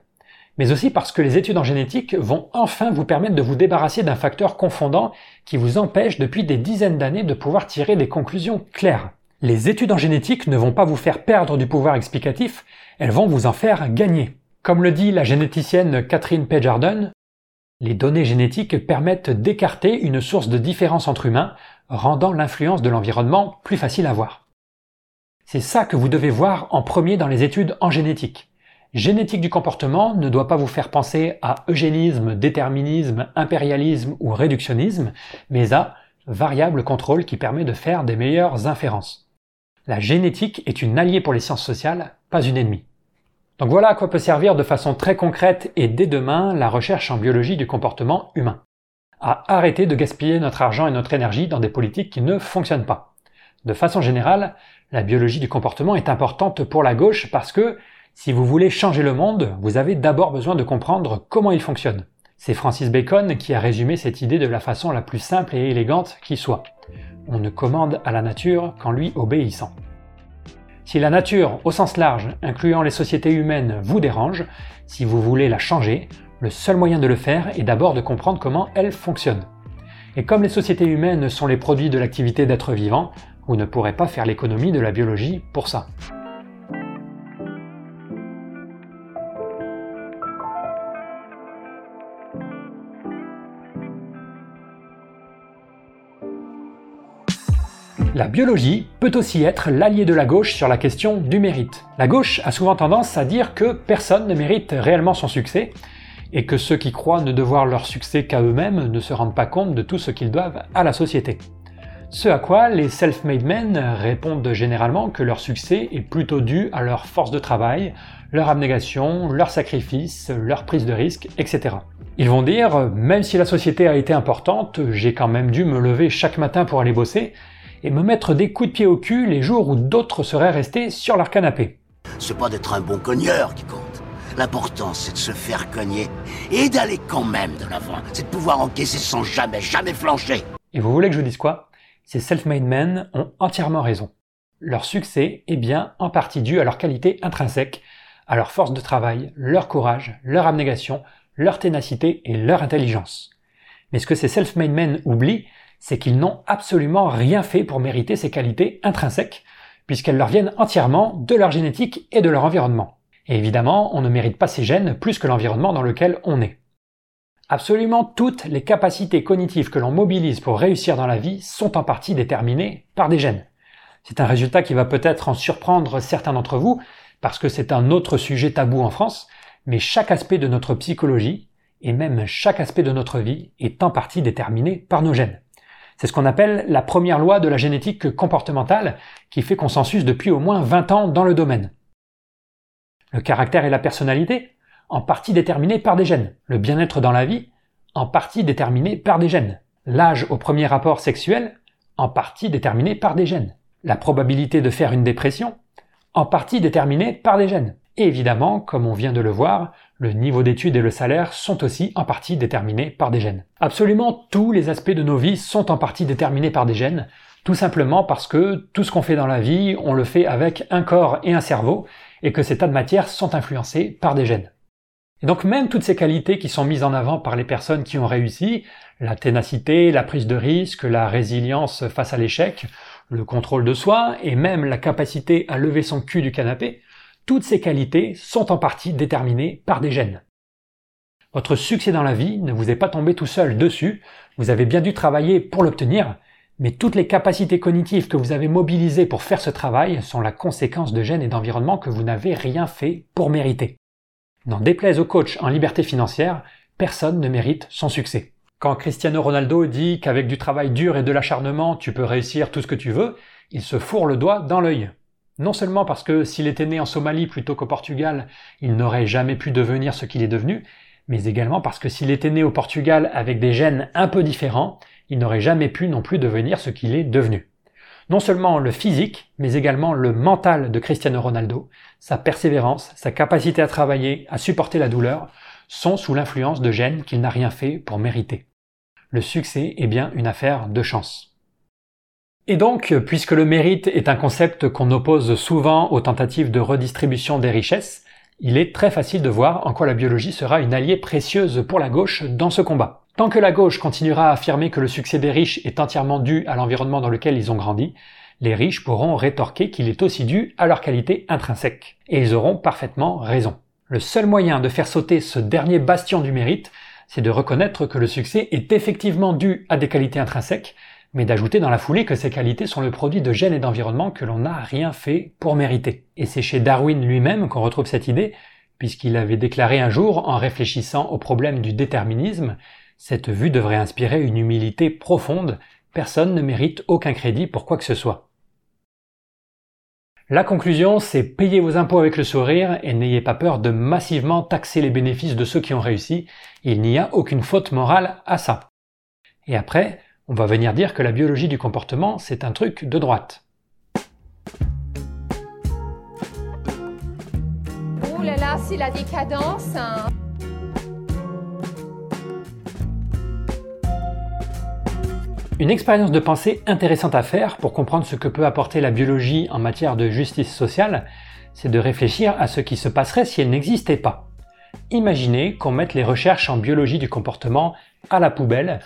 Mais aussi parce que les études en génétique vont enfin vous permettre de vous débarrasser d'un facteur confondant qui vous empêche depuis des dizaines d'années de pouvoir tirer des conclusions claires. Les études en génétique ne vont pas vous faire perdre du pouvoir explicatif, elles vont vous en faire gagner. Comme le dit la généticienne Catherine Page les données génétiques permettent d'écarter une source de différence entre humains, rendant l'influence de l'environnement plus facile à voir. C'est ça que vous devez voir en premier dans les études en génétique. Génétique du comportement ne doit pas vous faire penser à eugénisme, déterminisme, impérialisme ou réductionnisme, mais à variable contrôle qui permet de faire des meilleures inférences. La génétique est une alliée pour les sciences sociales, pas une ennemie. Donc voilà à quoi peut servir de façon très concrète et dès demain la recherche en biologie du comportement humain. À arrêter de gaspiller notre argent et notre énergie dans des politiques qui ne fonctionnent pas. De façon générale, la biologie du comportement est importante pour la gauche parce que si vous voulez changer le monde, vous avez d'abord besoin de comprendre comment il fonctionne. C'est Francis Bacon qui a résumé cette idée de la façon la plus simple et élégante qui soit. On ne commande à la nature qu'en lui obéissant. Si la nature, au sens large, incluant les sociétés humaines, vous dérange, si vous voulez la changer, le seul moyen de le faire est d'abord de comprendre comment elle fonctionne. Et comme les sociétés humaines sont les produits de l'activité d'êtres vivants, vous ne pourrez pas faire l'économie de la biologie pour ça. La biologie peut aussi être l'allié de la gauche sur la question du mérite. La gauche a souvent tendance à dire que personne ne mérite réellement son succès, et que ceux qui croient ne devoir leur succès qu'à eux-mêmes ne se rendent pas compte de tout ce qu'ils doivent à la société. Ce à quoi les self-made men répondent généralement que leur succès est plutôt dû à leur force de travail, leur abnégation, leur sacrifice, leur prise de risque, etc. Ils vont dire, même si la société a été importante, j'ai quand même dû me lever chaque matin pour aller bosser, et me mettre des coups de pied au cul les jours où d'autres seraient restés sur leur canapé. C'est pas d'être un bon cogneur qui compte. L'important, c'est de se faire cogner et d'aller quand même de l'avant. C'est de pouvoir encaisser sans jamais, jamais flancher. Et vous voulez que je dise quoi? Ces self-made men ont entièrement raison. Leur succès est bien en partie dû à leur qualité intrinsèque, à leur force de travail, leur courage, leur abnégation, leur ténacité et leur intelligence. Mais ce que ces self-made men oublient, c'est qu'ils n'ont absolument rien fait pour mériter ces qualités intrinsèques, puisqu'elles leur viennent entièrement de leur génétique et de leur environnement. Et évidemment, on ne mérite pas ces gènes plus que l'environnement dans lequel on est. Absolument toutes les capacités cognitives que l'on mobilise pour réussir dans la vie sont en partie déterminées par des gènes. C'est un résultat qui va peut-être en surprendre certains d'entre vous, parce que c'est un autre sujet tabou en France, mais chaque aspect de notre psychologie, et même chaque aspect de notre vie, est en partie déterminé par nos gènes. C'est ce qu'on appelle la première loi de la génétique comportementale, qui fait consensus depuis au moins 20 ans dans le domaine. Le caractère et la personnalité, en partie déterminés par des gènes. Le bien-être dans la vie, en partie déterminé par des gènes. L'âge au premier rapport sexuel, en partie déterminé par des gènes. La probabilité de faire une dépression, en partie déterminée par des gènes. Et évidemment, comme on vient de le voir, le niveau d'études et le salaire sont aussi en partie déterminés par des gènes. Absolument tous les aspects de nos vies sont en partie déterminés par des gènes, tout simplement parce que tout ce qu'on fait dans la vie, on le fait avec un corps et un cerveau, et que ces tas de matières sont influencés par des gènes. Et donc même toutes ces qualités qui sont mises en avant par les personnes qui ont réussi, la ténacité, la prise de risque, la résilience face à l'échec, le contrôle de soi, et même la capacité à lever son cul du canapé, toutes ces qualités sont en partie déterminées par des gènes. Votre succès dans la vie ne vous est pas tombé tout seul dessus, vous avez bien dû travailler pour l'obtenir, mais toutes les capacités cognitives que vous avez mobilisées pour faire ce travail sont la conséquence de gènes et d'environnement que vous n'avez rien fait pour mériter. N'en déplaise au coach en liberté financière, personne ne mérite son succès. Quand Cristiano Ronaldo dit qu'avec du travail dur et de l'acharnement tu peux réussir tout ce que tu veux, il se fourre le doigt dans l'œil. Non seulement parce que s'il était né en Somalie plutôt qu'au Portugal, il n'aurait jamais pu devenir ce qu'il est devenu, mais également parce que s'il était né au Portugal avec des gènes un peu différents, il n'aurait jamais pu non plus devenir ce qu'il est devenu. Non seulement le physique, mais également le mental de Cristiano Ronaldo, sa persévérance, sa capacité à travailler, à supporter la douleur, sont sous l'influence de gènes qu'il n'a rien fait pour mériter. Le succès est bien une affaire de chance. Et donc, puisque le mérite est un concept qu'on oppose souvent aux tentatives de redistribution des richesses, il est très facile de voir en quoi la biologie sera une alliée précieuse pour la gauche dans ce combat. Tant que la gauche continuera à affirmer que le succès des riches est entièrement dû à l'environnement dans lequel ils ont grandi, les riches pourront rétorquer qu'il est aussi dû à leur qualité intrinsèque. Et ils auront parfaitement raison. Le seul moyen de faire sauter ce dernier bastion du mérite, c'est de reconnaître que le succès est effectivement dû à des qualités intrinsèques, mais d'ajouter dans la foulée que ces qualités sont le produit de gènes et d'environnement que l'on n'a rien fait pour mériter. Et c'est chez Darwin lui-même qu'on retrouve cette idée, puisqu'il avait déclaré un jour, en réfléchissant au problème du déterminisme, cette vue devrait inspirer une humilité profonde, personne ne mérite aucun crédit pour quoi que ce soit. La conclusion, c'est payer vos impôts avec le sourire et n'ayez pas peur de massivement taxer les bénéfices de ceux qui ont réussi, il n'y a aucune faute morale à ça. Et après, on va venir dire que la biologie du comportement, c'est un truc de droite. Oh là là, c'est la décadence. hein. Une expérience de pensée intéressante à faire pour comprendre ce que peut apporter la biologie en matière de justice sociale, c'est de réfléchir à ce qui se passerait si elle n'existait pas. Imaginez qu'on mette les recherches en biologie du comportement à la poubelle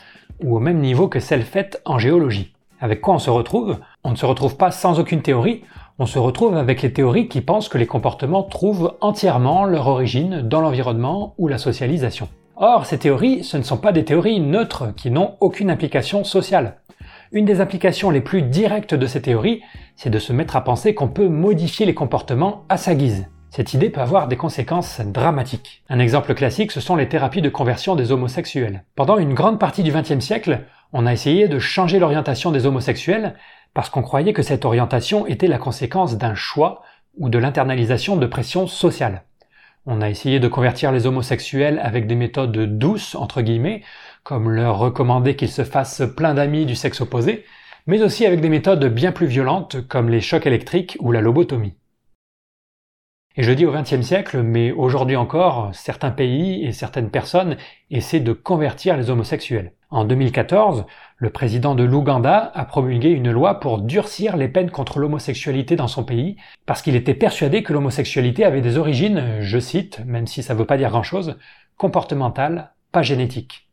ou au même niveau que celles faites en géologie. Avec quoi on se retrouve? On ne se retrouve pas sans aucune théorie, on se retrouve avec les théories qui pensent que les comportements trouvent entièrement leur origine dans l'environnement ou la socialisation. Or, ces théories, ce ne sont pas des théories neutres qui n'ont aucune implication sociale. Une des implications les plus directes de ces théories, c'est de se mettre à penser qu'on peut modifier les comportements à sa guise. Cette idée peut avoir des conséquences dramatiques. Un exemple classique, ce sont les thérapies de conversion des homosexuels. Pendant une grande partie du XXe siècle, on a essayé de changer l'orientation des homosexuels parce qu'on croyait que cette orientation était la conséquence d'un choix ou de l'internalisation de pression sociale. On a essayé de convertir les homosexuels avec des méthodes douces, entre guillemets, comme leur recommander qu'ils se fassent plein d'amis du sexe opposé, mais aussi avec des méthodes bien plus violentes comme les chocs électriques ou la lobotomie. Et je dis au XXe siècle, mais aujourd'hui encore, certains pays et certaines personnes essaient de convertir les homosexuels. En 2014, le président de l'Ouganda a promulgué une loi pour durcir les peines contre l'homosexualité dans son pays, parce qu'il était persuadé que l'homosexualité avait des origines, je cite, même si ça veut pas dire grand chose, comportementales, pas génétiques.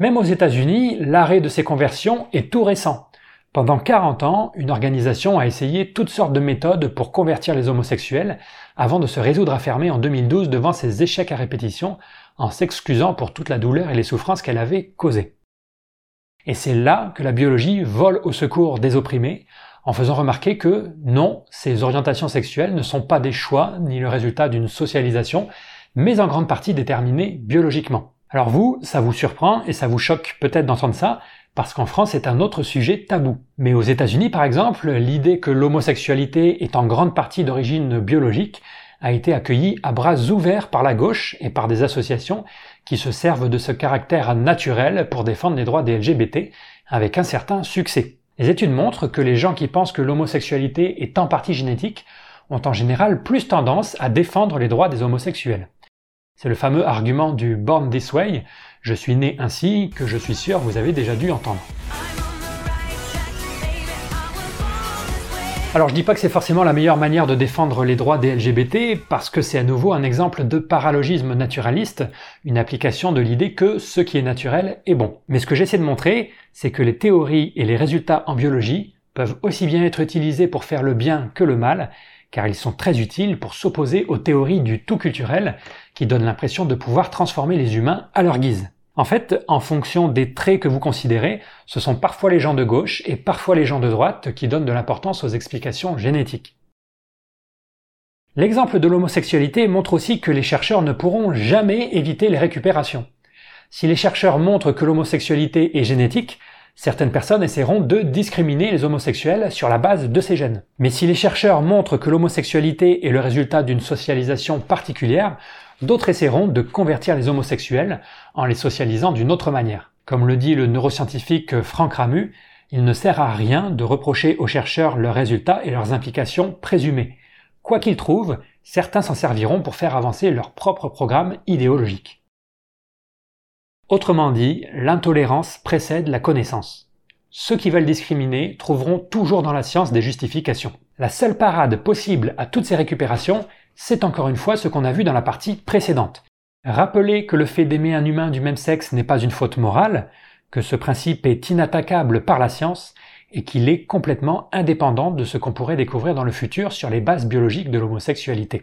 Même aux États-Unis, l'arrêt de ces conversions est tout récent. Pendant 40 ans, une organisation a essayé toutes sortes de méthodes pour convertir les homosexuels avant de se résoudre à fermer en 2012 devant ses échecs à répétition en s'excusant pour toute la douleur et les souffrances qu'elle avait causées. Et c'est là que la biologie vole au secours des opprimés en faisant remarquer que non, ces orientations sexuelles ne sont pas des choix ni le résultat d'une socialisation, mais en grande partie déterminées biologiquement. Alors vous, ça vous surprend et ça vous choque peut-être d'entendre ça, parce qu'en France c'est un autre sujet tabou. Mais aux États-Unis par exemple, l'idée que l'homosexualité est en grande partie d'origine biologique a été accueillie à bras ouverts par la gauche et par des associations qui se servent de ce caractère naturel pour défendre les droits des LGBT avec un certain succès. Les études montrent que les gens qui pensent que l'homosexualité est en partie génétique ont en général plus tendance à défendre les droits des homosexuels. C'est le fameux argument du Born This Way, je suis né ainsi, que je suis sûr vous avez déjà dû entendre. Alors je dis pas que c'est forcément la meilleure manière de défendre les droits des LGBT, parce que c'est à nouveau un exemple de paralogisme naturaliste, une application de l'idée que ce qui est naturel est bon. Mais ce que j'essaie de montrer, c'est que les théories et les résultats en biologie peuvent aussi bien être utilisés pour faire le bien que le mal, car ils sont très utiles pour s'opposer aux théories du tout culturel, qui donnent l'impression de pouvoir transformer les humains à leur guise. En fait, en fonction des traits que vous considérez, ce sont parfois les gens de gauche et parfois les gens de droite qui donnent de l'importance aux explications génétiques. L'exemple de l'homosexualité montre aussi que les chercheurs ne pourront jamais éviter les récupérations. Si les chercheurs montrent que l'homosexualité est génétique, certaines personnes essaieront de discriminer les homosexuels sur la base de ces gènes. Mais si les chercheurs montrent que l'homosexualité est le résultat d'une socialisation particulière, d'autres essaieront de convertir les homosexuels en les socialisant d'une autre manière. Comme le dit le neuroscientifique Franck Ramu, il ne sert à rien de reprocher aux chercheurs leurs résultats et leurs implications présumées. Quoi qu'ils trouvent, certains s'en serviront pour faire avancer leur propre programme idéologique. Autrement dit, l'intolérance précède la connaissance. Ceux qui veulent discriminer trouveront toujours dans la science des justifications. La seule parade possible à toutes ces récupérations, c'est encore une fois ce qu'on a vu dans la partie précédente. Rappeler que le fait d'aimer un humain du même sexe n'est pas une faute morale, que ce principe est inattaquable par la science et qu'il est complètement indépendant de ce qu'on pourrait découvrir dans le futur sur les bases biologiques de l'homosexualité.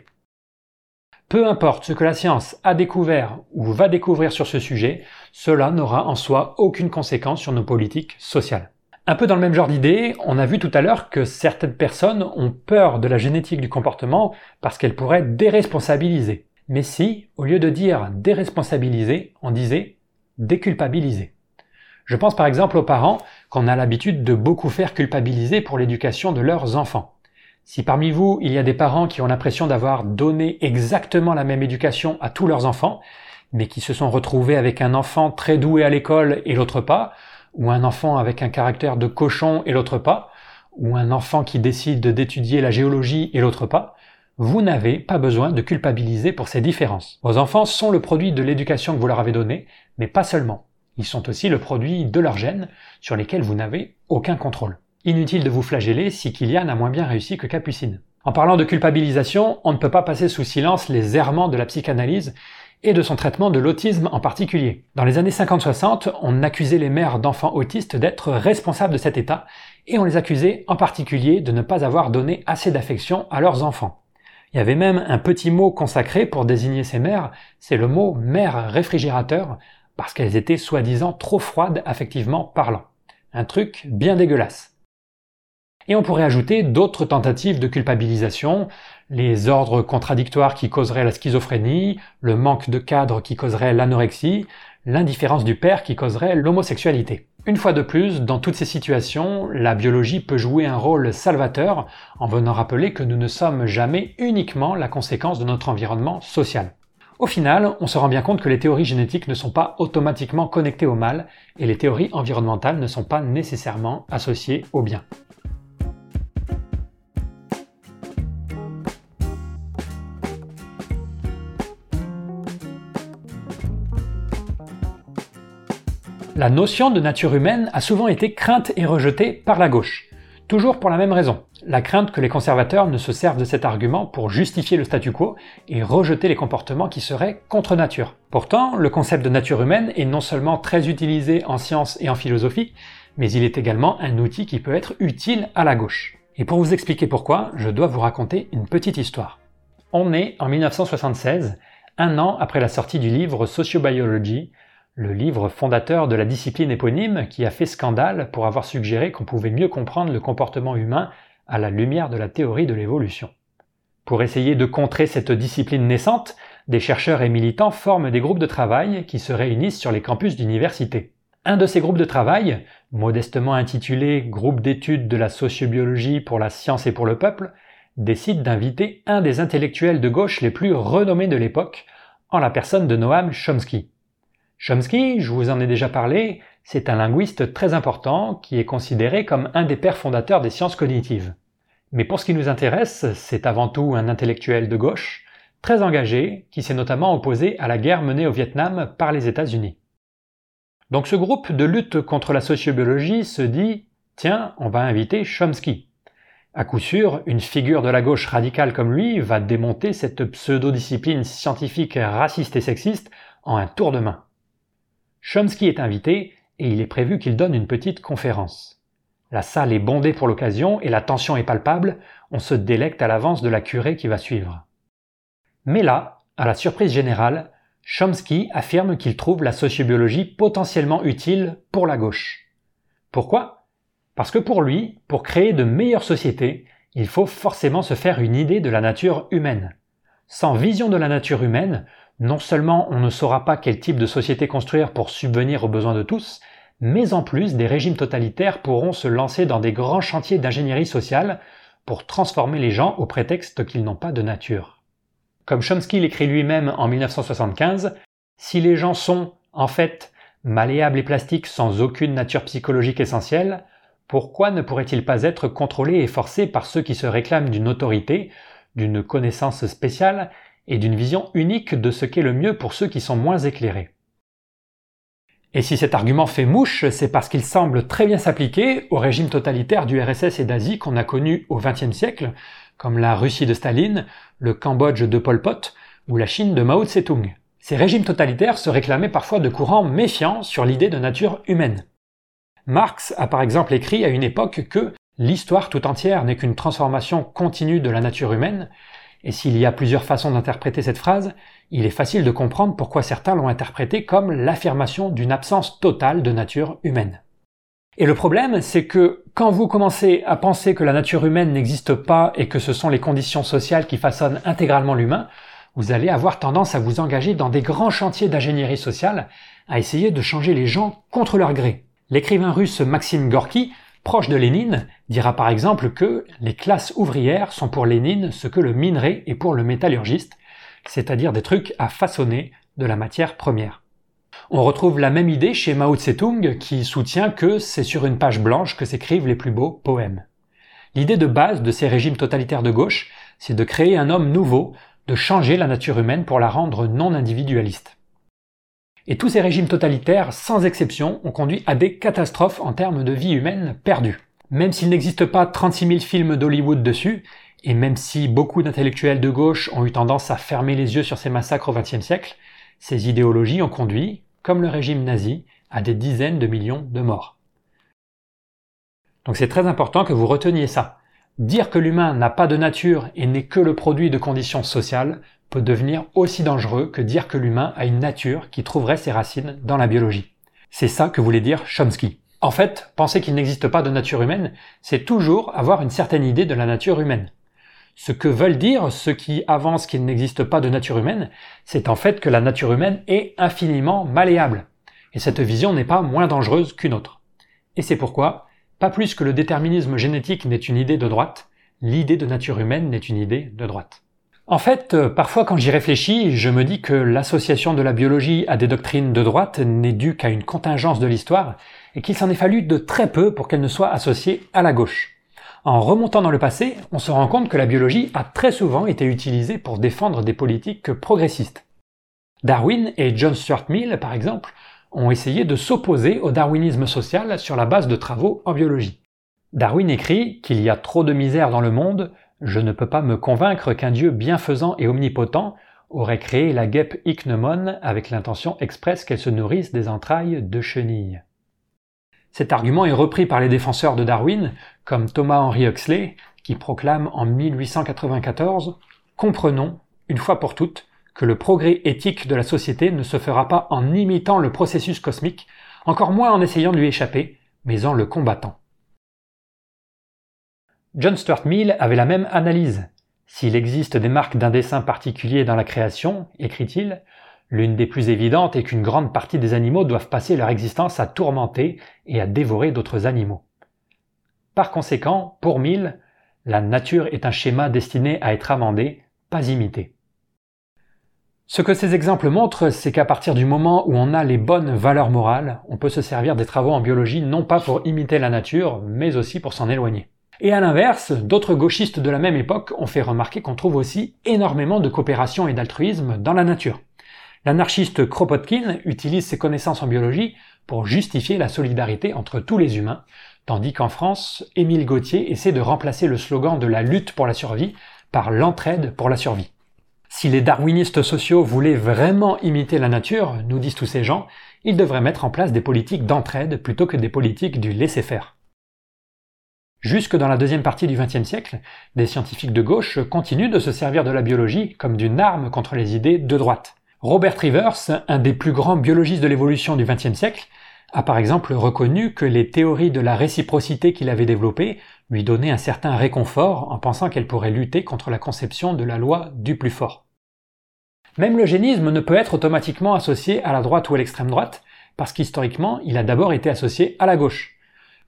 Peu importe ce que la science a découvert ou va découvrir sur ce sujet, cela n'aura en soi aucune conséquence sur nos politiques sociales. Un peu dans le même genre d'idée, on a vu tout à l'heure que certaines personnes ont peur de la génétique du comportement parce qu'elle pourrait déresponsabiliser. Mais si, au lieu de dire déresponsabiliser, on disait déculpabiliser. Je pense par exemple aux parents qu'on a l'habitude de beaucoup faire culpabiliser pour l'éducation de leurs enfants. Si parmi vous, il y a des parents qui ont l'impression d'avoir donné exactement la même éducation à tous leurs enfants, mais qui se sont retrouvés avec un enfant très doué à l'école et l'autre pas, ou un enfant avec un caractère de cochon et l'autre pas, ou un enfant qui décide d'étudier la géologie et l'autre pas, vous n'avez pas besoin de culpabiliser pour ces différences. Vos enfants sont le produit de l'éducation que vous leur avez donnée, mais pas seulement. Ils sont aussi le produit de leurs gènes sur lesquels vous n'avez aucun contrôle. Inutile de vous flageller si Kylian a moins bien réussi que Capucine. En parlant de culpabilisation, on ne peut pas passer sous silence les errements de la psychanalyse et de son traitement de l'autisme en particulier. Dans les années 50-60, on accusait les mères d'enfants autistes d'être responsables de cet état et on les accusait en particulier de ne pas avoir donné assez d'affection à leurs enfants. Il y avait même un petit mot consacré pour désigner ces mères, c'est le mot mère réfrigérateur, parce qu'elles étaient soi-disant trop froides affectivement parlant. Un truc bien dégueulasse. Et on pourrait ajouter d'autres tentatives de culpabilisation, les ordres contradictoires qui causeraient la schizophrénie, le manque de cadre qui causerait l'anorexie, l'indifférence du père qui causerait l'homosexualité. Une fois de plus, dans toutes ces situations, la biologie peut jouer un rôle salvateur en venant rappeler que nous ne sommes jamais uniquement la conséquence de notre environnement social. Au final, on se rend bien compte que les théories génétiques ne sont pas automatiquement connectées au mal et les théories environnementales ne sont pas nécessairement associées au bien. La notion de nature humaine a souvent été crainte et rejetée par la gauche. Toujours pour la même raison, la crainte que les conservateurs ne se servent de cet argument pour justifier le statu quo et rejeter les comportements qui seraient contre nature. Pourtant, le concept de nature humaine est non seulement très utilisé en sciences et en philosophie, mais il est également un outil qui peut être utile à la gauche. Et pour vous expliquer pourquoi, je dois vous raconter une petite histoire. On est en 1976, un an après la sortie du livre Sociobiology le livre fondateur de la discipline éponyme qui a fait scandale pour avoir suggéré qu'on pouvait mieux comprendre le comportement humain à la lumière de la théorie de l'évolution. Pour essayer de contrer cette discipline naissante, des chercheurs et militants forment des groupes de travail qui se réunissent sur les campus d'université. Un de ces groupes de travail, modestement intitulé Groupe d'études de la sociobiologie pour la science et pour le peuple, décide d'inviter un des intellectuels de gauche les plus renommés de l'époque, en la personne de Noam Chomsky. Chomsky, je vous en ai déjà parlé, c'est un linguiste très important qui est considéré comme un des pères fondateurs des sciences cognitives. Mais pour ce qui nous intéresse, c'est avant tout un intellectuel de gauche, très engagé, qui s'est notamment opposé à la guerre menée au Vietnam par les États-Unis. Donc ce groupe de lutte contre la sociobiologie se dit Tiens, on va inviter Chomsky. À coup sûr, une figure de la gauche radicale comme lui va démonter cette pseudo-discipline scientifique raciste et sexiste en un tour de main. Chomsky est invité et il est prévu qu'il donne une petite conférence. La salle est bondée pour l'occasion et la tension est palpable, on se délecte à l'avance de la curée qui va suivre. Mais là, à la surprise générale, Chomsky affirme qu'il trouve la sociobiologie potentiellement utile pour la gauche. Pourquoi? Parce que pour lui, pour créer de meilleures sociétés, il faut forcément se faire une idée de la nature humaine. Sans vision de la nature humaine, non seulement on ne saura pas quel type de société construire pour subvenir aux besoins de tous, mais en plus des régimes totalitaires pourront se lancer dans des grands chantiers d'ingénierie sociale pour transformer les gens au prétexte qu'ils n'ont pas de nature. Comme Chomsky l'écrit lui-même en 1975, si les gens sont, en fait, malléables et plastiques sans aucune nature psychologique essentielle, pourquoi ne pourraient-ils pas être contrôlés et forcés par ceux qui se réclament d'une autorité, d'une connaissance spéciale et d'une vision unique de ce qu'est le mieux pour ceux qui sont moins éclairés. Et si cet argument fait mouche, c'est parce qu'il semble très bien s'appliquer au régime totalitaire du RSS et d'Asie qu'on a connu au XXe siècle, comme la Russie de Staline, le Cambodge de Pol Pot ou la Chine de Mao Tse-tung. Ces régimes totalitaires se réclamaient parfois de courants méfiants sur l'idée de nature humaine. Marx a par exemple écrit à une époque que l'histoire tout entière n'est qu'une transformation continue de la nature humaine, et s'il y a plusieurs façons d'interpréter cette phrase, il est facile de comprendre pourquoi certains l'ont interprétée comme l'affirmation d'une absence totale de nature humaine. Et le problème, c'est que quand vous commencez à penser que la nature humaine n'existe pas et que ce sont les conditions sociales qui façonnent intégralement l'humain, vous allez avoir tendance à vous engager dans des grands chantiers d'ingénierie sociale, à essayer de changer les gens contre leur gré. L'écrivain russe Maxime Gorky proche de Lénine, dira par exemple que les classes ouvrières sont pour Lénine ce que le minerai est pour le métallurgiste, c'est-à-dire des trucs à façonner de la matière première. On retrouve la même idée chez Mao Tse-tung qui soutient que c'est sur une page blanche que s'écrivent les plus beaux poèmes. L'idée de base de ces régimes totalitaires de gauche, c'est de créer un homme nouveau, de changer la nature humaine pour la rendre non individualiste. Et tous ces régimes totalitaires, sans exception, ont conduit à des catastrophes en termes de vie humaine perdue. Même s'il n'existe pas 36 000 films d'Hollywood dessus, et même si beaucoup d'intellectuels de gauche ont eu tendance à fermer les yeux sur ces massacres au XXe siècle, ces idéologies ont conduit, comme le régime nazi, à des dizaines de millions de morts. Donc c'est très important que vous reteniez ça. Dire que l'humain n'a pas de nature et n'est que le produit de conditions sociales peut devenir aussi dangereux que dire que l'humain a une nature qui trouverait ses racines dans la biologie. C'est ça que voulait dire Chomsky. En fait, penser qu'il n'existe pas de nature humaine, c'est toujours avoir une certaine idée de la nature humaine. Ce que veulent dire ceux qui avancent qu'il n'existe pas de nature humaine, c'est en fait que la nature humaine est infiniment malléable. Et cette vision n'est pas moins dangereuse qu'une autre. Et c'est pourquoi, pas plus que le déterminisme génétique n'est une idée de droite, l'idée de nature humaine n'est une idée de droite. En fait, euh, parfois quand j'y réfléchis, je me dis que l'association de la biologie à des doctrines de droite n'est due qu'à une contingence de l'histoire et qu'il s'en est fallu de très peu pour qu'elle ne soit associée à la gauche. En remontant dans le passé, on se rend compte que la biologie a très souvent été utilisée pour défendre des politiques progressistes. Darwin et John Stuart Mill, par exemple, ont essayé de s'opposer au darwinisme social sur la base de travaux en biologie. Darwin écrit qu'il y a trop de misère dans le monde, je ne peux pas me convaincre qu'un Dieu bienfaisant et omnipotent aurait créé la guêpe ichneumon avec l'intention expresse qu'elle se nourrisse des entrailles de chenilles. Cet argument est repris par les défenseurs de Darwin, comme Thomas Henry Huxley, qui proclame en 1894 Comprenons, une fois pour toutes, que le progrès éthique de la société ne se fera pas en imitant le processus cosmique, encore moins en essayant de lui échapper, mais en le combattant. John Stuart Mill avait la même analyse. S'il existe des marques d'un dessin particulier dans la création, écrit-il, l'une des plus évidentes est qu'une grande partie des animaux doivent passer leur existence à tourmenter et à dévorer d'autres animaux. Par conséquent, pour Mill, la nature est un schéma destiné à être amendé, pas imité. Ce que ces exemples montrent, c'est qu'à partir du moment où on a les bonnes valeurs morales, on peut se servir des travaux en biologie non pas pour imiter la nature, mais aussi pour s'en éloigner. Et à l'inverse, d'autres gauchistes de la même époque ont fait remarquer qu'on trouve aussi énormément de coopération et d'altruisme dans la nature. L'anarchiste Kropotkin utilise ses connaissances en biologie pour justifier la solidarité entre tous les humains, tandis qu'en France, Émile Gauthier essaie de remplacer le slogan de la lutte pour la survie par l'entraide pour la survie. Si les darwinistes sociaux voulaient vraiment imiter la nature, nous disent tous ces gens, ils devraient mettre en place des politiques d'entraide plutôt que des politiques du laisser-faire. Jusque dans la deuxième partie du XXe siècle, des scientifiques de gauche continuent de se servir de la biologie comme d'une arme contre les idées de droite. Robert Rivers, un des plus grands biologistes de l'évolution du XXe siècle, a par exemple reconnu que les théories de la réciprocité qu'il avait développées lui donnaient un certain réconfort en pensant qu'elles pourraient lutter contre la conception de la loi du plus fort. Même l'eugénisme ne peut être automatiquement associé à la droite ou à l'extrême droite, parce qu'historiquement, il a d'abord été associé à la gauche.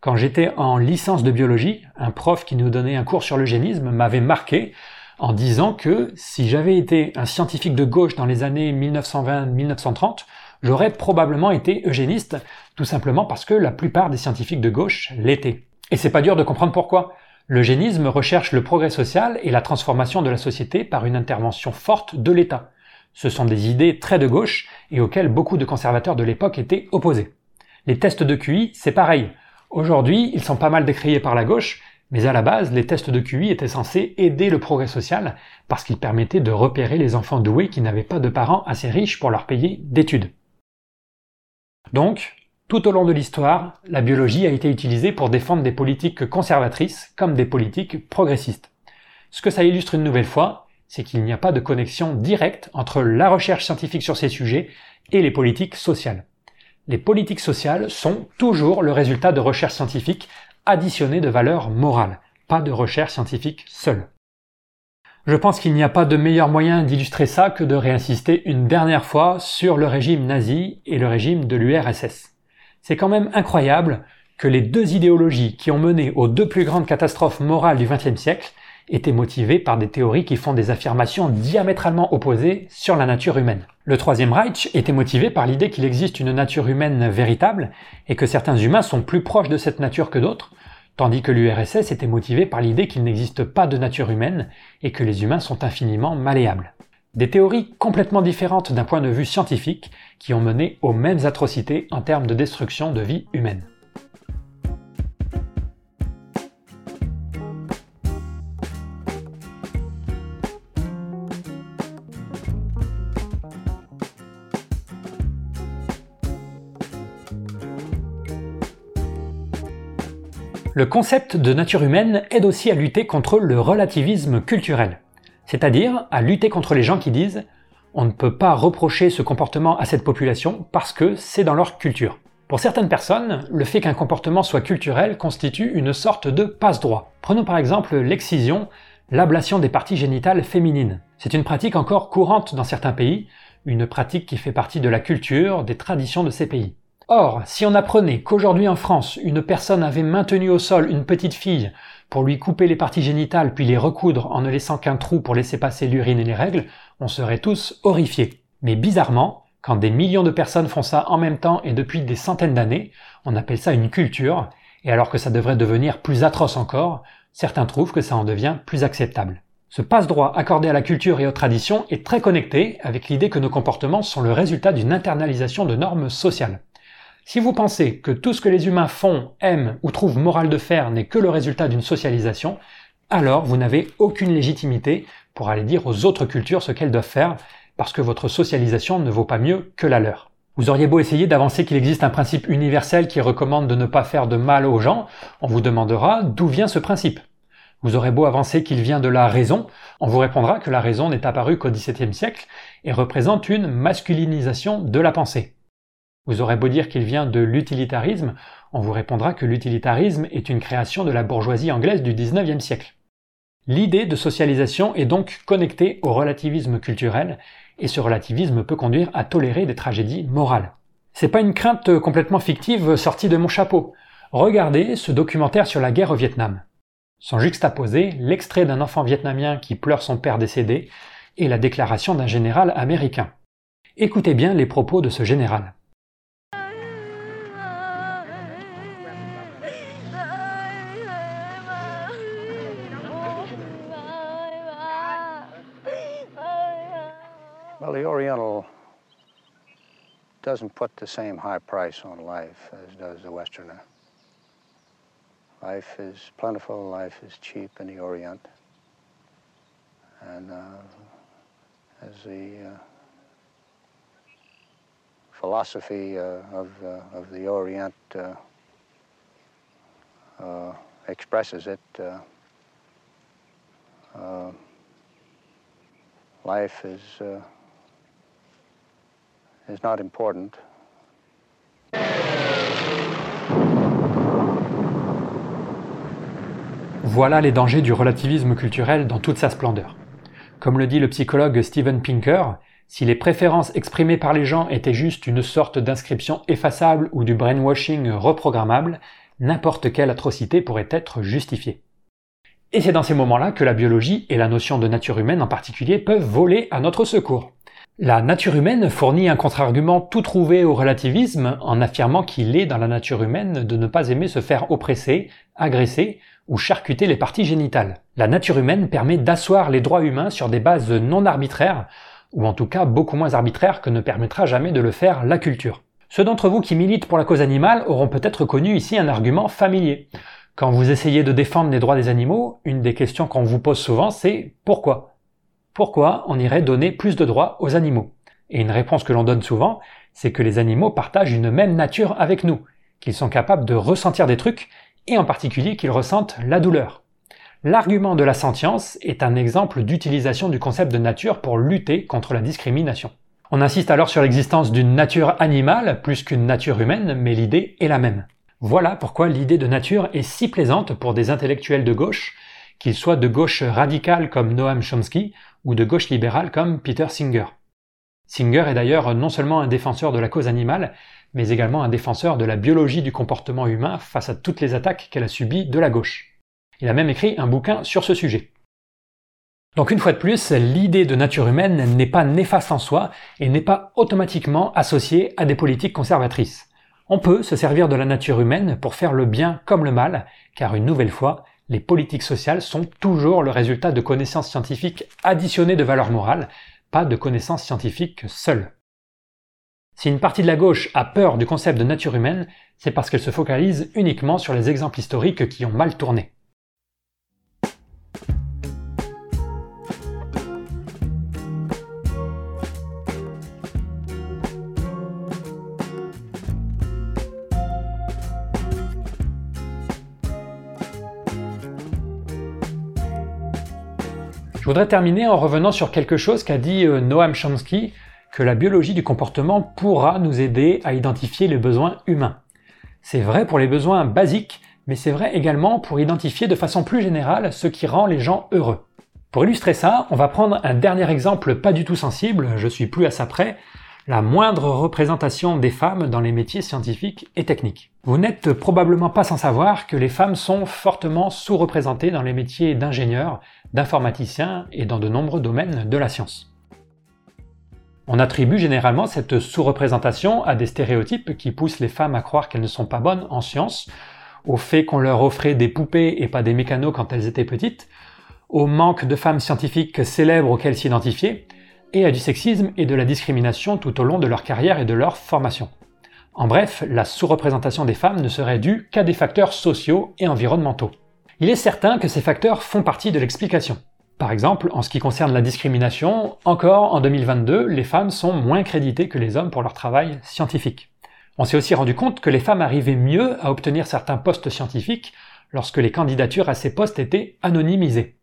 Quand j'étais en licence de biologie, un prof qui nous donnait un cours sur l'eugénisme m'avait marqué en disant que si j'avais été un scientifique de gauche dans les années 1920-1930, j'aurais probablement été eugéniste, tout simplement parce que la plupart des scientifiques de gauche l'étaient. Et c'est pas dur de comprendre pourquoi. L'eugénisme recherche le progrès social et la transformation de la société par une intervention forte de l'État. Ce sont des idées très de gauche et auxquelles beaucoup de conservateurs de l'époque étaient opposés. Les tests de QI, c'est pareil. Aujourd'hui, ils sont pas mal décriés par la gauche, mais à la base, les tests de QI étaient censés aider le progrès social parce qu'ils permettaient de repérer les enfants doués qui n'avaient pas de parents assez riches pour leur payer d'études. Donc, tout au long de l'histoire, la biologie a été utilisée pour défendre des politiques conservatrices comme des politiques progressistes. Ce que ça illustre une nouvelle fois, c'est qu'il n'y a pas de connexion directe entre la recherche scientifique sur ces sujets et les politiques sociales les politiques sociales sont toujours le résultat de recherches scientifiques additionnées de valeurs morales, pas de recherche scientifique seule. Je pense qu'il n'y a pas de meilleur moyen d'illustrer ça que de réinsister une dernière fois sur le régime nazi et le régime de l'URSS. C'est quand même incroyable que les deux idéologies qui ont mené aux deux plus grandes catastrophes morales du XXe siècle étaient motivées par des théories qui font des affirmations diamétralement opposées sur la nature humaine. Le Troisième Reich était motivé par l'idée qu'il existe une nature humaine véritable et que certains humains sont plus proches de cette nature que d'autres, tandis que l'URSS était motivé par l'idée qu'il n'existe pas de nature humaine et que les humains sont infiniment malléables. Des théories complètement différentes d'un point de vue scientifique qui ont mené aux mêmes atrocités en termes de destruction de vie humaine. Le concept de nature humaine aide aussi à lutter contre le relativisme culturel, c'est-à-dire à lutter contre les gens qui disent on ne peut pas reprocher ce comportement à cette population parce que c'est dans leur culture. Pour certaines personnes, le fait qu'un comportement soit culturel constitue une sorte de passe-droit. Prenons par exemple l'excision, l'ablation des parties génitales féminines. C'est une pratique encore courante dans certains pays, une pratique qui fait partie de la culture, des traditions de ces pays. Or, si on apprenait qu'aujourd'hui en France, une personne avait maintenu au sol une petite fille pour lui couper les parties génitales puis les recoudre en ne laissant qu'un trou pour laisser passer l'urine et les règles, on serait tous horrifiés. Mais bizarrement, quand des millions de personnes font ça en même temps et depuis des centaines d'années, on appelle ça une culture, et alors que ça devrait devenir plus atroce encore, certains trouvent que ça en devient plus acceptable. Ce passe-droit accordé à la culture et aux traditions est très connecté avec l'idée que nos comportements sont le résultat d'une internalisation de normes sociales. Si vous pensez que tout ce que les humains font, aiment ou trouvent moral de faire n'est que le résultat d'une socialisation, alors vous n'avez aucune légitimité pour aller dire aux autres cultures ce qu'elles doivent faire, parce que votre socialisation ne vaut pas mieux que la leur. Vous auriez beau essayer d'avancer qu'il existe un principe universel qui recommande de ne pas faire de mal aux gens, on vous demandera d'où vient ce principe. Vous aurez beau avancer qu'il vient de la raison, on vous répondra que la raison n'est apparue qu'au XVIIe siècle et représente une masculinisation de la pensée. Vous aurez beau dire qu'il vient de l'utilitarisme, on vous répondra que l'utilitarisme est une création de la bourgeoisie anglaise du XIXe siècle. L'idée de socialisation est donc connectée au relativisme culturel, et ce relativisme peut conduire à tolérer des tragédies morales. C'est pas une crainte complètement fictive sortie de mon chapeau. Regardez ce documentaire sur la guerre au Vietnam sont juxtaposés l'extrait d'un enfant vietnamien qui pleure son père décédé et la déclaration d'un général américain. Écoutez bien les propos de ce général. Well, the Oriental doesn't put the same high price on life as does the Westerner. Life is plentiful, life is cheap in the Orient. And uh, as the uh, philosophy uh, of, uh, of the Orient uh, uh, expresses it, life is, Voilà les dangers du relativisme culturel dans toute sa splendeur. Comme le dit le psychologue Steven Pinker, si les préférences exprimées par les gens étaient juste une sorte d'inscription effaçable ou du brainwashing reprogrammable, n'importe quelle atrocité pourrait être justifiée. Et c'est dans ces moments-là que la biologie et la notion de nature humaine en particulier peuvent voler à notre secours. La nature humaine fournit un contre-argument tout trouvé au relativisme en affirmant qu'il est dans la nature humaine de ne pas aimer se faire oppresser, agresser ou charcuter les parties génitales. La nature humaine permet d'asseoir les droits humains sur des bases non arbitraires, ou en tout cas beaucoup moins arbitraires que ne permettra jamais de le faire la culture. Ceux d'entre vous qui militent pour la cause animale auront peut-être connu ici un argument familier. Quand vous essayez de défendre les droits des animaux, une des questions qu'on vous pose souvent c'est pourquoi? Pourquoi on irait donner plus de droits aux animaux? Et une réponse que l'on donne souvent, c'est que les animaux partagent une même nature avec nous, qu'ils sont capables de ressentir des trucs et en particulier qu'ils ressentent la douleur. L'argument de la sentience est un exemple d'utilisation du concept de nature pour lutter contre la discrimination. On insiste alors sur l'existence d'une nature animale plus qu'une nature humaine, mais l'idée est la même. Voilà pourquoi l'idée de nature est si plaisante pour des intellectuels de gauche, qu'ils soient de gauche radicale comme Noam Chomsky ou de gauche libérale comme Peter Singer. Singer est d'ailleurs non seulement un défenseur de la cause animale, mais également un défenseur de la biologie du comportement humain face à toutes les attaques qu'elle a subies de la gauche. Il a même écrit un bouquin sur ce sujet. Donc une fois de plus, l'idée de nature humaine n'est pas néfaste en soi et n'est pas automatiquement associée à des politiques conservatrices. On peut se servir de la nature humaine pour faire le bien comme le mal, car une nouvelle fois, les politiques sociales sont toujours le résultat de connaissances scientifiques additionnées de valeurs morales, pas de connaissances scientifiques seules. Si une partie de la gauche a peur du concept de nature humaine, c'est parce qu'elle se focalise uniquement sur les exemples historiques qui ont mal tourné. Voudrais terminer en revenant sur quelque chose qu'a dit euh, Noam Chomsky que la biologie du comportement pourra nous aider à identifier les besoins humains. C'est vrai pour les besoins basiques, mais c'est vrai également pour identifier de façon plus générale ce qui rend les gens heureux. Pour illustrer ça, on va prendre un dernier exemple pas du tout sensible, je suis plus à ça près, la moindre représentation des femmes dans les métiers scientifiques et techniques. Vous n'êtes probablement pas sans savoir que les femmes sont fortement sous-représentées dans les métiers d'ingénieurs, d'informaticiens et dans de nombreux domaines de la science. On attribue généralement cette sous-représentation à des stéréotypes qui poussent les femmes à croire qu'elles ne sont pas bonnes en sciences, au fait qu'on leur offrait des poupées et pas des mécanos quand elles étaient petites, au manque de femmes scientifiques célèbres auxquelles s'identifier, et à du sexisme et de la discrimination tout au long de leur carrière et de leur formation. En bref, la sous-représentation des femmes ne serait due qu'à des facteurs sociaux et environnementaux. Il est certain que ces facteurs font partie de l'explication. Par exemple, en ce qui concerne la discrimination, encore en 2022, les femmes sont moins créditées que les hommes pour leur travail scientifique. On s'est aussi rendu compte que les femmes arrivaient mieux à obtenir certains postes scientifiques lorsque les candidatures à ces postes étaient anonymisées.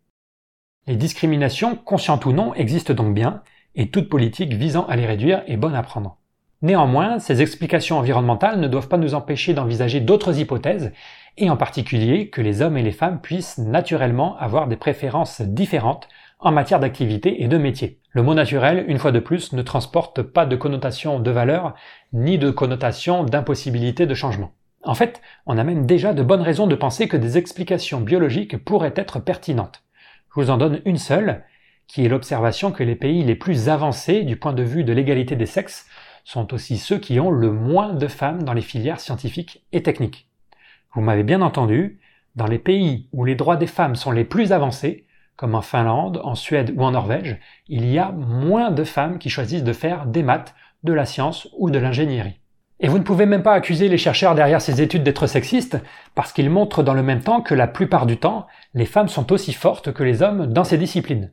Les discriminations, conscientes ou non, existent donc bien, et toute politique visant à les réduire est bonne à prendre. Néanmoins, ces explications environnementales ne doivent pas nous empêcher d'envisager d'autres hypothèses, et en particulier que les hommes et les femmes puissent naturellement avoir des préférences différentes en matière d'activité et de métier. Le mot naturel, une fois de plus, ne transporte pas de connotation de valeur, ni de connotation d'impossibilité de changement. En fait, on a même déjà de bonnes raisons de penser que des explications biologiques pourraient être pertinentes. Je vous en donne une seule, qui est l'observation que les pays les plus avancés du point de vue de l'égalité des sexes sont aussi ceux qui ont le moins de femmes dans les filières scientifiques et techniques. Vous m'avez bien entendu, dans les pays où les droits des femmes sont les plus avancés, comme en Finlande, en Suède ou en Norvège, il y a moins de femmes qui choisissent de faire des maths, de la science ou de l'ingénierie. Et vous ne pouvez même pas accuser les chercheurs derrière ces études d'être sexistes, parce qu'ils montrent dans le même temps que la plupart du temps, les femmes sont aussi fortes que les hommes dans ces disciplines.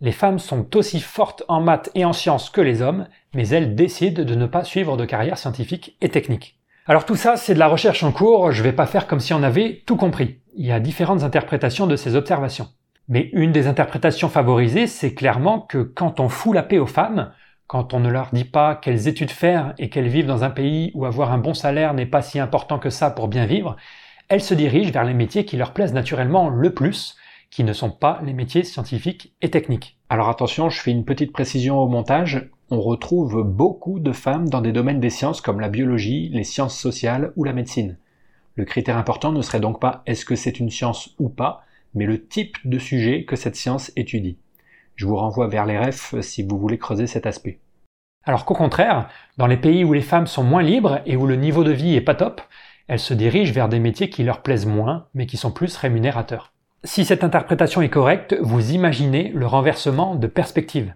Les femmes sont aussi fortes en maths et en sciences que les hommes, mais elles décident de ne pas suivre de carrière scientifique et technique. Alors tout ça, c'est de la recherche en cours, je vais pas faire comme si on avait tout compris. Il y a différentes interprétations de ces observations. Mais une des interprétations favorisées, c'est clairement que quand on fout la paix aux femmes, quand on ne leur dit pas quelles études faire et qu'elles vivent dans un pays où avoir un bon salaire n'est pas si important que ça pour bien vivre, elles se dirigent vers les métiers qui leur plaisent naturellement le plus, qui ne sont pas les métiers scientifiques et techniques. Alors attention, je fais une petite précision au montage, on retrouve beaucoup de femmes dans des domaines des sciences comme la biologie, les sciences sociales ou la médecine. Le critère important ne serait donc pas est-ce que c'est une science ou pas, mais le type de sujet que cette science étudie. Je vous renvoie vers les refs si vous voulez creuser cet aspect. Alors qu'au contraire, dans les pays où les femmes sont moins libres et où le niveau de vie est pas top, elles se dirigent vers des métiers qui leur plaisent moins, mais qui sont plus rémunérateurs. Si cette interprétation est correcte, vous imaginez le renversement de perspective.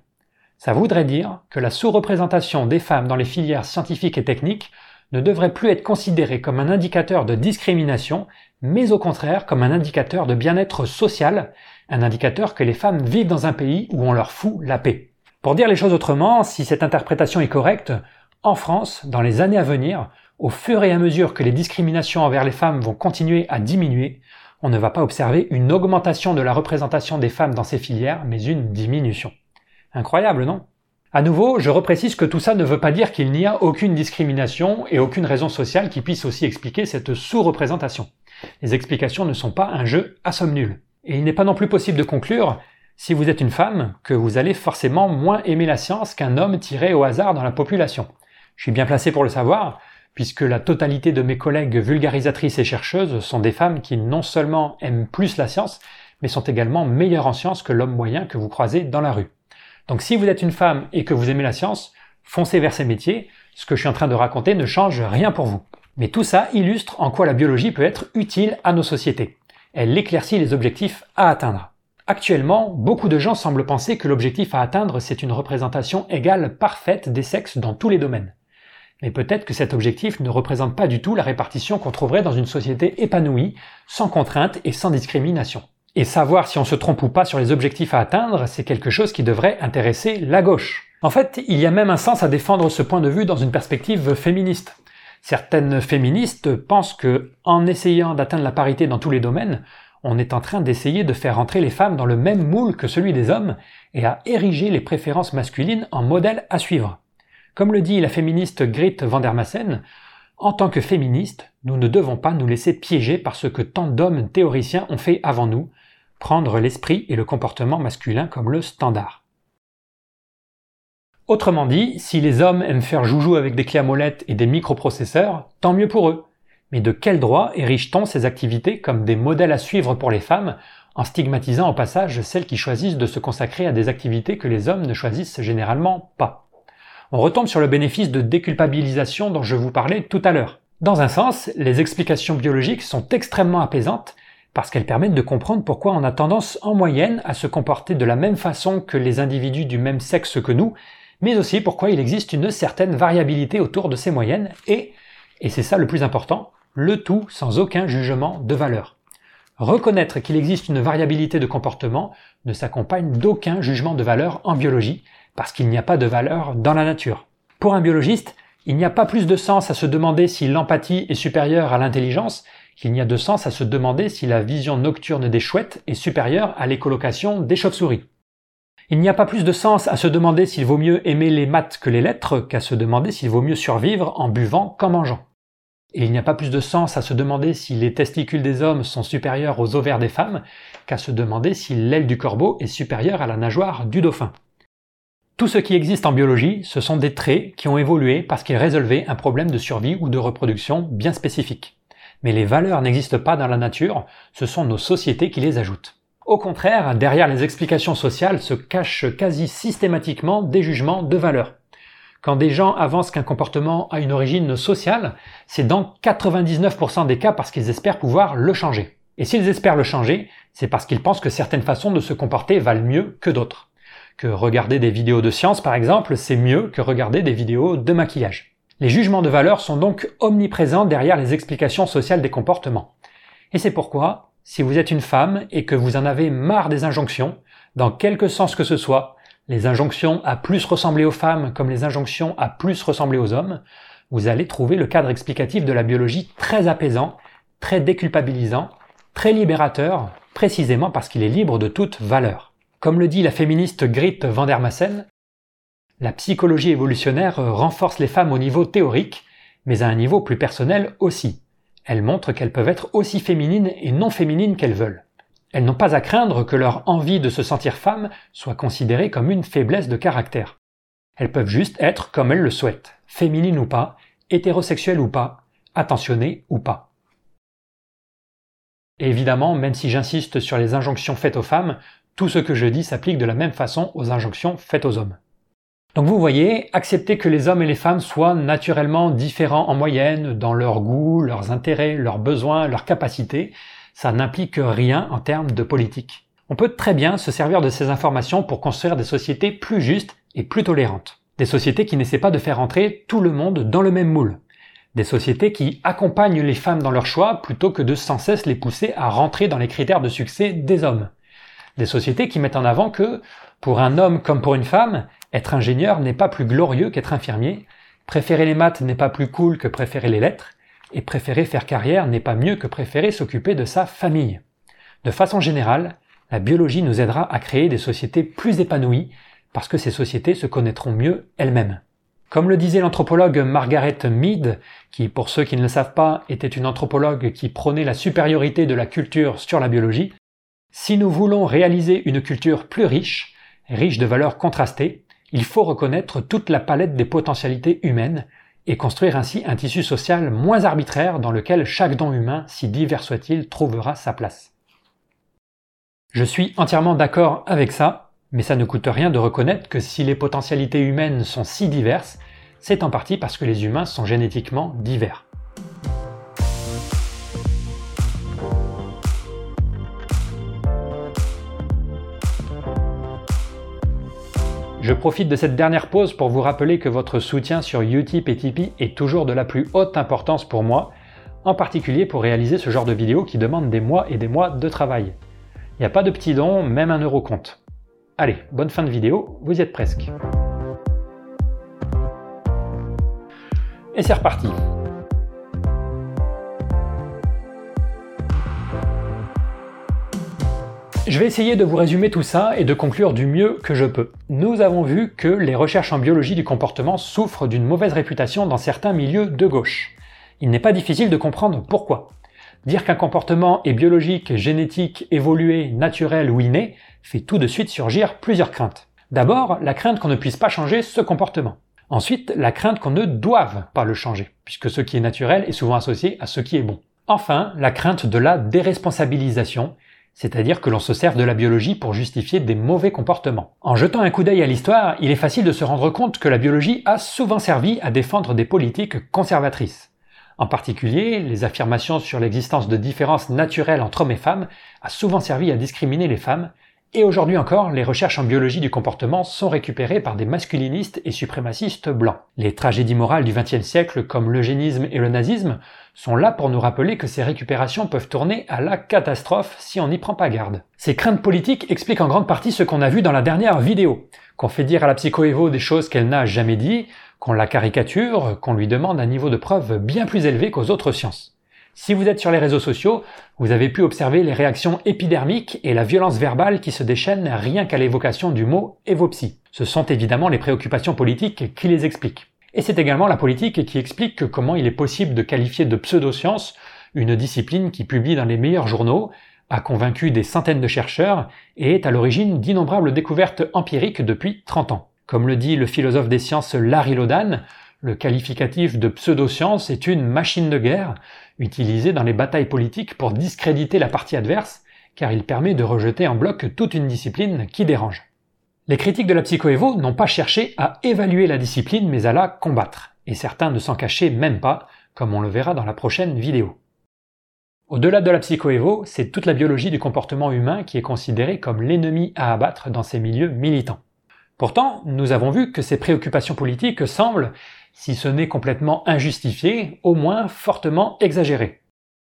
Ça voudrait dire que la sous-représentation des femmes dans les filières scientifiques et techniques ne devrait plus être considérée comme un indicateur de discrimination, mais au contraire comme un indicateur de bien-être social, un indicateur que les femmes vivent dans un pays où on leur fout la paix. Pour dire les choses autrement, si cette interprétation est correcte, en France, dans les années à venir, au fur et à mesure que les discriminations envers les femmes vont continuer à diminuer, on ne va pas observer une augmentation de la représentation des femmes dans ces filières, mais une diminution. Incroyable, non? À nouveau, je reprécise que tout ça ne veut pas dire qu'il n'y a aucune discrimination et aucune raison sociale qui puisse aussi expliquer cette sous-représentation. Les explications ne sont pas un jeu à somme nulle. Et il n'est pas non plus possible de conclure, si vous êtes une femme, que vous allez forcément moins aimer la science qu'un homme tiré au hasard dans la population. Je suis bien placé pour le savoir, puisque la totalité de mes collègues vulgarisatrices et chercheuses sont des femmes qui non seulement aiment plus la science, mais sont également meilleures en science que l'homme moyen que vous croisez dans la rue. Donc si vous êtes une femme et que vous aimez la science, foncez vers ces métiers, ce que je suis en train de raconter ne change rien pour vous. Mais tout ça illustre en quoi la biologie peut être utile à nos sociétés elle éclaircit les objectifs à atteindre. Actuellement, beaucoup de gens semblent penser que l'objectif à atteindre, c'est une représentation égale parfaite des sexes dans tous les domaines. Mais peut-être que cet objectif ne représente pas du tout la répartition qu'on trouverait dans une société épanouie, sans contrainte et sans discrimination. Et savoir si on se trompe ou pas sur les objectifs à atteindre, c'est quelque chose qui devrait intéresser la gauche. En fait, il y a même un sens à défendre ce point de vue dans une perspective féministe. Certaines féministes pensent que, en essayant d'atteindre la parité dans tous les domaines, on est en train d'essayer de faire entrer les femmes dans le même moule que celui des hommes et à ériger les préférences masculines en modèle à suivre. Comme le dit la féministe Grit Vandermassen, en tant que féministe, nous ne devons pas nous laisser piéger par ce que tant d'hommes théoriciens ont fait avant nous, prendre l'esprit et le comportement masculin comme le standard. Autrement dit, si les hommes aiment faire joujou avec des clés et des microprocesseurs, tant mieux pour eux. Mais de quel droit érige-t-on ces activités comme des modèles à suivre pour les femmes, en stigmatisant au passage celles qui choisissent de se consacrer à des activités que les hommes ne choisissent généralement pas? On retombe sur le bénéfice de déculpabilisation dont je vous parlais tout à l'heure. Dans un sens, les explications biologiques sont extrêmement apaisantes parce qu'elles permettent de comprendre pourquoi on a tendance en moyenne à se comporter de la même façon que les individus du même sexe que nous, mais aussi pourquoi il existe une certaine variabilité autour de ces moyennes et, et c'est ça le plus important, le tout sans aucun jugement de valeur. Reconnaître qu'il existe une variabilité de comportement ne s'accompagne d'aucun jugement de valeur en biologie, parce qu'il n'y a pas de valeur dans la nature. Pour un biologiste, il n'y a pas plus de sens à se demander si l'empathie est supérieure à l'intelligence qu'il n'y a de sens à se demander si la vision nocturne des chouettes est supérieure à l'écolocation des chauves-souris. Il n'y a pas plus de sens à se demander s'il vaut mieux aimer les maths que les lettres qu'à se demander s'il vaut mieux survivre en buvant qu'en mangeant. Et il n'y a pas plus de sens à se demander si les testicules des hommes sont supérieurs aux ovaires des femmes qu'à se demander si l'aile du corbeau est supérieure à la nageoire du dauphin. Tout ce qui existe en biologie, ce sont des traits qui ont évolué parce qu'ils résolvaient un problème de survie ou de reproduction bien spécifique. Mais les valeurs n'existent pas dans la nature, ce sont nos sociétés qui les ajoutent. Au contraire, derrière les explications sociales se cachent quasi systématiquement des jugements de valeur. Quand des gens avancent qu'un comportement a une origine sociale, c'est dans 99% des cas parce qu'ils espèrent pouvoir le changer. Et s'ils espèrent le changer, c'est parce qu'ils pensent que certaines façons de se comporter valent mieux que d'autres que regarder des vidéos de science par exemple, c'est mieux que regarder des vidéos de maquillage. Les jugements de valeur sont donc omniprésents derrière les explications sociales des comportements. Et c'est pourquoi, si vous êtes une femme et que vous en avez marre des injonctions, dans quelque sens que ce soit, les injonctions à plus ressembler aux femmes comme les injonctions à plus ressembler aux hommes, vous allez trouver le cadre explicatif de la biologie très apaisant, très déculpabilisant, très libérateur, précisément parce qu'il est libre de toute valeur. Comme le dit la féministe Grit Vandermassen, la psychologie évolutionnaire renforce les femmes au niveau théorique, mais à un niveau plus personnel aussi. Elle montre qu'elles peuvent être aussi féminines et non féminines qu'elles veulent. Elles n'ont pas à craindre que leur envie de se sentir femme soit considérée comme une faiblesse de caractère. Elles peuvent juste être comme elles le souhaitent, féminines ou pas, hétérosexuelles ou pas, attentionnées ou pas. Évidemment, même si j'insiste sur les injonctions faites aux femmes, tout ce que je dis s'applique de la même façon aux injonctions faites aux hommes. Donc vous voyez, accepter que les hommes et les femmes soient naturellement différents en moyenne dans leurs goûts, leurs intérêts, leurs besoins, leurs capacités, ça n'implique rien en termes de politique. On peut très bien se servir de ces informations pour construire des sociétés plus justes et plus tolérantes. Des sociétés qui n'essaient pas de faire entrer tout le monde dans le même moule. Des sociétés qui accompagnent les femmes dans leurs choix plutôt que de sans cesse les pousser à rentrer dans les critères de succès des hommes. Des sociétés qui mettent en avant que, pour un homme comme pour une femme, être ingénieur n'est pas plus glorieux qu'être infirmier, préférer les maths n'est pas plus cool que préférer les lettres, et préférer faire carrière n'est pas mieux que préférer s'occuper de sa famille. De façon générale, la biologie nous aidera à créer des sociétés plus épanouies, parce que ces sociétés se connaîtront mieux elles-mêmes. Comme le disait l'anthropologue Margaret Mead, qui pour ceux qui ne le savent pas était une anthropologue qui prônait la supériorité de la culture sur la biologie, si nous voulons réaliser une culture plus riche, riche de valeurs contrastées, il faut reconnaître toute la palette des potentialités humaines et construire ainsi un tissu social moins arbitraire dans lequel chaque don humain, si divers soit-il, trouvera sa place. Je suis entièrement d'accord avec ça, mais ça ne coûte rien de reconnaître que si les potentialités humaines sont si diverses, c'est en partie parce que les humains sont génétiquement divers. Je profite de cette dernière pause pour vous rappeler que votre soutien sur Utip et Tipeee est toujours de la plus haute importance pour moi, en particulier pour réaliser ce genre de vidéos qui demandent des mois et des mois de travail. Il n'y a pas de petits dons, même un euro compte. Allez, bonne fin de vidéo, vous y êtes presque. Et c'est reparti. Je vais essayer de vous résumer tout ça et de conclure du mieux que je peux. Nous avons vu que les recherches en biologie du comportement souffrent d'une mauvaise réputation dans certains milieux de gauche. Il n'est pas difficile de comprendre pourquoi. Dire qu'un comportement est biologique, génétique, évolué, naturel ou inné fait tout de suite surgir plusieurs craintes. D'abord, la crainte qu'on ne puisse pas changer ce comportement. Ensuite, la crainte qu'on ne doive pas le changer, puisque ce qui est naturel est souvent associé à ce qui est bon. Enfin, la crainte de la déresponsabilisation, c'est-à-dire que l'on se sert de la biologie pour justifier des mauvais comportements. En jetant un coup d'œil à l'histoire, il est facile de se rendre compte que la biologie a souvent servi à défendre des politiques conservatrices. En particulier, les affirmations sur l'existence de différences naturelles entre hommes et femmes a souvent servi à discriminer les femmes, et aujourd'hui encore, les recherches en biologie du comportement sont récupérées par des masculinistes et suprémacistes blancs. Les tragédies morales du XXe siècle, comme l'eugénisme et le nazisme, sont là pour nous rappeler que ces récupérations peuvent tourner à la catastrophe si on n'y prend pas garde. Ces craintes politiques expliquent en grande partie ce qu'on a vu dans la dernière vidéo, qu'on fait dire à la psychoévo des choses qu'elle n'a jamais dit, qu'on la caricature, qu'on lui demande un niveau de preuve bien plus élevé qu'aux autres sciences. Si vous êtes sur les réseaux sociaux, vous avez pu observer les réactions épidermiques et la violence verbale qui se déchaînent rien qu'à l'évocation du mot évopsie. Ce sont évidemment les préoccupations politiques qui les expliquent. Et c'est également la politique qui explique comment il est possible de qualifier de pseudoscience une discipline qui publie dans les meilleurs journaux, a convaincu des centaines de chercheurs et est à l'origine d'innombrables découvertes empiriques depuis 30 ans. Comme le dit le philosophe des sciences Larry Lodan, le qualificatif de pseudoscience est une machine de guerre utilisée dans les batailles politiques pour discréditer la partie adverse, car il permet de rejeter en bloc toute une discipline qui dérange. Les critiques de la psychoévo n'ont pas cherché à évaluer la discipline mais à la combattre, et certains ne s'en cachaient même pas, comme on le verra dans la prochaine vidéo. Au-delà de la psychoévo, c'est toute la biologie du comportement humain qui est considérée comme l'ennemi à abattre dans ces milieux militants. Pourtant, nous avons vu que ces préoccupations politiques semblent, si ce n'est complètement injustifié, au moins fortement exagéré.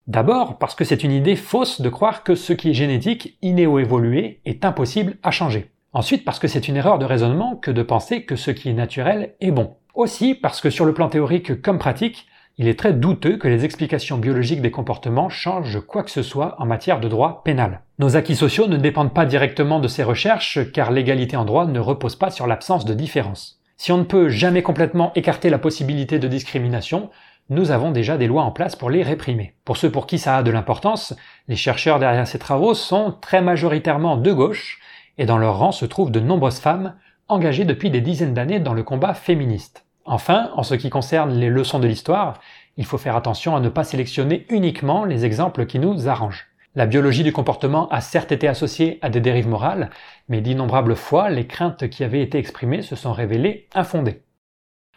D'abord parce que c'est une idée fausse de croire que ce qui est génétique, inné ou évolué, est impossible à changer. Ensuite parce que c'est une erreur de raisonnement que de penser que ce qui est naturel est bon. Aussi parce que sur le plan théorique comme pratique, il est très douteux que les explications biologiques des comportements changent quoi que ce soit en matière de droit pénal. Nos acquis sociaux ne dépendent pas directement de ces recherches car l'égalité en droit ne repose pas sur l'absence de différence. Si on ne peut jamais complètement écarter la possibilité de discrimination, nous avons déjà des lois en place pour les réprimer. Pour ceux pour qui ça a de l'importance, les chercheurs derrière ces travaux sont très majoritairement de gauche, et dans leur rang se trouvent de nombreuses femmes engagées depuis des dizaines d'années dans le combat féministe. Enfin, en ce qui concerne les leçons de l'histoire, il faut faire attention à ne pas sélectionner uniquement les exemples qui nous arrangent. La biologie du comportement a certes été associée à des dérives morales, mais d'innombrables fois, les craintes qui avaient été exprimées se sont révélées infondées.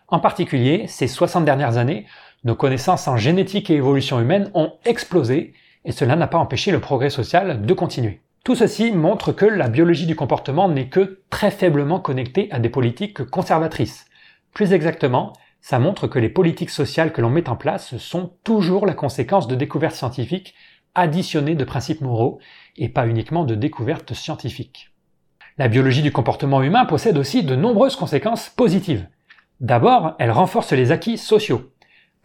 En particulier, ces 60 dernières années, nos connaissances en génétique et évolution humaine ont explosé, et cela n'a pas empêché le progrès social de continuer. Tout ceci montre que la biologie du comportement n'est que très faiblement connectée à des politiques conservatrices. Plus exactement, ça montre que les politiques sociales que l'on met en place sont toujours la conséquence de découvertes scientifiques additionnées de principes moraux et pas uniquement de découvertes scientifiques. La biologie du comportement humain possède aussi de nombreuses conséquences positives. D'abord, elle renforce les acquis sociaux.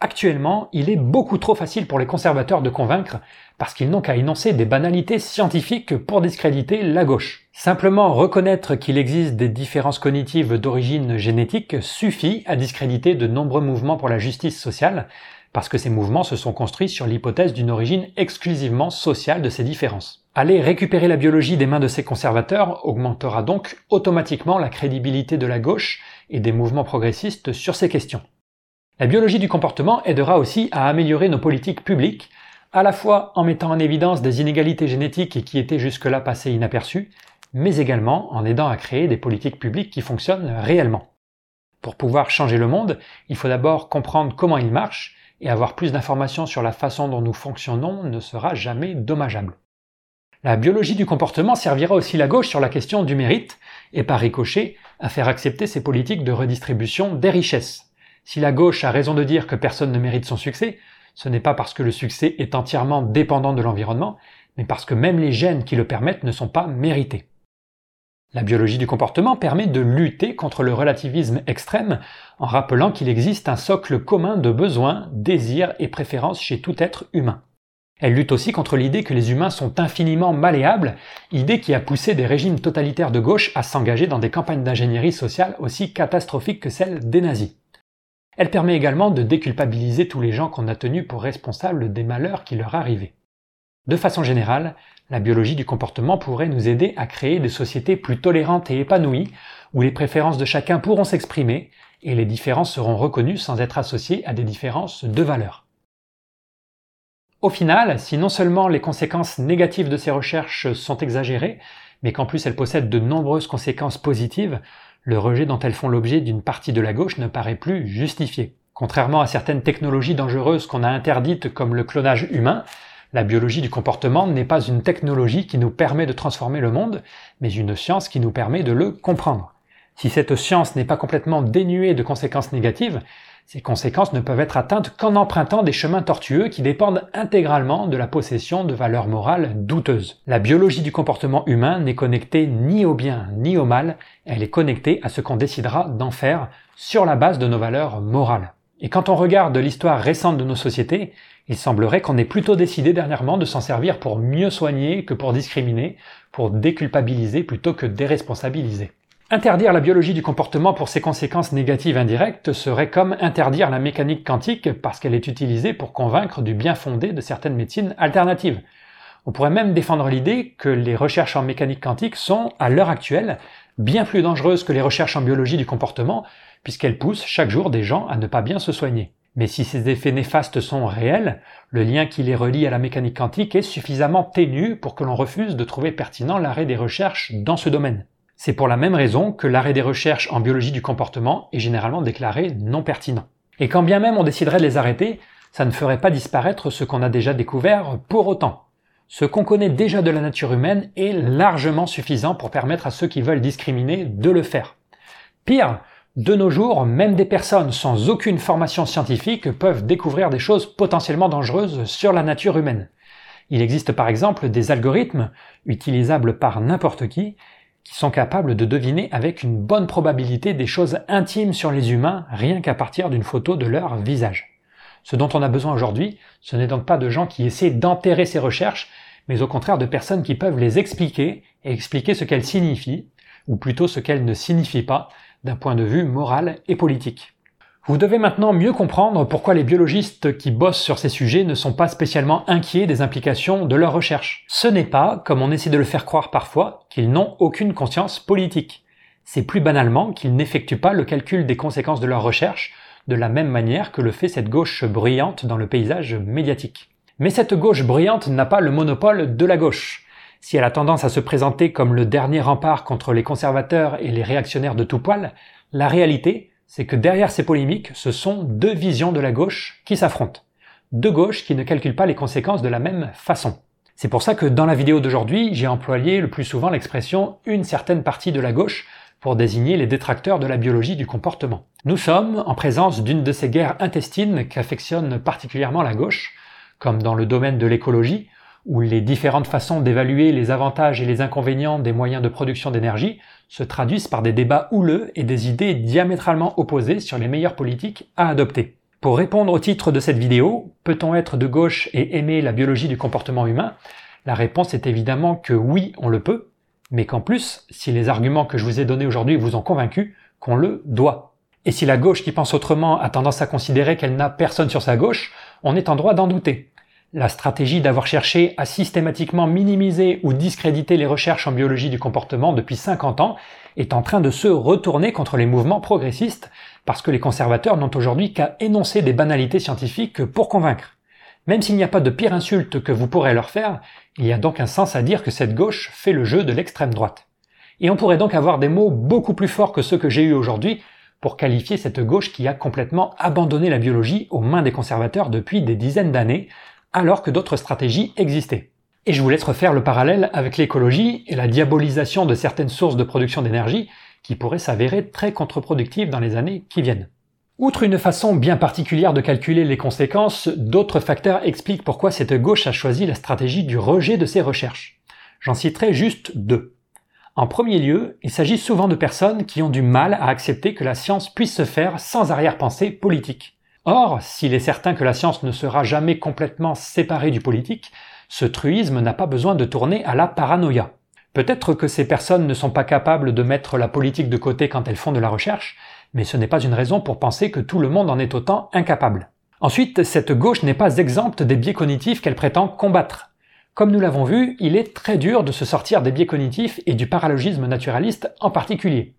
Actuellement, il est beaucoup trop facile pour les conservateurs de convaincre parce qu'ils n'ont qu'à énoncer des banalités scientifiques pour discréditer la gauche. Simplement reconnaître qu'il existe des différences cognitives d'origine génétique suffit à discréditer de nombreux mouvements pour la justice sociale parce que ces mouvements se sont construits sur l'hypothèse d'une origine exclusivement sociale de ces différences. Aller récupérer la biologie des mains de ces conservateurs augmentera donc automatiquement la crédibilité de la gauche et des mouvements progressistes sur ces questions. La biologie du comportement aidera aussi à améliorer nos politiques publiques, à la fois en mettant en évidence des inégalités génétiques qui étaient jusque-là passées inaperçues, mais également en aidant à créer des politiques publiques qui fonctionnent réellement. Pour pouvoir changer le monde, il faut d'abord comprendre comment il marche et avoir plus d'informations sur la façon dont nous fonctionnons ne sera jamais dommageable. La biologie du comportement servira aussi la gauche sur la question du mérite et par ricochet à faire accepter ces politiques de redistribution des richesses. Si la gauche a raison de dire que personne ne mérite son succès, ce n'est pas parce que le succès est entièrement dépendant de l'environnement, mais parce que même les gènes qui le permettent ne sont pas mérités. La biologie du comportement permet de lutter contre le relativisme extrême en rappelant qu'il existe un socle commun de besoins, désirs et préférences chez tout être humain. Elle lutte aussi contre l'idée que les humains sont infiniment malléables, idée qui a poussé des régimes totalitaires de gauche à s'engager dans des campagnes d'ingénierie sociale aussi catastrophiques que celles des nazis. Elle permet également de déculpabiliser tous les gens qu'on a tenus pour responsables des malheurs qui leur arrivaient. De façon générale, la biologie du comportement pourrait nous aider à créer des sociétés plus tolérantes et épanouies, où les préférences de chacun pourront s'exprimer et les différences seront reconnues sans être associées à des différences de valeur. Au final, si non seulement les conséquences négatives de ces recherches sont exagérées, mais qu'en plus elles possèdent de nombreuses conséquences positives, le rejet dont elles font l'objet d'une partie de la gauche ne paraît plus justifié. Contrairement à certaines technologies dangereuses qu'on a interdites comme le clonage humain, la biologie du comportement n'est pas une technologie qui nous permet de transformer le monde, mais une science qui nous permet de le comprendre. Si cette science n'est pas complètement dénuée de conséquences négatives, ces conséquences ne peuvent être atteintes qu'en empruntant des chemins tortueux qui dépendent intégralement de la possession de valeurs morales douteuses. La biologie du comportement humain n'est connectée ni au bien ni au mal, elle est connectée à ce qu'on décidera d'en faire sur la base de nos valeurs morales. Et quand on regarde l'histoire récente de nos sociétés, il semblerait qu'on ait plutôt décidé dernièrement de s'en servir pour mieux soigner que pour discriminer, pour déculpabiliser plutôt que déresponsabiliser. Interdire la biologie du comportement pour ses conséquences négatives indirectes serait comme interdire la mécanique quantique parce qu'elle est utilisée pour convaincre du bien fondé de certaines médecines alternatives. On pourrait même défendre l'idée que les recherches en mécanique quantique sont, à l'heure actuelle, bien plus dangereuses que les recherches en biologie du comportement, puisqu'elles poussent chaque jour des gens à ne pas bien se soigner. Mais si ces effets néfastes sont réels, le lien qui les relie à la mécanique quantique est suffisamment ténu pour que l'on refuse de trouver pertinent l'arrêt des recherches dans ce domaine. C'est pour la même raison que l'arrêt des recherches en biologie du comportement est généralement déclaré non pertinent. Et quand bien même on déciderait de les arrêter, ça ne ferait pas disparaître ce qu'on a déjà découvert pour autant. Ce qu'on connaît déjà de la nature humaine est largement suffisant pour permettre à ceux qui veulent discriminer de le faire. Pire, de nos jours, même des personnes sans aucune formation scientifique peuvent découvrir des choses potentiellement dangereuses sur la nature humaine. Il existe par exemple des algorithmes, utilisables par n'importe qui, qui sont capables de deviner avec une bonne probabilité des choses intimes sur les humains rien qu'à partir d'une photo de leur visage. Ce dont on a besoin aujourd'hui, ce n'est donc pas de gens qui essaient d'enterrer ces recherches, mais au contraire de personnes qui peuvent les expliquer et expliquer ce qu'elles signifient, ou plutôt ce qu'elles ne signifient pas, d'un point de vue moral et politique. Vous devez maintenant mieux comprendre pourquoi les biologistes qui bossent sur ces sujets ne sont pas spécialement inquiets des implications de leurs recherches. Ce n'est pas, comme on essaie de le faire croire parfois, qu'ils n'ont aucune conscience politique. C'est plus banalement qu'ils n'effectuent pas le calcul des conséquences de leurs recherches de la même manière que le fait cette gauche bruyante dans le paysage médiatique. Mais cette gauche bruyante n'a pas le monopole de la gauche. Si elle a tendance à se présenter comme le dernier rempart contre les conservateurs et les réactionnaires de tout poil, la réalité, c'est que derrière ces polémiques, ce sont deux visions de la gauche qui s'affrontent. Deux gauches qui ne calculent pas les conséquences de la même façon. C'est pour ça que dans la vidéo d'aujourd'hui, j'ai employé le plus souvent l'expression une certaine partie de la gauche pour désigner les détracteurs de la biologie du comportement. Nous sommes en présence d'une de ces guerres intestines qu'affectionne particulièrement la gauche, comme dans le domaine de l'écologie, où les différentes façons d'évaluer les avantages et les inconvénients des moyens de production d'énergie se traduisent par des débats houleux et des idées diamétralement opposées sur les meilleures politiques à adopter. Pour répondre au titre de cette vidéo, peut-on être de gauche et aimer la biologie du comportement humain? La réponse est évidemment que oui, on le peut, mais qu'en plus, si les arguments que je vous ai donnés aujourd'hui vous ont convaincu, qu'on le doit. Et si la gauche qui pense autrement a tendance à considérer qu'elle n'a personne sur sa gauche, on est en droit d'en douter. La stratégie d'avoir cherché à systématiquement minimiser ou discréditer les recherches en biologie du comportement depuis 50 ans est en train de se retourner contre les mouvements progressistes parce que les conservateurs n'ont aujourd'hui qu'à énoncer des banalités scientifiques pour convaincre. Même s'il n'y a pas de pire insulte que vous pourrez leur faire, il y a donc un sens à dire que cette gauche fait le jeu de l'extrême droite. Et on pourrait donc avoir des mots beaucoup plus forts que ceux que j'ai eus aujourd'hui pour qualifier cette gauche qui a complètement abandonné la biologie aux mains des conservateurs depuis des dizaines d'années, alors que d'autres stratégies existaient. Et je vous laisse refaire le parallèle avec l'écologie et la diabolisation de certaines sources de production d'énergie qui pourraient s'avérer très contre-productives dans les années qui viennent. Outre une façon bien particulière de calculer les conséquences, d'autres facteurs expliquent pourquoi cette gauche a choisi la stratégie du rejet de ses recherches. J'en citerai juste deux. En premier lieu, il s'agit souvent de personnes qui ont du mal à accepter que la science puisse se faire sans arrière-pensée politique. Or, s'il est certain que la science ne sera jamais complètement séparée du politique, ce truisme n'a pas besoin de tourner à la paranoïa. Peut-être que ces personnes ne sont pas capables de mettre la politique de côté quand elles font de la recherche, mais ce n'est pas une raison pour penser que tout le monde en est autant incapable. Ensuite, cette gauche n'est pas exempte des biais cognitifs qu'elle prétend combattre. Comme nous l'avons vu, il est très dur de se sortir des biais cognitifs et du paralogisme naturaliste en particulier.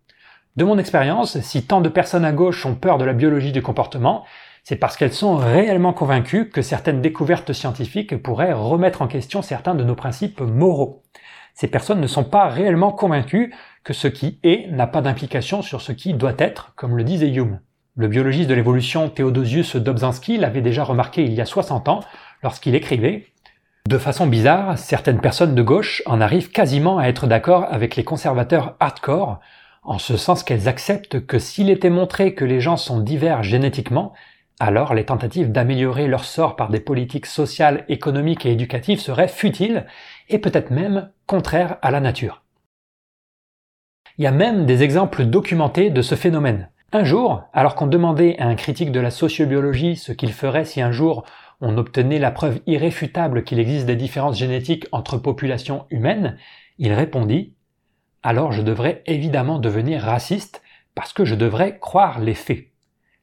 De mon expérience, si tant de personnes à gauche ont peur de la biologie du comportement, c'est parce qu'elles sont réellement convaincues que certaines découvertes scientifiques pourraient remettre en question certains de nos principes moraux. Ces personnes ne sont pas réellement convaincues que ce qui est n'a pas d'implication sur ce qui doit être, comme le disait Hume. Le biologiste de l'évolution Theodosius Dobzhansky l'avait déjà remarqué il y a 60 ans lorsqu'il écrivait De façon bizarre, certaines personnes de gauche en arrivent quasiment à être d'accord avec les conservateurs hardcore, en ce sens qu'elles acceptent que s'il était montré que les gens sont divers génétiquement, alors les tentatives d'améliorer leur sort par des politiques sociales, économiques et éducatives seraient futiles et peut-être même contraires à la nature. Il y a même des exemples documentés de ce phénomène. Un jour, alors qu'on demandait à un critique de la sociobiologie ce qu'il ferait si un jour on obtenait la preuve irréfutable qu'il existe des différences génétiques entre populations humaines, il répondit Alors je devrais évidemment devenir raciste parce que je devrais croire les faits.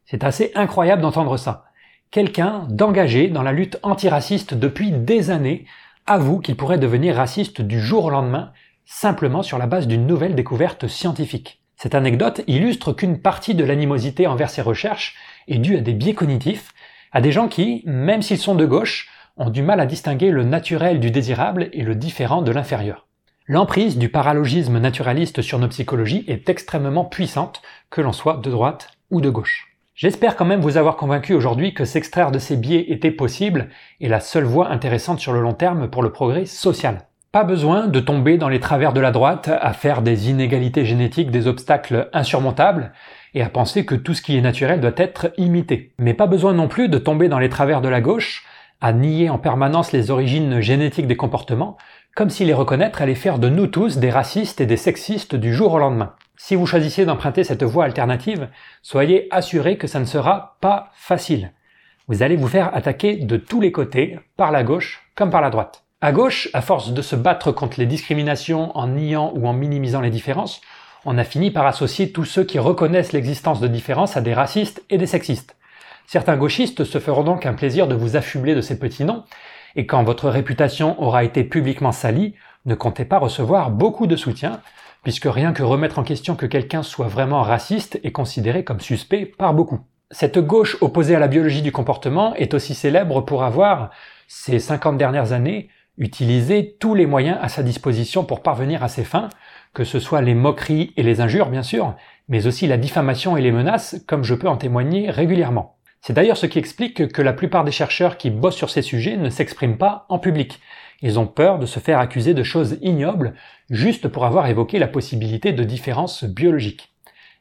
C'est assez incroyable d'entendre ça. Quelqu'un d'engagé dans la lutte antiraciste depuis des années avoue qu'il pourrait devenir raciste du jour au lendemain simplement sur la base d'une nouvelle découverte scientifique. Cette anecdote illustre qu'une partie de l'animosité envers ces recherches est due à des biais cognitifs, à des gens qui, même s'ils sont de gauche, ont du mal à distinguer le naturel du désirable et le différent de l'inférieur. L'emprise du paralogisme naturaliste sur nos psychologies est extrêmement puissante, que l'on soit de droite ou de gauche. J'espère quand même vous avoir convaincu aujourd'hui que s'extraire de ces biais était possible et la seule voie intéressante sur le long terme pour le progrès social. Pas besoin de tomber dans les travers de la droite à faire des inégalités génétiques des obstacles insurmontables et à penser que tout ce qui est naturel doit être imité. Mais pas besoin non plus de tomber dans les travers de la gauche à nier en permanence les origines génétiques des comportements, comme si les reconnaître allait faire de nous tous des racistes et des sexistes du jour au lendemain. Si vous choisissez d'emprunter cette voie alternative, soyez assuré que ça ne sera pas facile. Vous allez vous faire attaquer de tous les côtés, par la gauche comme par la droite. À gauche, à force de se battre contre les discriminations en niant ou en minimisant les différences, on a fini par associer tous ceux qui reconnaissent l'existence de différences à des racistes et des sexistes. Certains gauchistes se feront donc un plaisir de vous affubler de ces petits noms, et quand votre réputation aura été publiquement salie, ne comptez pas recevoir beaucoup de soutien, puisque rien que remettre en question que quelqu'un soit vraiment raciste est considéré comme suspect par beaucoup. Cette gauche opposée à la biologie du comportement est aussi célèbre pour avoir, ces 50 dernières années, utilisé tous les moyens à sa disposition pour parvenir à ses fins, que ce soit les moqueries et les injures bien sûr, mais aussi la diffamation et les menaces, comme je peux en témoigner régulièrement. C'est d'ailleurs ce qui explique que la plupart des chercheurs qui bossent sur ces sujets ne s'expriment pas en public, ils ont peur de se faire accuser de choses ignobles juste pour avoir évoqué la possibilité de différences biologiques.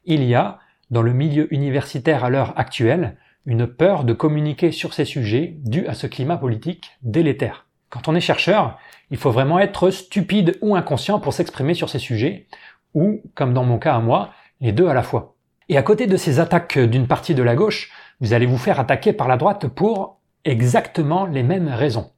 Il y a, dans le milieu universitaire à l'heure actuelle, une peur de communiquer sur ces sujets due à ce climat politique délétère. Quand on est chercheur, il faut vraiment être stupide ou inconscient pour s'exprimer sur ces sujets, ou, comme dans mon cas à moi, les deux à la fois. Et à côté de ces attaques d'une partie de la gauche, vous allez vous faire attaquer par la droite pour exactement les mêmes raisons.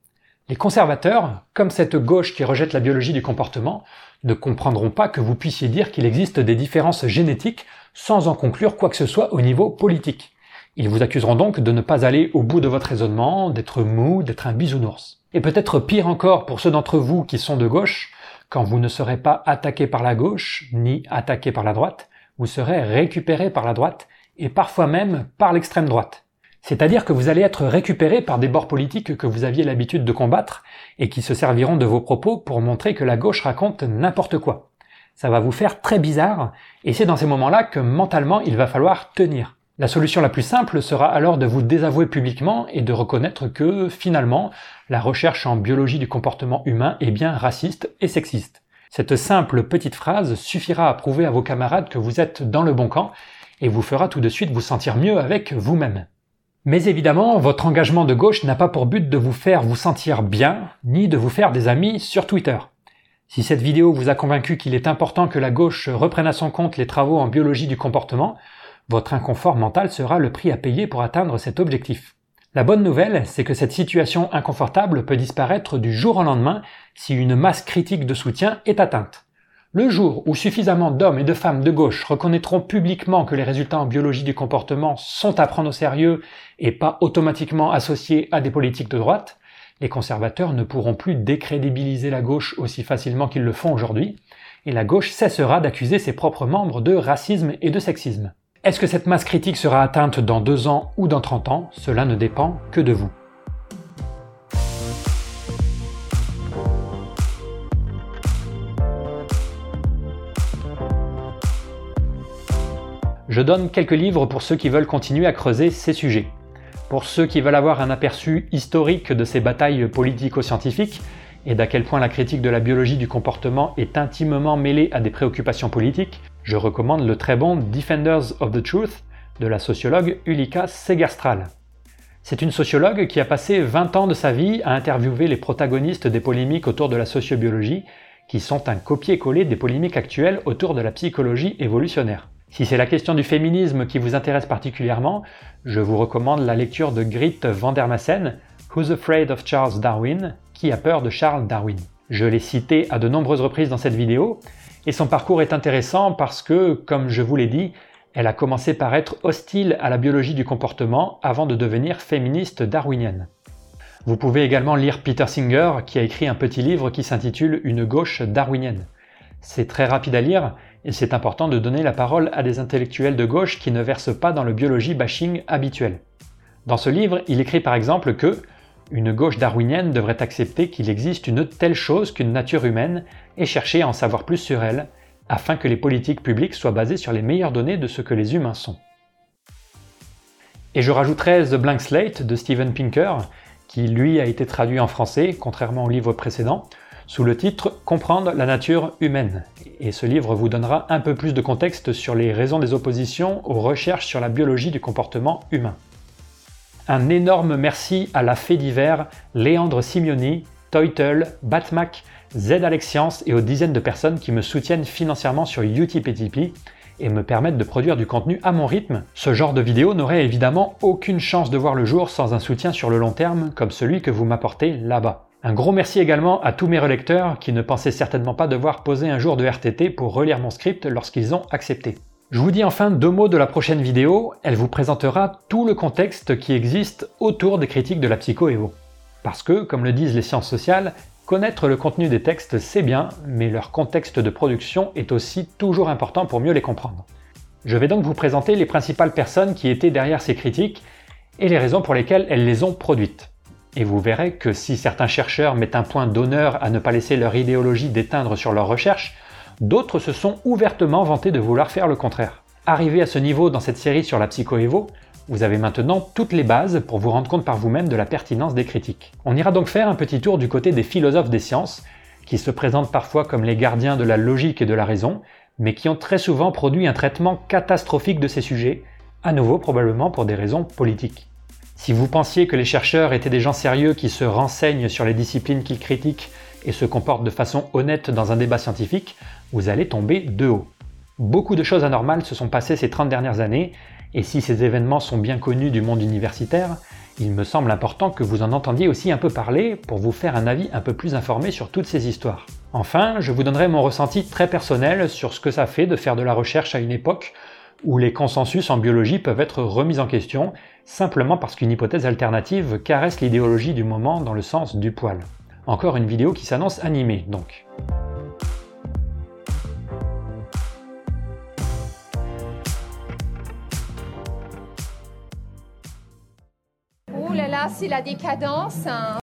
Les conservateurs, comme cette gauche qui rejette la biologie du comportement, ne comprendront pas que vous puissiez dire qu'il existe des différences génétiques sans en conclure quoi que ce soit au niveau politique. Ils vous accuseront donc de ne pas aller au bout de votre raisonnement, d'être mou, d'être un bisounours. Et peut-être pire encore pour ceux d'entre vous qui sont de gauche, quand vous ne serez pas attaqué par la gauche, ni attaqué par la droite, vous serez récupéré par la droite, et parfois même par l'extrême droite. C'est-à-dire que vous allez être récupéré par des bords politiques que vous aviez l'habitude de combattre et qui se serviront de vos propos pour montrer que la gauche raconte n'importe quoi. Ça va vous faire très bizarre et c'est dans ces moments-là que mentalement il va falloir tenir. La solution la plus simple sera alors de vous désavouer publiquement et de reconnaître que finalement la recherche en biologie du comportement humain est bien raciste et sexiste. Cette simple petite phrase suffira à prouver à vos camarades que vous êtes dans le bon camp et vous fera tout de suite vous sentir mieux avec vous-même. Mais évidemment, votre engagement de gauche n'a pas pour but de vous faire vous sentir bien, ni de vous faire des amis sur Twitter. Si cette vidéo vous a convaincu qu'il est important que la gauche reprenne à son compte les travaux en biologie du comportement, Votre inconfort mental sera le prix à payer pour atteindre cet objectif. La bonne nouvelle, c'est que cette situation inconfortable peut disparaître du jour au lendemain si une masse critique de soutien est atteinte. Le jour où suffisamment d'hommes et de femmes de gauche reconnaîtront publiquement que les résultats en biologie du comportement sont à prendre au sérieux et pas automatiquement associés à des politiques de droite, les conservateurs ne pourront plus décrédibiliser la gauche aussi facilement qu'ils le font aujourd'hui, et la gauche cessera d'accuser ses propres membres de racisme et de sexisme. Est-ce que cette masse critique sera atteinte dans deux ans ou dans 30 ans? Cela ne dépend que de vous. Je donne quelques livres pour ceux qui veulent continuer à creuser ces sujets. Pour ceux qui veulent avoir un aperçu historique de ces batailles politico-scientifiques et d'à quel point la critique de la biologie du comportement est intimement mêlée à des préoccupations politiques, je recommande le très bon Defenders of the Truth de la sociologue Ulika Segerstral. C'est une sociologue qui a passé 20 ans de sa vie à interviewer les protagonistes des polémiques autour de la sociobiologie, qui sont un copier-coller des polémiques actuelles autour de la psychologie évolutionnaire. Si c'est la question du féminisme qui vous intéresse particulièrement, je vous recommande la lecture de Grit Vandermassen, Who's Afraid of Charles Darwin? Qui a peur de Charles Darwin? Je l'ai cité à de nombreuses reprises dans cette vidéo, et son parcours est intéressant parce que, comme je vous l'ai dit, elle a commencé par être hostile à la biologie du comportement avant de devenir féministe darwinienne. Vous pouvez également lire Peter Singer qui a écrit un petit livre qui s'intitule Une gauche darwinienne. C'est très rapide à lire et c'est important de donner la parole à des intellectuels de gauche qui ne versent pas dans le biologie bashing habituel. Dans ce livre, il écrit par exemple que une gauche darwinienne devrait accepter qu'il existe une telle chose qu'une nature humaine et chercher à en savoir plus sur elle, afin que les politiques publiques soient basées sur les meilleures données de ce que les humains sont. Et je rajouterai The Blank Slate de Steven Pinker, qui lui a été traduit en français, contrairement au livre précédent, sous le titre Comprendre la nature humaine. Et ce livre vous donnera un peu plus de contexte sur les raisons des oppositions aux recherches sur la biologie du comportement humain. Un énorme merci à la fée divers Léandre Simioni, Toitel, Batmac, Z Alexiance et aux dizaines de personnes qui me soutiennent financièrement sur Utip et me permettent de produire du contenu à mon rythme. Ce genre de vidéo n'aurait évidemment aucune chance de voir le jour sans un soutien sur le long terme comme celui que vous m'apportez là-bas. Un gros merci également à tous mes relecteurs qui ne pensaient certainement pas devoir poser un jour de RTT pour relire mon script lorsqu'ils ont accepté. Je vous dis enfin deux mots de la prochaine vidéo, elle vous présentera tout le contexte qui existe autour des critiques de la psycho-évo. Parce que, comme le disent les sciences sociales, connaître le contenu des textes c'est bien, mais leur contexte de production est aussi toujours important pour mieux les comprendre. Je vais donc vous présenter les principales personnes qui étaient derrière ces critiques et les raisons pour lesquelles elles les ont produites. Et vous verrez que si certains chercheurs mettent un point d'honneur à ne pas laisser leur idéologie déteindre sur leurs recherches, d'autres se sont ouvertement vantés de vouloir faire le contraire. Arrivé à ce niveau dans cette série sur la psychoévo, vous avez maintenant toutes les bases pour vous rendre compte par vous-même de la pertinence des critiques. On ira donc faire un petit tour du côté des philosophes des sciences, qui se présentent parfois comme les gardiens de la logique et de la raison, mais qui ont très souvent produit un traitement catastrophique de ces sujets, à nouveau probablement pour des raisons politiques. Si vous pensiez que les chercheurs étaient des gens sérieux qui se renseignent sur les disciplines qu'ils critiquent et se comportent de façon honnête dans un débat scientifique, vous allez tomber de haut. Beaucoup de choses anormales se sont passées ces 30 dernières années, et si ces événements sont bien connus du monde universitaire, il me semble important que vous en entendiez aussi un peu parler pour vous faire un avis un peu plus informé sur toutes ces histoires. Enfin, je vous donnerai mon ressenti très personnel sur ce que ça fait de faire de la recherche à une époque où les consensus en biologie peuvent être remis en question simplement parce qu'une hypothèse alternative caresse l'idéologie du moment dans le sens du poil. Encore une vidéo qui s'annonce animée donc. Ouh là là, c'est la décadence. hein.